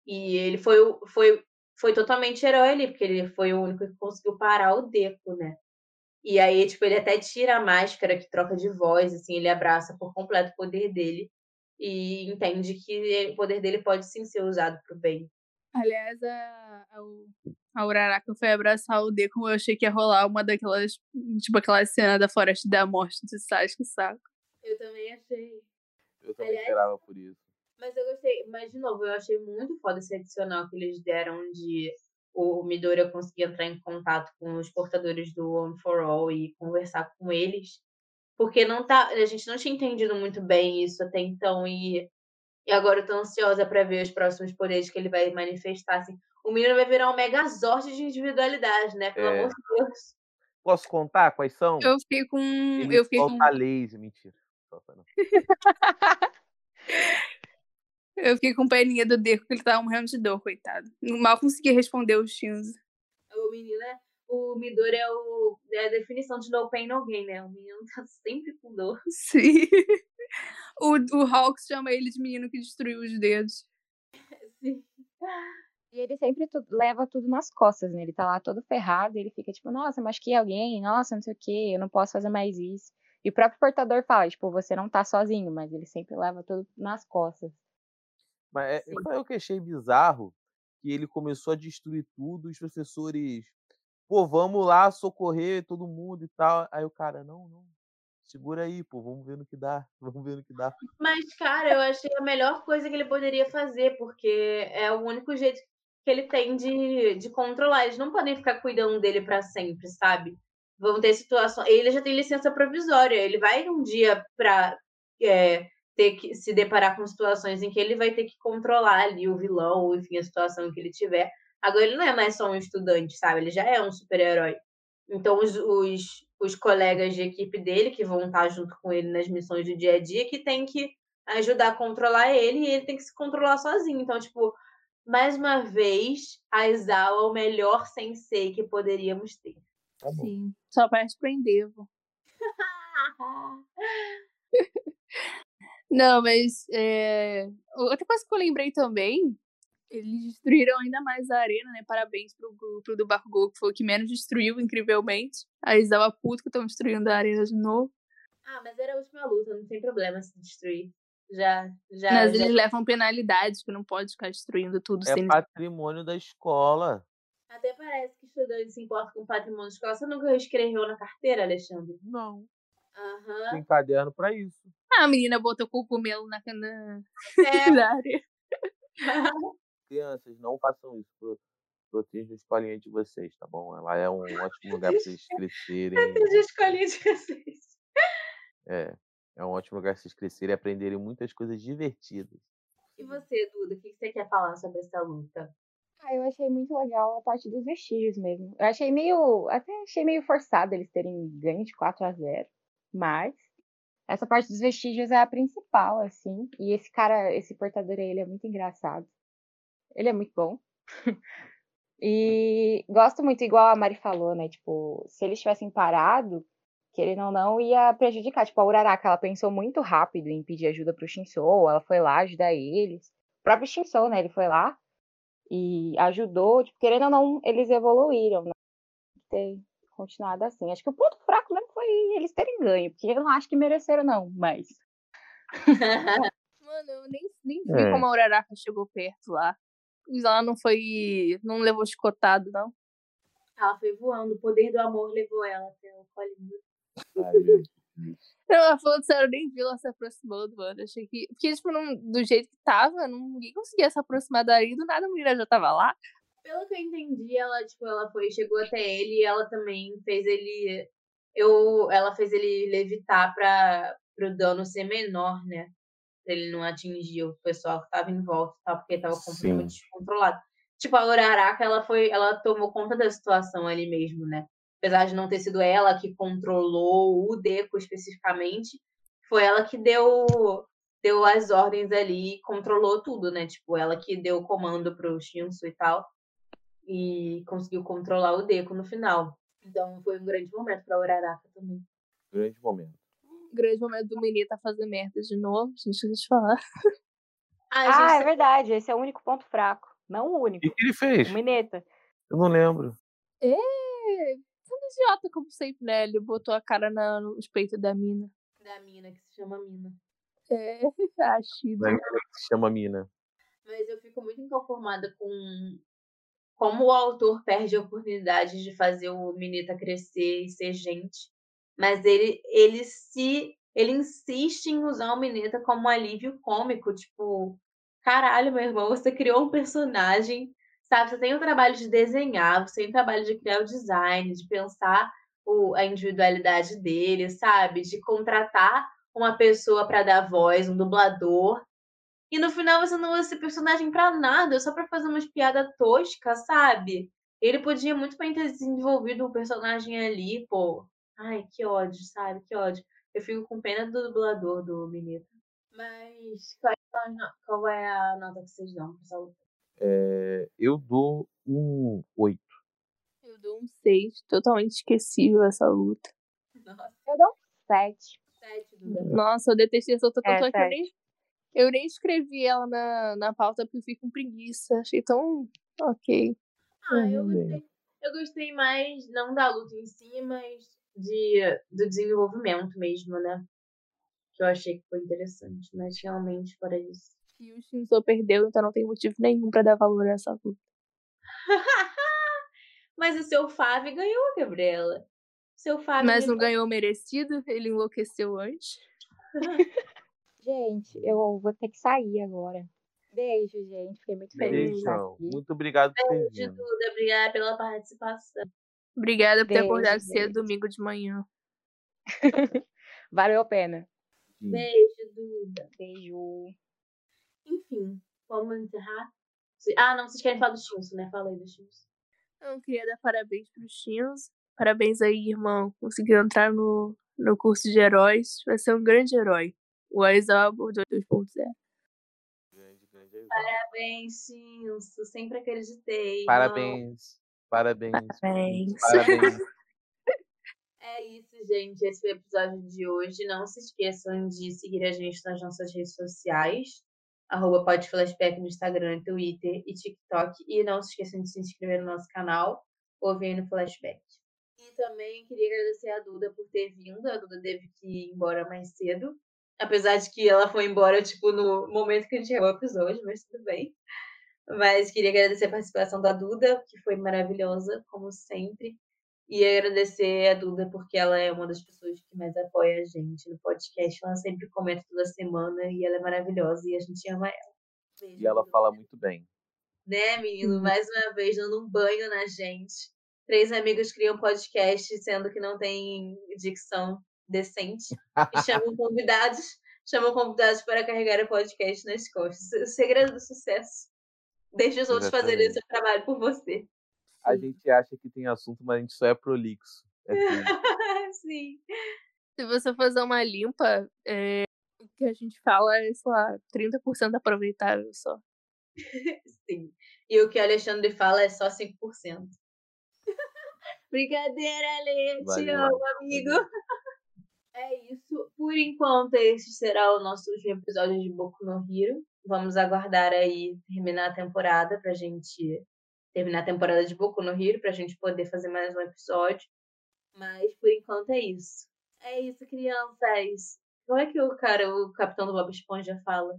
[SPEAKER 1] E ele foi, foi, foi totalmente herói ali, porque ele foi o único que conseguiu parar o Deco, né? E aí, tipo, ele até tira a máscara que troca de voz, assim, ele abraça por completo o poder dele e entende que o poder dele pode sim ser usado pro bem.
[SPEAKER 5] Aliás, a, a, o- a Uraraka foi abraçar o Deku, eu achei que ia rolar uma daquelas, tipo aquela cena da Floresta da Morte de Sasuke, saco?
[SPEAKER 1] Eu também achei.
[SPEAKER 2] Eu também
[SPEAKER 1] Aliás-
[SPEAKER 2] esperava por isso.
[SPEAKER 1] Mas eu gostei, mas de novo, eu achei muito foda esse adicional que eles deram de o Midoriya conseguir entrar em contato com os portadores do One for All e conversar com eles. Porque não tá, a gente não tinha entendido muito bem isso até então e, e agora eu tô ansiosa pra ver os próximos poderes que ele vai manifestar assim. O menino vai virar um megazord de individualidade, né? Pelo
[SPEAKER 2] É.
[SPEAKER 1] amor de Deus.
[SPEAKER 2] Posso contar quais são?
[SPEAKER 5] Eu fiquei com.
[SPEAKER 2] Ele
[SPEAKER 5] eu fiquei com.
[SPEAKER 2] laser, mentira. Solta.
[SPEAKER 5] Eu fiquei com peninha do Deco, porque ele tava morrendo de dor, coitado. Mal consegui responder o Shinzo.
[SPEAKER 1] O menino é. O Midori é, o, é a definição de no pain, no gain, né? O menino tá sempre com dor.
[SPEAKER 5] Sim. O, o Hawks chama ele de menino que destruiu os dedos.
[SPEAKER 1] Sim.
[SPEAKER 3] E ele sempre tu- leva tudo nas costas, né? Ele tá lá todo ferrado, e ele fica tipo, nossa, machuquei alguém, nossa, não sei o que, eu não posso fazer mais isso. E o próprio portador fala, tipo, você não tá sozinho, mas ele sempre leva tudo nas costas.
[SPEAKER 2] Mas é, foi o que eu achei bizarro, que ele começou a destruir tudo, os professores, pô, vamos lá socorrer todo mundo e tal. Aí o cara, não, não, segura aí, pô, vamos ver no que dá, vamos ver no que dá.
[SPEAKER 1] Mas, cara, eu achei a melhor coisa que ele poderia fazer, porque é o único jeito que ele tem de, de controlar. Eles não podem ficar cuidando dele para sempre, sabe? Vão ter situações. Ele já tem licença provisória. Ele vai um dia para é, ter que se deparar com situações em que ele vai ter que controlar ali o vilão, enfim, a situação que ele tiver. Agora ele não é mais só um estudante, sabe? Ele já é um super-herói. Então os, os, os colegas de equipe dele, que vão estar junto com ele nas missões do dia a dia, que tem que ajudar a controlar ele e ele tem que se controlar sozinho. Então, tipo, mais uma vez, a Izawa é o melhor sensei que poderíamos ter.
[SPEAKER 2] Tá.
[SPEAKER 5] Sim. Só pro Endeavor. Não, mas é... outra coisa que eu lembrei também, eles destruíram ainda mais a arena, né? Parabéns pro, pro do Bakugou, que foi o que menos destruiu, incrivelmente. A Izawa puto que estão destruindo a arena de novo.
[SPEAKER 1] Ah, mas era a última luta, não tem problema se destruir. Já, já.
[SPEAKER 5] Mas
[SPEAKER 1] já...
[SPEAKER 5] eles levam penalidades, que não pode ficar destruindo tudo
[SPEAKER 2] É
[SPEAKER 5] sem.
[SPEAKER 2] patrimônio da escola.
[SPEAKER 1] Até parece que estudante se importa com patrimônio de escola. Você nunca escreveu na carteira, Alexandre?
[SPEAKER 2] Não.
[SPEAKER 1] Aham.
[SPEAKER 2] Tem caderno pra isso.
[SPEAKER 5] Ah, a menina botou cogumelo na, na...
[SPEAKER 1] É.
[SPEAKER 2] Crianças, não façam isso. Pro- Protejam a escolinha de vocês, tá bom? Ela é um ótimo lugar pra vocês crescerem.
[SPEAKER 1] Eu já escolhi de vocês.
[SPEAKER 2] É, é um ótimo lugar pra vocês crescerem e aprenderem muitas coisas divertidas.
[SPEAKER 1] E você, Duda, o que que você quer falar sobre essa luta?
[SPEAKER 3] Ah, eu achei muito legal a parte dos vestígios mesmo. Eu achei meio. Até achei meio forçado eles terem ganho de 4 a 0 Mas essa parte dos vestígios é a principal, assim. E esse cara, esse portador aí, ele é muito engraçado. Ele é muito bom. e gosto muito, igual a Mari falou, né? Tipo, se eles tivessem parado, querendo ou não, ia prejudicar. Tipo, a Uraraka, ela pensou muito rápido em pedir ajuda pro Shinsou, ela foi lá ajudar eles. O próprio Shinsou, né? Ele foi lá e ajudou, tipo, querendo ou não, eles evoluíram, né? Ter continuado assim. Acho que o ponto fraco mesmo foi eles terem ganho, porque eu não acho que mereceram, não, mas.
[SPEAKER 5] Mano, eu nem, nem vi
[SPEAKER 2] É.
[SPEAKER 5] como a Uraraka chegou perto lá. Ela não foi. não levou chicotado, não.
[SPEAKER 1] Ela foi voando, o poder do amor levou ela até o colinho.
[SPEAKER 5] Não, ela falou sério, eu nem vi ela se aproximando, mano. Achei que. Porque, tipo, não- do jeito que tava, não- ninguém conseguia se aproximar dali, do nada a menina já tava lá.
[SPEAKER 1] Pelo que eu entendi, ela, tipo, ela foi, chegou até ele e ela também fez ele. Eu, ela fez ele levitar para o dano ser menor, né? Ele não atingir o pessoal que tava em volta tal, porque tava completamente descontrolado. Tipo, a Uraraka, ela foi, ela tomou conta da situação ali mesmo, né? Apesar de não ter sido ela que controlou o Deco especificamente, foi ela que deu deu as ordens ali e controlou tudo, né? Tipo, ela que deu o comando pro Shinsu e tal. E conseguiu controlar o Deco no final. Então foi um grande momento pra Uraraka também.
[SPEAKER 2] Grande momento.
[SPEAKER 5] Grande momento do menino tá fazendo merda de novo, gente, deixa eu te falar.
[SPEAKER 1] Ah,
[SPEAKER 3] Ah,
[SPEAKER 1] gente,
[SPEAKER 3] é verdade, esse é o único ponto fraco. Não o
[SPEAKER 2] O
[SPEAKER 3] único.
[SPEAKER 2] que, que ele fez?
[SPEAKER 3] O Mineta.
[SPEAKER 2] Eu não lembro.
[SPEAKER 5] É. Tão idiota como sempre, né? Ele botou a cara na, nos peitos da mina.
[SPEAKER 1] da mina, que se chama Mina.
[SPEAKER 5] É, a Shida.
[SPEAKER 2] Não é que se chama Mina.
[SPEAKER 1] Mas eu fico muito inconformada com como o autor perde a oportunidade de fazer o Mineta crescer e ser gente. Mas ele, ele se. Ele insiste em usar o Mineta como um alívio cômico. Tipo, caralho, meu irmão, você criou um personagem, sabe? Você tem o trabalho de desenhar, você tem o trabalho de criar o design, de pensar o, a individualidade dele, sabe? De contratar uma pessoa para dar voz, um dublador. E no final você não usa esse personagem pra nada, só pra fazer umas piadas toscas, sabe? Ele podia muito bem ter desenvolvido um personagem ali, pô. Ai, que ódio, sabe? Que ódio. Eu fico com pena do dublador do Benito. Mas qual é qual é a nota que vocês dão pra essa luta?
[SPEAKER 2] É, eu dou um 8.
[SPEAKER 5] Eu dou um 6, totalmente esquecível essa luta.
[SPEAKER 1] Nossa,
[SPEAKER 3] Eu dou um 7.
[SPEAKER 1] sete, Duda.
[SPEAKER 5] Nossa, eu detestei essa luta
[SPEAKER 3] É,
[SPEAKER 5] tanto é que eu nem, eu nem escrevi ela na, na pauta porque eu fiquei com preguiça. Achei tão ok.
[SPEAKER 1] Ah, eu
[SPEAKER 2] Uhum.
[SPEAKER 1] gostei. Eu gostei mais, não da luta em si, mas de, do desenvolvimento mesmo, né? Que eu achei que foi interessante. Mas realmente, fora isso.
[SPEAKER 5] E o Shinzo perdeu, então não tem motivo nenhum pra dar valor a essa luta.
[SPEAKER 1] Mas o seu Fave ganhou, Gabriela. Seu Fábio.
[SPEAKER 5] Mas não ganhou merecido, ele enlouqueceu antes.
[SPEAKER 3] Gente, eu vou ter que sair agora. Beijo, gente. Fiquei muito feliz aqui.
[SPEAKER 2] Muito obrigado por ter
[SPEAKER 1] Beijo,
[SPEAKER 2] vindo.
[SPEAKER 1] Duda. Obrigada pela participação.
[SPEAKER 5] Obrigada por ter
[SPEAKER 3] Beijo,
[SPEAKER 5] acordado
[SPEAKER 3] beijo.
[SPEAKER 5] cedo domingo de manhã.
[SPEAKER 3] Valeu a pena.
[SPEAKER 2] Sim.
[SPEAKER 1] Beijo, Duda.
[SPEAKER 3] Beijo.
[SPEAKER 1] Enfim, vamos encerrar? Ah, não, vocês querem falar do Chilson, né? Fala aí do Chilson.
[SPEAKER 5] Eu queria dar parabéns pros Chinos. Parabéns aí, irmão. Conseguiu entrar no, no curso de heróis. Vai ser um grande herói. O Aisalbo 2.0.
[SPEAKER 2] Grande, grande aí.
[SPEAKER 1] Parabéns, Chilson. Sempre acreditei. irmão.
[SPEAKER 2] Parabéns. Parabéns.
[SPEAKER 5] Parabéns.
[SPEAKER 2] Parabéns.
[SPEAKER 1] É isso, gente. Esse foi o episódio de hoje. Não se esqueçam de seguir a gente nas nossas redes sociais. Arroba podflashback no Instagram, Twitter e TikTok. E não se esqueçam de se inscrever no nosso canal, ouvindo Flashback. E também queria agradecer a Duda por ter vindo. A Duda teve que ir embora mais cedo. Apesar de que ela foi embora, tipo, no momento que a gente chegou o episódio, mas tudo bem. Mas queria agradecer a participação da Duda, que foi maravilhosa, como sempre. E agradecer a Duda, porque ela é uma das pessoas que mais apoia a gente no podcast. Ela sempre comenta toda semana e ela é maravilhosa e a gente ama ela. Beijo,
[SPEAKER 2] E ela
[SPEAKER 1] Duda.
[SPEAKER 2] fala muito bem.
[SPEAKER 1] Né, menino?
[SPEAKER 3] Sim.
[SPEAKER 1] Mais uma vez, dando um banho na gente. Três amigos criam podcast, sendo que não tem dicção decente. E chamam convidados, chamam convidados para carregar o podcast nas costas. O segredo do sucesso. Deixe os outros fazerem o seu trabalho por você.
[SPEAKER 2] A gente acha que tem assunto, mas a gente só é prolixo. É.
[SPEAKER 1] Sim.
[SPEAKER 5] Se você fazer uma limpa, é, o que a gente fala é, sei lá, 30% aproveitável só.
[SPEAKER 1] Sim. E o que o Alexandre fala é só 5%. Brincadeira, Ale. Te amo, amigo. É isso. Por enquanto, esse será o nosso último episódio de Boku no Hero. Vamos aguardar aí terminar a temporada pra gente terminar a temporada de Boku no Hero pra gente poder fazer mais um episódio. Mas por enquanto é isso. É isso, crianças. Como é que o cara, o capitão do Bob Esponja fala?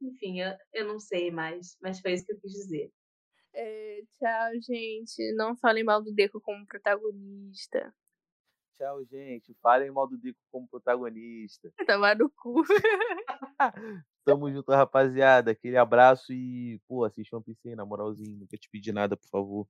[SPEAKER 1] Enfim, eu, eu não sei mais, mas foi isso que eu quis dizer.
[SPEAKER 5] É, tchau, gente. Não falem mal do Deco como protagonista.
[SPEAKER 2] Tchau, gente. Falem mal do Dico como protagonista.
[SPEAKER 5] Tomar no cu.
[SPEAKER 2] Tamo junto, rapaziada. Aquele abraço e, pô, assistam Piece aí, na moralzinho. Nunca te pedi nada, por favor.